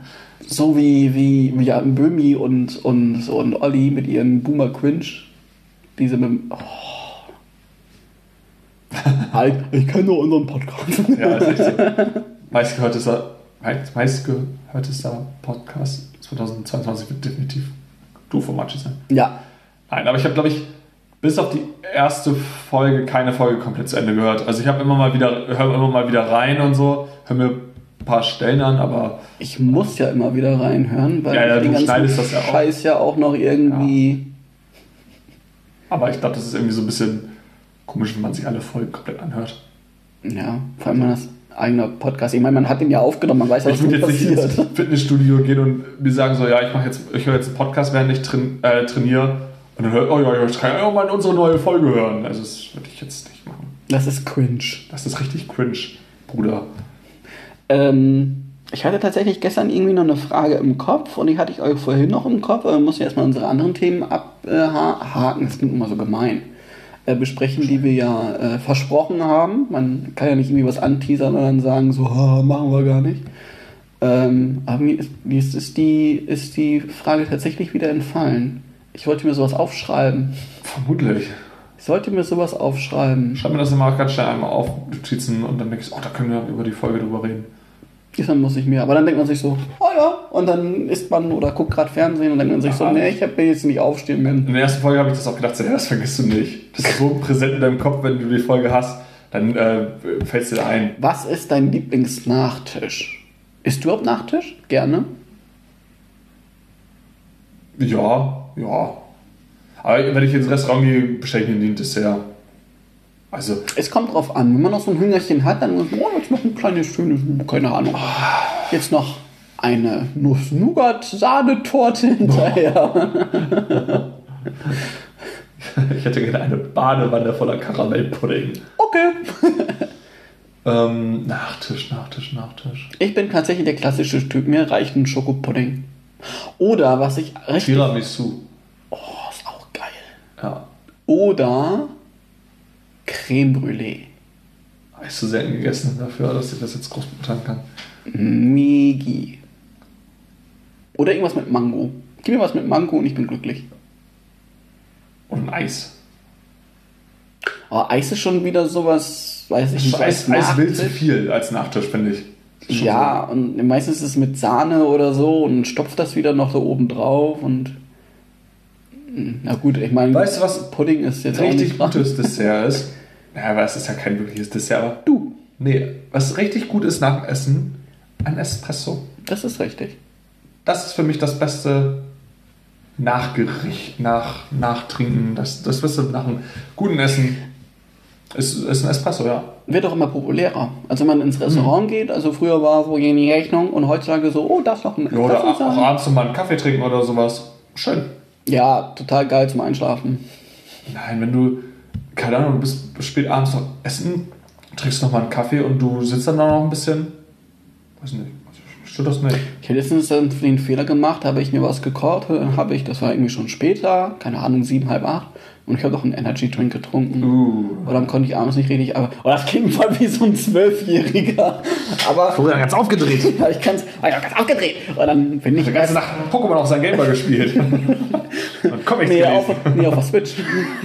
So wie, wie, wie ja, Böhmi und, und, und Olli mit ihren Boomer Cringe. Diese mit dem- oh. [LAUGHS] Halt, ich kenne nur unseren Podcast. Ja, ist echt so. [LAUGHS] Meistgehörtester, meist- meistgehörtester Podcast 2022 wird definitiv du von Matschi sein. Ja, Nein, aber ich habe, glaube ich, bis auf die erste Folge keine Folge komplett zu Ende gehört. Also ich habe immer mal wieder, höre immer mal wieder rein und so, höre mir ein paar Stellen an, aber ich muss ja immer wieder reinhören, weil Ja, ja, den ganzen das ja auch. Scheiß ja auch noch irgendwie. Aber ich glaube, das ist irgendwie so ein bisschen komisch, wenn man sich alle Folgen komplett anhört. Ja, vor allem das eigener Podcast. Ich meine, man hat den ja aufgenommen, man weiß ja, was Ich würde jetzt nicht passiert. ins Fitnessstudio gehen und mir sagen so, ja, ich mache jetzt, ich höre jetzt einen Podcast, während ich train, äh, trainiere. Und dann höre oh ja, ja, ich kann ja auch mal unsere neue Folge hören. Also das würde ich jetzt nicht machen. Das ist cringe. Das ist richtig cringe, Bruder. Ähm, ich hatte tatsächlich gestern irgendwie noch eine Frage im Kopf und die hatte ich euch vorhin noch im Kopf, aber wir müssen erstmal unsere anderen Themen abhaken. Das klingt immer so gemein. Äh, besprechen, die wir ja äh, versprochen haben. Man kann ja nicht irgendwie was anteasern und dann sagen, so, "Ah, machen wir gar nicht. Ähm, aber mir ist, mir ist, die, ist die Frage tatsächlich wieder entfallen. Ich wollte mir sowas aufschreiben. Vermutlich. Ich sollte mir sowas aufschreiben. Schreib mir das immer ganz schnell einmal auf, Notizen, und dann denke ich, oh, da können wir über die Folge drüber reden. Diesmal muss ich mir. Aber dann denkt man sich so, oh ja, und dann isst man oder guckt gerade Fernsehen und dann denkt man sich so, nee, ich will jetzt nicht aufstehen. Bin. In der ersten Folge habe ich das auch gedacht, so, ja, das vergisst du nicht. Das ist so [LAUGHS] präsent in deinem Kopf, wenn du die Folge hast, dann äh, fällt dir da ein. Was ist dein Lieblingsnachtisch? Isst du überhaupt Nachtisch? Gerne. Ja, ja. Aber wenn ich ins Restaurant gehe, bestelle ich mir ein Dessert. Also, Es kommt drauf an. Wenn man noch so ein Hüngerchen hat, dann muss man, oh, jetzt noch ein kleines, schönes, keine Ahnung. Jetzt noch eine Nuss-Nougat-Sahnetorte hinterher. [LAUGHS] ich hätte gerne eine Badewanne voller Karamellpudding. Okay. Ähm, Nachtisch, Nachtisch, Nachtisch. Ich bin tatsächlich der klassische Typ. Mir reicht ein Schokopudding. Oder was ich richtig... Tiramisu. Oh, ist auch geil. Ja. Oder Creme Brûlée. Habe ich zu selten gegessen dafür, dass ich das jetzt groß beurteilen kann. Megi. Oder irgendwas mit Mango. Gib mir was mit Mango und ich bin glücklich. Und ein Eis. Aber Eis ist schon wieder sowas, weiß ich nicht. Eis, Eis will zu viel als Nachtisch, finde ich. Ja, und meistens ist es mit Sahne oder so und stopft das wieder noch so oben drauf und. Hm, Na gut, ich meine, Weißt du, was Pudding ist jetzt So. Richtig gutes Dessert ist. [LAUGHS] Ja, aber es ist ja kein wirkliches Dessert, aber Du, nee, was richtig gut ist nach dem Essen, ein Espresso. das ist richtig. Das ist für mich das beste Nachgericht, nach, Nachtrinken. Das, das Beste nach einem guten Essen ist, ist ein Espresso, ja. Wird auch immer populärer. Also wenn man ins Restaurant geht, also früher war so die Rechnung und heutzutage so, oh, das noch ein ja oder Espresso auch abends mal einen Kaffee trinken oder sowas. Schön. Ja, total geil zum Einschlafen. Nein, wenn du, keine Ahnung, du bist spät abends noch essen, trinkst noch mal einen Kaffee und du sitzt dann da noch ein bisschen. Weiß nicht, stört das nicht. Ich habe letztens dann den Fehler gemacht, habe ich mir was gekocht, dann habe ich, das war irgendwie schon später, keine Ahnung, sieben, halb acht, und ich habe noch einen Energy Drink getrunken. Uh. Und dann konnte ich abends nicht richtig, aber oh, das klingt voll wie so ein Zwölfjähriger. Aber Florian ganz aufgedreht. [LAUGHS] ja, ich kann es, ich habe ganz aufgedreht. Und dann bin ich Die ganze Nacht Pokémon auf sein Gameboy gespielt. [LAUGHS] Und Comics nee, auf, nee, auf der Switch.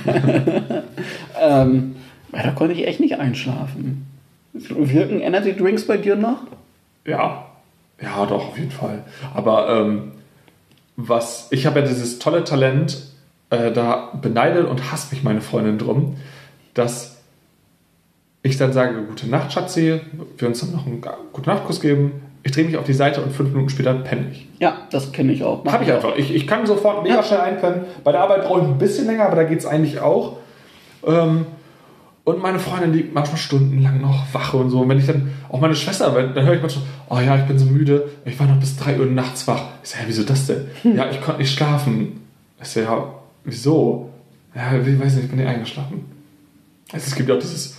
[LAUGHS] ähm, ja, da konnte ich echt nicht einschlafen. Wirken Energy Drinks bei dir noch? Ja, ja, doch, auf jeden Fall. Aber ähm, was, ich habe ja dieses tolle Talent, äh, da beneidet und hasst mich meine Freundin drum, dass ich dann sage, gute Nacht, Schatzi, wir uns dann noch einen guten Nachtkuss geben, ich drehe mich auf die Seite und fünf Minuten später penne ich. Ja, das kenne ich auch. Habe ich einfach. Ich, ich kann sofort mega Ja. schnell einpennen. Bei der Arbeit brauche ich ein bisschen länger, aber da geht es eigentlich auch. Ähm, und meine Freundin liegt manchmal stundenlang noch wach und so. Und wenn ich dann, auch meine Schwester, dann höre ich manchmal, oh ja, ich bin so müde, ich war noch bis 3 Uhr nachts wach. Ich sage, ja, wieso das denn? Ja, ich konnte nicht schlafen. Ich sage, ja, wieso? Ja, ich weiß nicht, ich bin nicht eingeschlafen. Also, es gibt ja auch dieses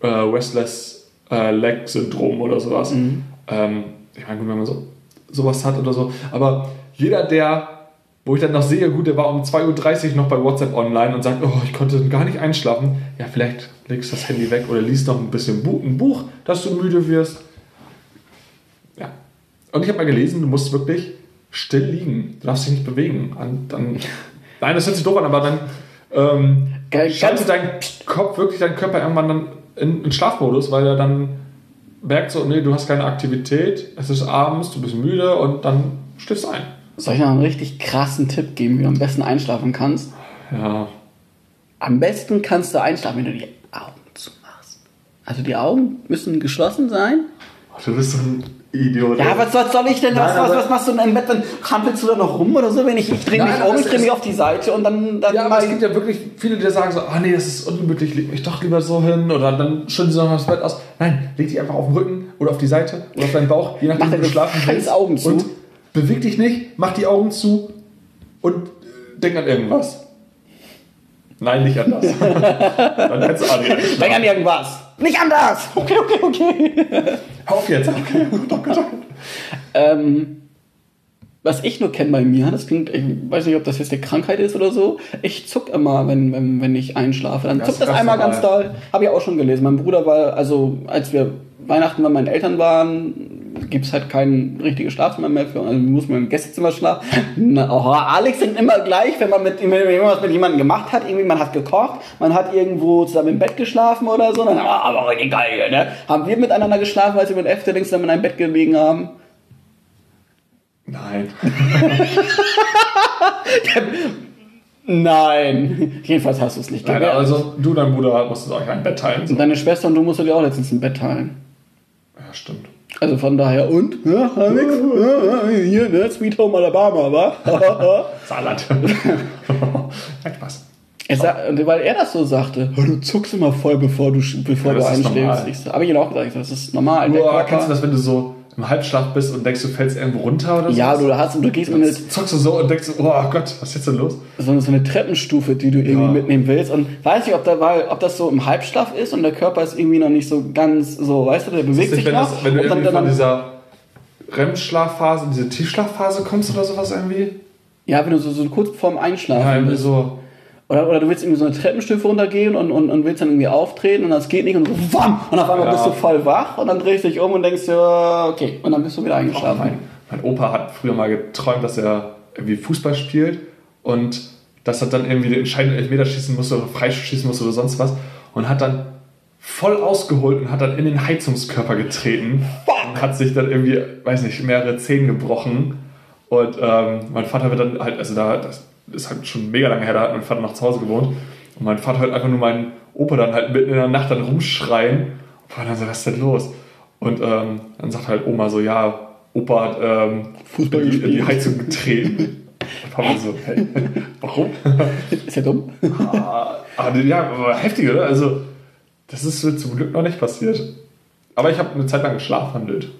äh, Restless äh, Leg Syndrom oder sowas. Ähm, ich meine, gut, wenn man so, sowas hat oder so. Aber jeder, der, wo ich dann noch sehe, gut, der war um 2.30 Uhr noch bei WhatsApp online und sagt, oh, ich konnte gar nicht einschlafen. Ja, vielleicht legst du das Handy weg oder liest noch ein bisschen Bu ein Buch, dass du müde wirst. Ja. Und ich habe mal gelesen, du musst wirklich still liegen. Du darfst dich nicht bewegen. Und dann, [LAUGHS] nein, das hört sich doof an, aber dann ähm, Geil, schaltet dein Kopf, wirklich dein Körper irgendwann dann in, in Schlafmodus, weil er dann merkt so, nee, du hast keine Aktivität, es ist abends, du bist müde und dann schläfst du ein. Soll ich noch einen richtig krassen Tipp geben, wie du am besten einschlafen kannst? Ja. Am besten kannst du einschlafen, wenn du die Augen zumachst. Also die Augen müssen geschlossen sein. Du bist so ein Idiot. Ja, was, was soll ich denn? Was, Nein, was, aber- was machst du denn im Bett? Dann hampelst du da noch rum oder so? Wenn ich, ich drehe mich um, ich drehe mich auf die Seite und dann, dann Ja, aber es gibt ja wirklich viele, die sagen so, ah nee, das ist ungemütlich, leg mich doch lieber so hin oder dann schütteln sie noch das Bett aus. Nein, leg dich einfach auf den Rücken oder auf die Seite oder auf deinen Bauch, je nachdem, wie du schlafen willst. Augen zu. Und beweg dich nicht, mach die Augen zu und äh, denk an irgendwas. Nein, nicht an das. [LAUGHS] dann hättest du Adrian. Denk an irgendwas. Nicht anders. [LAUGHS] Okay, okay, okay. [LAUGHS] Auf jetzt. Okay. Danke, danke. Ähm, was ich nur kenne bei mir, das klingt, ich weiß nicht, ob das jetzt eine Krankheit ist oder so. Ich zuck immer, wenn, wenn, wenn ich einschlafe. Dann Das zuckt das ganz einmal ganz doll. Habe ich auch schon gelesen. Mein Bruder war, also als wir Weihnachten bei meinen Eltern waren, gibt es halt kein richtiges Schlafzimmer mehr für. Also muss man im Gästezimmer schlafen. Na, oh, Alex sind immer gleich, wenn man mit, wenn man was mit jemandem gemacht hat, irgendwie man hat gekocht, man hat irgendwo zusammen im Bett geschlafen oder so, dann, ah, aber geil, ne? Haben wir miteinander geschlafen, als wir mit Eftelings zusammen in einem Bett gelegen haben? Nein. [LAUGHS] Nein. Jedenfalls hast du es nicht Nein, gewährt. also du und dein Bruder musstet euch ein Bett teilen. So. Und deine Schwester und du musst dir auch letztens ein Bett teilen. Ja, stimmt. Also von daher, und? Ja, Alex? Ja, hier, ne? Sweet Home Alabama, wa? [LAUGHS] Salat. [LAUGHS] Nein, Spaß. Er sa- und weil er das so sagte, "Oh, du zuckst immer voll, bevor du, bevor Ja, du einschläfst. normal. Ich so, Habe ich ihm auch gesagt, das ist normal. Körper- kennst du das, wenn du so im Halbschlaf bist und denkst, du fällst irgendwo runter oder so? Ja, du hast, du gehst mit einer, Jetzt zockst du so und denkst, so, oh Gott, was ist jetzt denn los? so, so eine Treppenstufe, die du irgendwie Ja. mitnehmen willst. Und weiß nicht, ob, da, weil, ob das so im Halbschlaf ist und der Körper ist irgendwie noch nicht so ganz so, weißt du, der bewegt sich wenn, noch. das, wenn du und irgendwie dann, von dieser REM-Schlafphase diese Tiefschlafphase kommst oder sowas irgendwie? ja, wenn du so, so kurz vorm Einschlafen Ja, bist. so. Oder, oder du willst irgendwie so eine Treppenstufe runtergehen und, und, und willst dann irgendwie auftreten und das geht nicht und so wam, und auf einmal Ja. bist du voll wach und dann drehst du dich um und denkst dir, okay, und dann bist du wieder eingeschlafen. Mein, mein Opa hat früher mal geträumt, dass er irgendwie Fußball spielt und dass er dann irgendwie den entscheidenden Elfmeter schießen musste oder Freischießen musste oder sonst was und hat dann voll ausgeholt und hat dann in den Heizungskörper getreten und hat sich dann irgendwie, weiß nicht, mehrere Zehen gebrochen und ähm, mein Vater wird dann halt, also da, das ist halt schon mega lange her, da hat mein Vater noch zu Hause gewohnt und mein Vater hört einfach nur meinen Opa dann halt mitten in der Nacht dann rumschreien und dann so, was ist denn los? Und ähm, dann sagt halt Oma so, ja, Opa hat ähm, Fußball in, die, in die. Heizung getreten. [LAUGHS] Papa so, hey, [LAUGHS] warum? Ist ja dumm. Ah, aber ja, aber heftig, oder? Also, das ist mir zum Glück noch nicht passiert. Aber ich habe eine Zeit lang geschlafwandelt.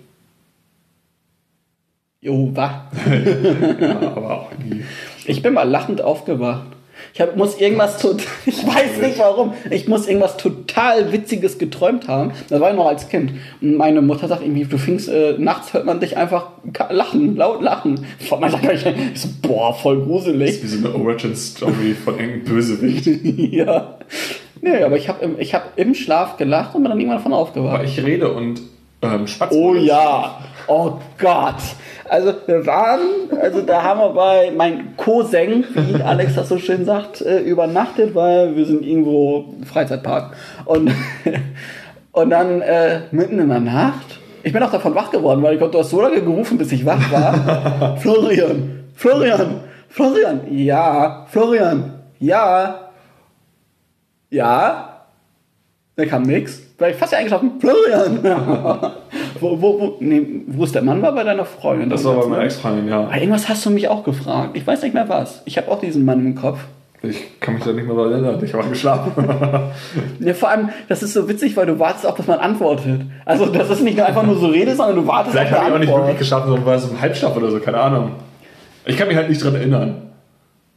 Jo, wa? [LAUGHS] Ja, aber auch nie. Ich bin mal lachend aufgewacht. Ich hab, muss irgendwas tot, [LAUGHS] ich weiß nicht warum, ich muss irgendwas total Witziges geträumt haben. Das war ich noch als Kind. Und meine Mutter sagt irgendwie, du fingst, äh, nachts hört man dich einfach lachen, laut lachen. Von meiner ich so, boah, voll Das gruselig. ist wie so eine Origin-Story von irgendeinem Bösewicht. [LAUGHS] ja. Nee, aber ich habe im, ich hab im Schlaf gelacht und bin dann irgendwann davon Aber aufgewacht. ich rede und ähm, Spatz. Oh ja, oh Gott. Also wir waren, also da haben wir bei mein Cousin, wie Alex das so schön sagt, äh, übernachtet, weil wir sind irgendwo im Freizeitpark. Und, [LAUGHS] und dann äh, mitten in der Nacht, ich bin auch davon wach geworden, weil ich glaube, du hast so lange gerufen, bis ich wach war. [LAUGHS] Florian, Florian, Florian, ja, Florian, ja, ja. Da kam nix. War ich fast eingeschlafen. Florian! [LAUGHS] wo, wo, wo, nee, wo ist der Mann war bei deiner Freundin? Das war bei meiner Ex-Freundin, ja. Aber irgendwas hast du mich auch gefragt. Ich weiß nicht mehr was. Ich habe auch diesen Mann im Kopf. Ich kann mich da nicht mehr daran erinnern. Ich habe geschlafen. [LAUGHS] Ja, vor allem, das ist so witzig, weil du wartest auch, dass man antwortet. Also, das ist nicht nur einfach nur so Rede, sondern du wartest Vielleicht habe ich auch nicht wirklich geschlafen, sondern war so im Halbschlaf oder so, keine Ahnung. Ich kann mich halt nicht dran erinnern.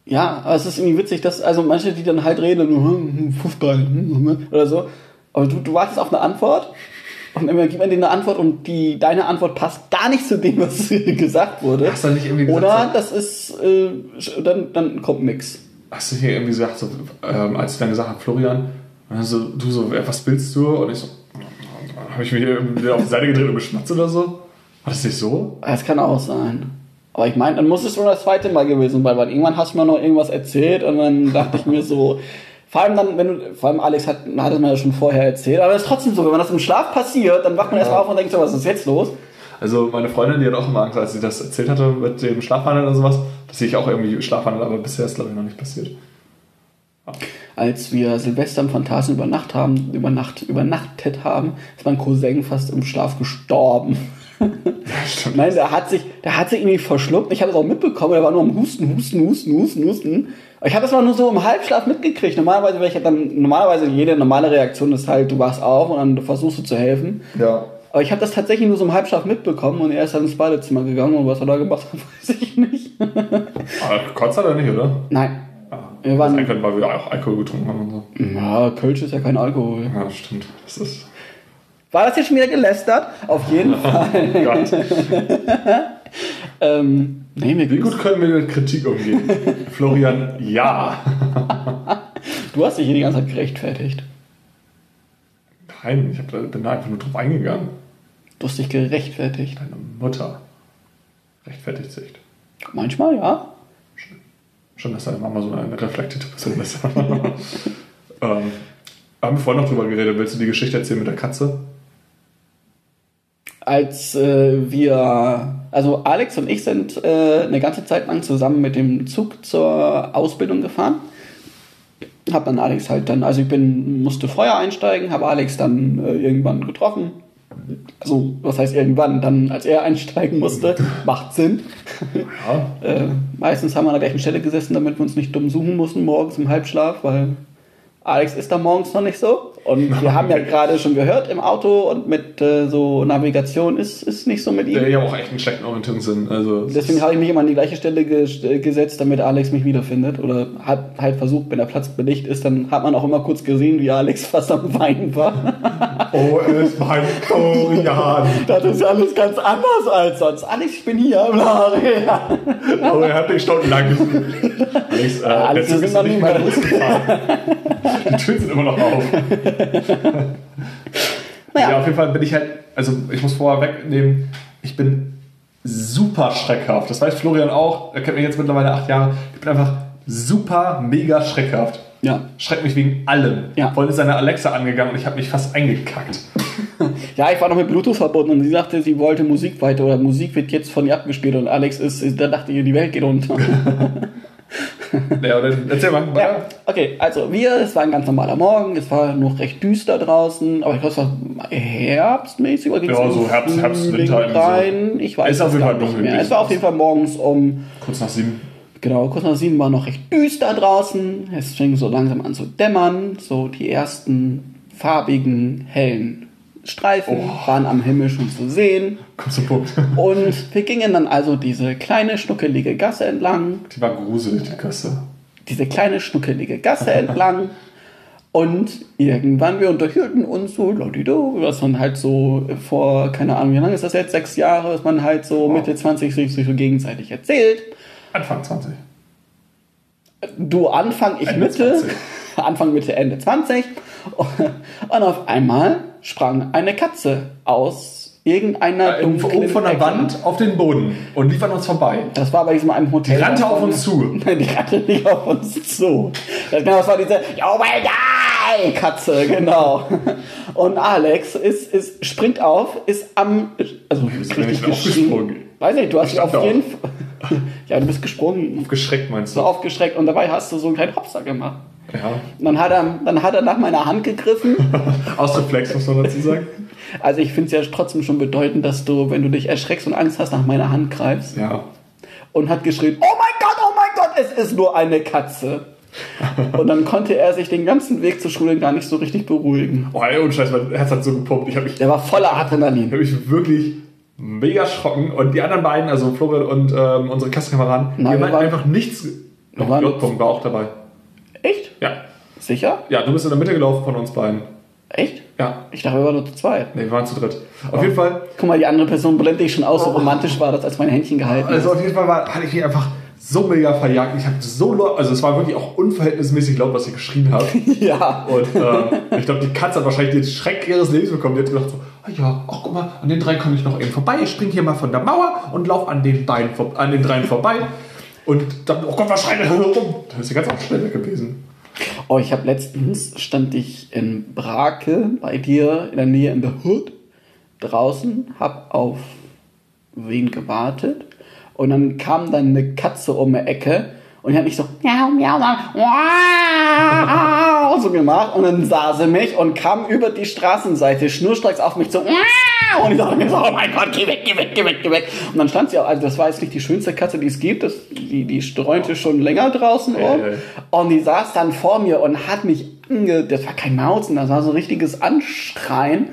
Ja, aber es ist irgendwie witzig, dass, also manche, die dann halt reden, hm, hm, Fußball hm, hm, oder so, aber du, du wartest auf eine Antwort und immer gibt man dir eine Antwort und die, deine Antwort passt gar nicht zu dem, was [LAUGHS] gesagt wurde. Hast du nicht irgendwie gesagt, Oder das ist, äh, dann, dann kommt nix. Hast du hier irgendwie gesagt, so, ähm, als ich dann gesagt habe, Florian, und dann so, du so, "Wer, was willst du? Und ich so, habe ich mich irgendwie wieder auf die Seite gedreht und geschmatzt oder so? War das nicht so? Das kann auch sein. Aber ich meine, dann muss es schon das zweite Mal gewesen sein, weil irgendwann hast du mir noch irgendwas erzählt und dann dachte ich mir so, vor allem dann, wenn du, vor allem Alex hat, hat es mir ja schon vorher erzählt, aber es ist trotzdem so, wenn das im Schlaf passiert, dann wacht man erstmal auf und denkt so, was ist jetzt los? Also meine Freundin, die hat auch immer Angst, als sie das erzählt hatte mit dem Schlafwandeln und sowas, dass ich auch irgendwie schlafwandel, aber bisher ist glaube ich noch nicht passiert. Als wir Silvester im Phantasien übernacht haben, übernacht, übernachtet haben, ist mein Cousin fast im Schlaf gestorben. Stimmt. Nein, der hat sich, der hat sich irgendwie verschluckt. Ich habe es auch mitbekommen. Er war nur am Husten, Husten, Husten, Husten, Husten. Ich habe das mal nur so im Halbschlaf mitgekriegt. Normalerweise wäre ich ja dann, normalerweise jede normale Reaktion ist halt, du wachst auf und dann versuchst du zu helfen. Ja. Aber ich habe das tatsächlich nur so im Halbschlaf mitbekommen und er ist dann ins Badezimmer gegangen und was er da gemacht hat, [LAUGHS] weiß ich nicht. Kotzt hat er nicht, oder? Nein. Ja. Wir waren- sein können, weil wir auch Alkohol getrunken haben und so. Ja, Kölsch ist ja kein Alkohol. Ja, stimmt. Das ist. War das jetzt schon wieder gelästert? Auf jeden Fall. [LAUGHS] Oh Gott. [LAUGHS] ähm, nee, mir Wie gut können wir mit Kritik umgehen? [LAUGHS] Florian, ja. Du hast dich hier die ganze Zeit gerechtfertigt. Nein, ich hab, bin da einfach nur drauf eingegangen. Du hast dich gerechtfertigt. Deine Mutter rechtfertigt sich. Manchmal, ja. Schon, dass deine Mama so eine reflektierte Person ist. [LAUGHS] [LAUGHS] ähm, haben wir vorhin noch drüber geredet. Willst du die Geschichte erzählen mit der Katze? Als äh, wir, also Alex und ich sind äh, eine ganze Zeit lang zusammen mit dem Zug zur Ausbildung gefahren. Hab dann Alex halt dann, also ich bin, musste vorher einsteigen, habe Alex dann äh, irgendwann getroffen. Also, was heißt irgendwann? Dann, als er [LAUGHS] einsteigen musste, macht Sinn. Ja. [LAUGHS] Äh, meistens haben wir an der gleichen Stelle gesessen, damit wir uns nicht dumm suchen mussten morgens im Halbschlaf, weil Alex ist da morgens noch nicht so. Und wir haben ja gerade schon gehört im Auto und mit äh, so Navigation ist, ist nicht so mit ihm. Der ja auch echt einen schlechten Orientierungssinn. Also, es Deswegen habe ich mich immer an die gleiche Stelle ges äh, gesetzt, damit Alex mich wiederfindet. Oder hat halt versucht, wenn der Platz belegt ist, dann hat man auch immer kurz gesehen, wie Alex [LAUGHS] fast am Weinen war. [LAUGHS] oh, es war ein Florian. das ist alles ganz anders als sonst. Alex, ich bin hier. Bla, ja. Oh, er hat mich stundenlang gesucht. Alex, äh, Alex, der Zug ist noch nicht mal losgefahren. Die Türen sind immer noch auf. Naja. Ja, auf jeden Fall bin ich halt, also ich muss vorher wegnehmen, ich bin super schreckhaft. Das weiß Florian auch, er kennt mich jetzt mittlerweile acht Jahre. Ich bin einfach super, mega schreckhaft. Ja. Schreckt mich wegen allem. Ja. Vorhin ist seine Alexa angegangen und ich habe mich fast eingekackt. [LAUGHS] Ja, ich war noch mit Bluetooth verbunden und sie sagte, sie wollte Musik weiter oder Musik wird jetzt von ihr abgespielt und Alex ist, da dachte ich, die Welt geht unter. [LAUGHS] Ja, dann erzähl mal. ja, okay, also wir, es war ein ganz normaler Morgen, es war noch recht düster draußen, aber ich glaube, es war herbstmäßig oder Ja, so Herbst- Herbst, Winter irgendwie so. rein? Ich weiß Ist auf es jeden Fall nicht dunkel. Es war auf jeden Fall morgens um Kurz nach sieben. Genau, kurz nach sieben war noch recht düster draußen. Es fing so langsam an zu dämmern. So die ersten farbigen, hellen Streifen Oh. waren am Himmel schon zu sehen. Zum Punkt. [LAUGHS] Und wir gingen dann also diese kleine, schnuckelige Gasse entlang. Die war gruselig, die Kasse. Diese kleine, schnuckelige Gasse entlang. [LAUGHS] Und irgendwann, wir unterhielten uns so, ladido, was man halt so vor, keine Ahnung, wie lange ist das jetzt? Sechs Jahre, was man halt so Mitte 20 sich so gegenseitig erzählt. Anfang 20. Du Anfang, ich Ende Mitte. 20. [LAUGHS] Anfang, Mitte, Ende 20. [LAUGHS] Und auf einmal sprang eine Katze aus irgendeiner Äh, oben von der Ecke. Wand auf den Boden und lief an uns vorbei. Das war bei diesem einem Hotel. Die rannte auf uns zu. [LAUGHS] Nein, die rannte nicht auf uns zu. Das, genau, das war diese Oh my God! Katze, genau. [LAUGHS] Und Alex ist, ist, springt auf, ist am. Also, bist richtig aufgesprungen? Weiß nicht, du hast Ich dich auf jeden Fall. [LAUGHS] Ja, du bist gesprungen. Geschreckt meinst So du? aufgeschreckt und dabei hast du so einen kleinen Hopser gemacht. Ja. Und dann hat er, dann hat er nach meiner Hand gegriffen. [LAUGHS] Aus Reflex, muss man dazu sagen. [LAUGHS] Also ich finde es ja trotzdem schon bedeutend, dass du, wenn du dich erschreckst und Angst hast, nach meiner Hand greifst. Ja. Und hat geschrien, oh mein Gott, oh mein Gott, es ist nur eine Katze. und dann konnte er sich den ganzen Weg zur Schule gar nicht so richtig beruhigen. Oh, ey, ohne Scheiß, mein Herz hat so gepumpt. Ich habe mich, Der war voller ich Adrenalin. hab mich wirklich mega erschrocken. Und die anderen beiden, also Florian und ähm, unsere Klassenkameraden, die Nein, wir haben waren- einfach nichts. Doch, J-Punkt war auch dabei. Echt? Ja. Sicher? Ja, du bist in der Mitte gelaufen von uns beiden. Echt? Ja. Ich dachte, wir waren nur zu zweit. Nee, wir waren zu dritt. Auf jeden Fall, Guck mal, die andere Person blende ich schon aus, so romantisch war das, als mein Händchen gehalten ist. also auf jeden Fall war, hatte ich mich einfach so mega verjagt. Ich habe so laut, also es war wirklich auch unverhältnismäßig laut, was ich geschrien habe. [LAUGHS] ja. Und äh, ich glaube, die Katze hat wahrscheinlich den Schreck ihres Lebens bekommen. Die hat gedacht so, ja, ach guck mal, an den drei komme ich noch eben vorbei. Ich spring hier mal von der Mauer und lauf an den beiden, an den dreien vorbei. Und dann, oh Gott, was schreit der rum? Dann ist die ganz auch gewesen. Oh, ich habe letztens stand ich in Brake bei dir in der Nähe in der Hood draußen, hab auf wen gewartet und dann kam dann eine Katze um die Ecke und hat mich so miau miau miau, so gemacht und dann sah sie mich und kam über die Straßenseite schnurstracks auf mich zu und ich dachte mir so, oh mein Gott, geh weg, geh weg, geh weg, geh weg. Und dann stand sie auch, also das war jetzt nicht die schönste Katze, die es gibt, das, die, die streunte schon länger draußen rum. Und die saß dann vor mir und hat mich ange... Das war kein Mauzen, das war so richtiges Anschreien.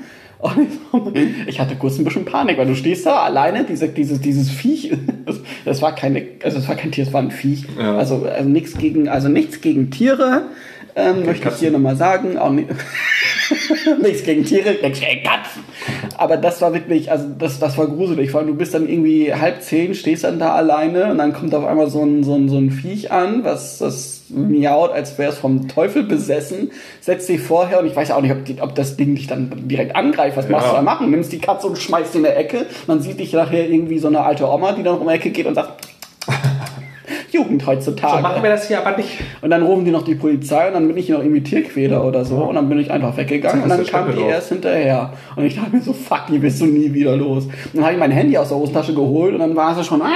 Ich, hatte kurz ein bisschen Panik, weil du stehst da alleine, diese, dieses, dieses Viech, das, das war keine, also es war kein Tier, es war ein Viech. Ja. Also, also nichts gegen, also nichts gegen Tiere. Ähm, möchte ich Katzen. hier nochmal sagen. Auch ni- [LAUGHS] nichts gegen Tiere, nichts [LAUGHS] gegen Katzen. Aber das war wirklich, also das, das war gruselig. Vor allem, du bist dann irgendwie halb zehn, stehst dann da alleine und dann kommt auf einmal so ein, so ein, so ein Viech an, was das miaut, als wäre es vom Teufel besessen, setzt dich vorher und ich weiß auch nicht, ob, die, ob das Ding dich dann direkt angreift. Was machst Ja. du da machen? Nimmst die Katze und schmeißt die in der Ecke. Man sieht dich nachher irgendwie so eine alte Oma, die dann um die Ecke geht und sagt, Jugend heutzutage. So machen wir das hier aber nicht. Und dann rufen die noch die Polizei und dann bin ich noch irgendwie Tierquäler oder so und dann bin ich einfach weggegangen und dann kam die erst hinterher. Und ich dachte mir so, fuck, die bist du nie wieder los. Und dann habe ich mein Handy aus der Hosentasche geholt und dann war sie schon, ah,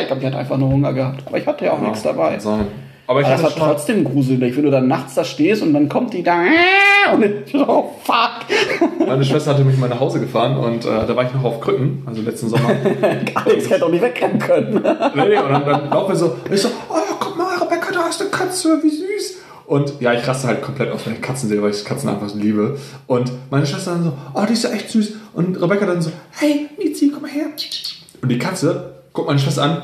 ich glaube, die hat einfach nur Hunger gehabt. Aber ich hatte ja auch nichts dabei. Sein. Aber ich Aber das war trotzdem gruselig, wenn du dann nachts da stehst und dann kommt die da ah, und ich so, oh, fuck. meine Schwester hatte mich mal nach Hause gefahren und äh, da war ich noch auf Krücken, also letzten Sommer. [LAUGHS] Alex hätte auch nicht wegrennen können. nee, nee, und dann, dann laufen wir so, und ich so, oh, guck mal, Rebecca, da ist eine Katze, wie süß. Und ja, ich raste halt komplett aus, ich Katzen sehe, weil ich Katzen einfach liebe. Und meine Schwester dann so, oh, die ist ja echt süß. Und Rebecca dann so, hey, Mizi, komm mal her. Und die Katze guckt meine Schwester an.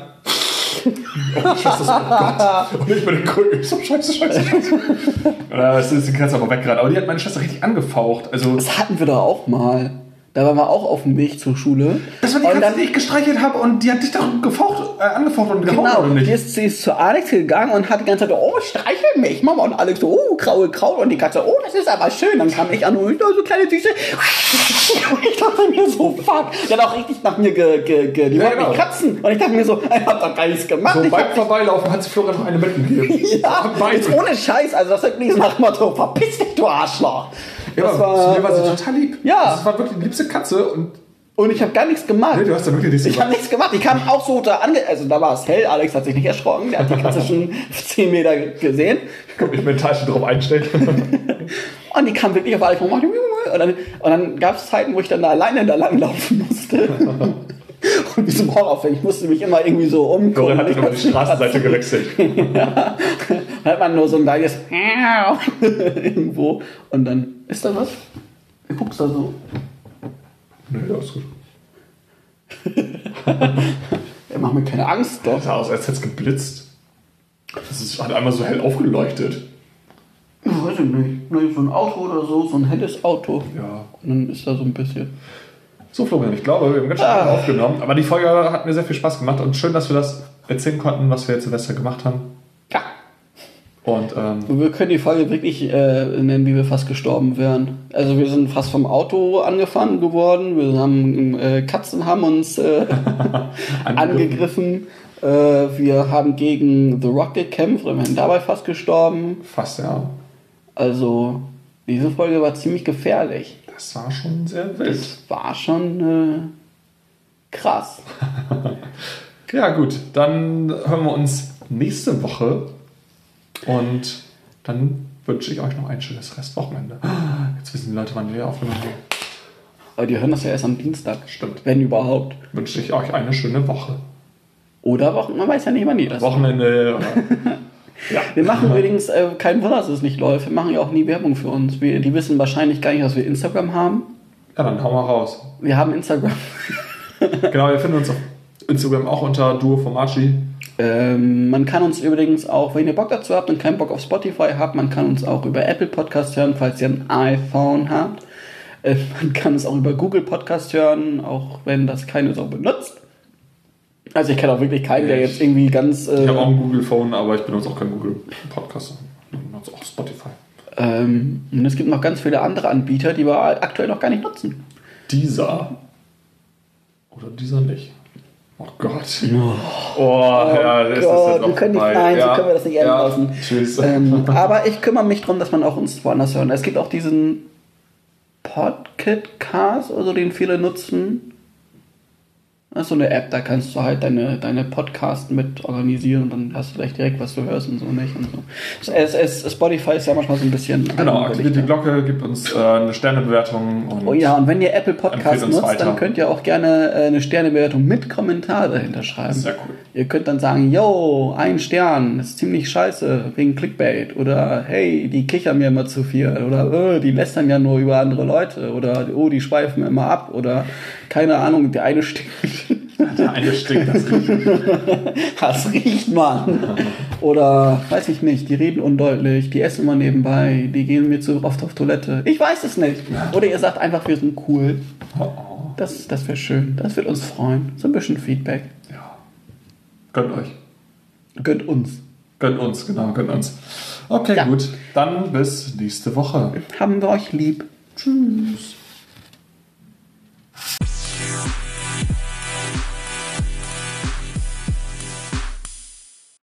Schwester so, oh Gott. Und ich bin den ich so, scheiße, scheiße, scheiße. [LAUGHS] Und dann ist die Katze aber weggerannt. Aber die hat meine Schwester richtig angefaucht. Also, Das hatten wir doch auch mal. Da waren wir auch auf dem Weg zur Schule. das war die Und Katze, dann- die ich gestreichelt habe und die hat dich doch gefaucht, äh, angefaucht und gehauen, Genau, oder die nicht? ist, sie ist zu Alex gegangen und hat die ganze Zeit, oh, streichel mich, Mama. Und Alex so, oh, graue Kraut. Und die Katze, oh, das ist aber schön. Dann kam ich an und so kleine Süße. Und [LAUGHS] ich dachte mir so, fuck. Die hat auch richtig nach mir ge, ge, ge die Ja, genau. mich kratzen. Und ich dachte mir so, [LAUGHS] ich hab doch gar nichts gemacht. So beim hab, Vorbeilaufen hat sie Florian noch eine mitgegeben. [LAUGHS] ja, jetzt ohne Scheiß. Also das ist nicht nach dem Motto, verpiss dich, du Arschloch. Ja, Das aber zu mir war sie äh, total lieb. ja. Das war wirklich die liebste Katze und Und ich habe gar nichts gemacht. nee, du hast da wirklich nichts Ich habe nichts gemacht. Die kam auch so da ange... Also da war es hell. Alex hat sich nicht erschrocken. Der hat die Katze [LAUGHS] schon 10 Meter gesehen. Ich mental schon drauf einstellen. [LAUGHS] Und die kam wirklich auf Alex und machte... Und dann, und dann gab es Zeiten, wo ich dann da alleine da lang laufen musste. [LAUGHS] Und wie so ein Horrorfilm. Ich musste mich immer irgendwie so umgucken. Florian hat Ich über die konnte- Straßenseite gewechselt. Dann hat man nur so ein kleines irgendwo. Und dann... Ist da was? Ich guck's da so. Nee, das ist gut. [LAUGHS] Er macht mir keine Angst, doch. Das sah aus, als hätte es geblitzt. Das ist, hat einmal so hell aufgeleuchtet. Ich weiß ich nicht. Nee, So ein Auto oder so, so ein helles Auto. Ja. Und dann ist da so ein bisschen. So, Florian, ich glaube, wir haben ganz schön Ah. aufgenommen. Aber die Folge hat mir sehr viel Spaß gemacht und schön, dass wir das erzählen konnten, was wir jetzt Silvester gemacht haben. Ja. Und ähm, Wir können die Folge wirklich äh, nennen, wie wir fast gestorben wären. Also wir sind fast vom Auto angefahren geworden. Wir haben äh, Katzen haben uns äh, [LAUGHS] angegriffen. Äh, wir haben gegen The Rock gekämpft und wir sind dabei fast gestorben. fast, ja. Also diese Folge war ziemlich gefährlich. Das war schon sehr wild. Das war schon äh, krass. [LAUGHS] Ja, gut. Dann hören wir uns nächste Woche. Und dann wünsche ich euch noch ein schönes Restwochenende. Jetzt wissen die Leute, wann wir aufgenommen haben. Aber die hören das ja erst am Dienstag. Stimmt. Wenn überhaupt. Wünsche ich euch eine schöne Woche. Oder Wochen, man weiß ja nicht, wann die das Wochenende. [LAUGHS] Ja. Wir machen übrigens äh, kein Wunder, dass es nicht läuft. Wir machen ja auch nie Werbung für uns. Wir, die wissen wahrscheinlich gar nicht, dass wir Instagram haben. ja, dann hauen wir raus. Wir haben Instagram. Genau, ihr findet uns auf Instagram auch unter Duo Formaci. Ähm, man kann uns übrigens auch, wenn ihr Bock dazu habt und keinen Bock auf Spotify habt, man kann uns auch über Apple Podcast hören, falls ihr ein iPhone habt. Äh, [LAUGHS] man kann uns auch über Google Podcast hören, auch wenn das keine so benutzt. Also ich kenne auch wirklich keinen, der jetzt irgendwie ganz... Äh, Ich habe auch ein Google Phone, aber ich benutze auch kein Google Podcast. Ich benutze auch Spotify. ähm, und es gibt noch ganz viele andere Anbieter, die wir aktuell noch gar nicht nutzen. Dieser. Oder dieser nicht. Oh Gott. Oh, ja, das ist Gott, jetzt auch wir können nicht- nein, so ja. können wir das nicht enden ja. lassen. Tschüss. ähm, [LAUGHS] aber ich kümmere mich darum, dass man auch uns woanders hört. Es gibt auch diesen Podcast oder so, den viele nutzen. Das ist so eine App, da kannst du halt deine, deine Podcasts mit organisieren und dann hast du gleich direkt, was du hörst und so nicht und so. Es, es, Spotify ist ja manchmal so ein bisschen. Genau, aktiviert die eigenwillig, Glocke, gibt uns äh, eine Sternebewertung. Und Oh ja, und wenn ihr Apple Podcast Empfehlt uns nutzt, weiter. dann könnt ihr auch gerne äh, eine Sternebewertung mit Kommentar dahinter schreiben. Sehr cool. Ihr könnt dann sagen, yo, ein Stern, ist ziemlich scheiße, wegen Clickbait. Oder hey, die kichern mir immer zu viel. Oder äh, die lästern ja nur über andere Leute. Oder oh, die schweifen immer ab. Oder keine Ahnung, der eine stinkt. Der eine stinkt, das riecht. [LAUGHS] Das riecht man. Oder weiß ich nicht, die reden undeutlich, die essen immer nebenbei, die gehen mir zu oft auf Toilette. Ich weiß es nicht. Oder ihr sagt einfach, wir sind cool. Das, das wäre schön. Das wird uns freuen. So ein bisschen Feedback. ja. Gönnt euch. Gönnt uns. Gönnt uns, genau, gönnt uns. Okay, Ja. gut. Dann bis nächste Woche. Haben wir euch lieb. Tschüss.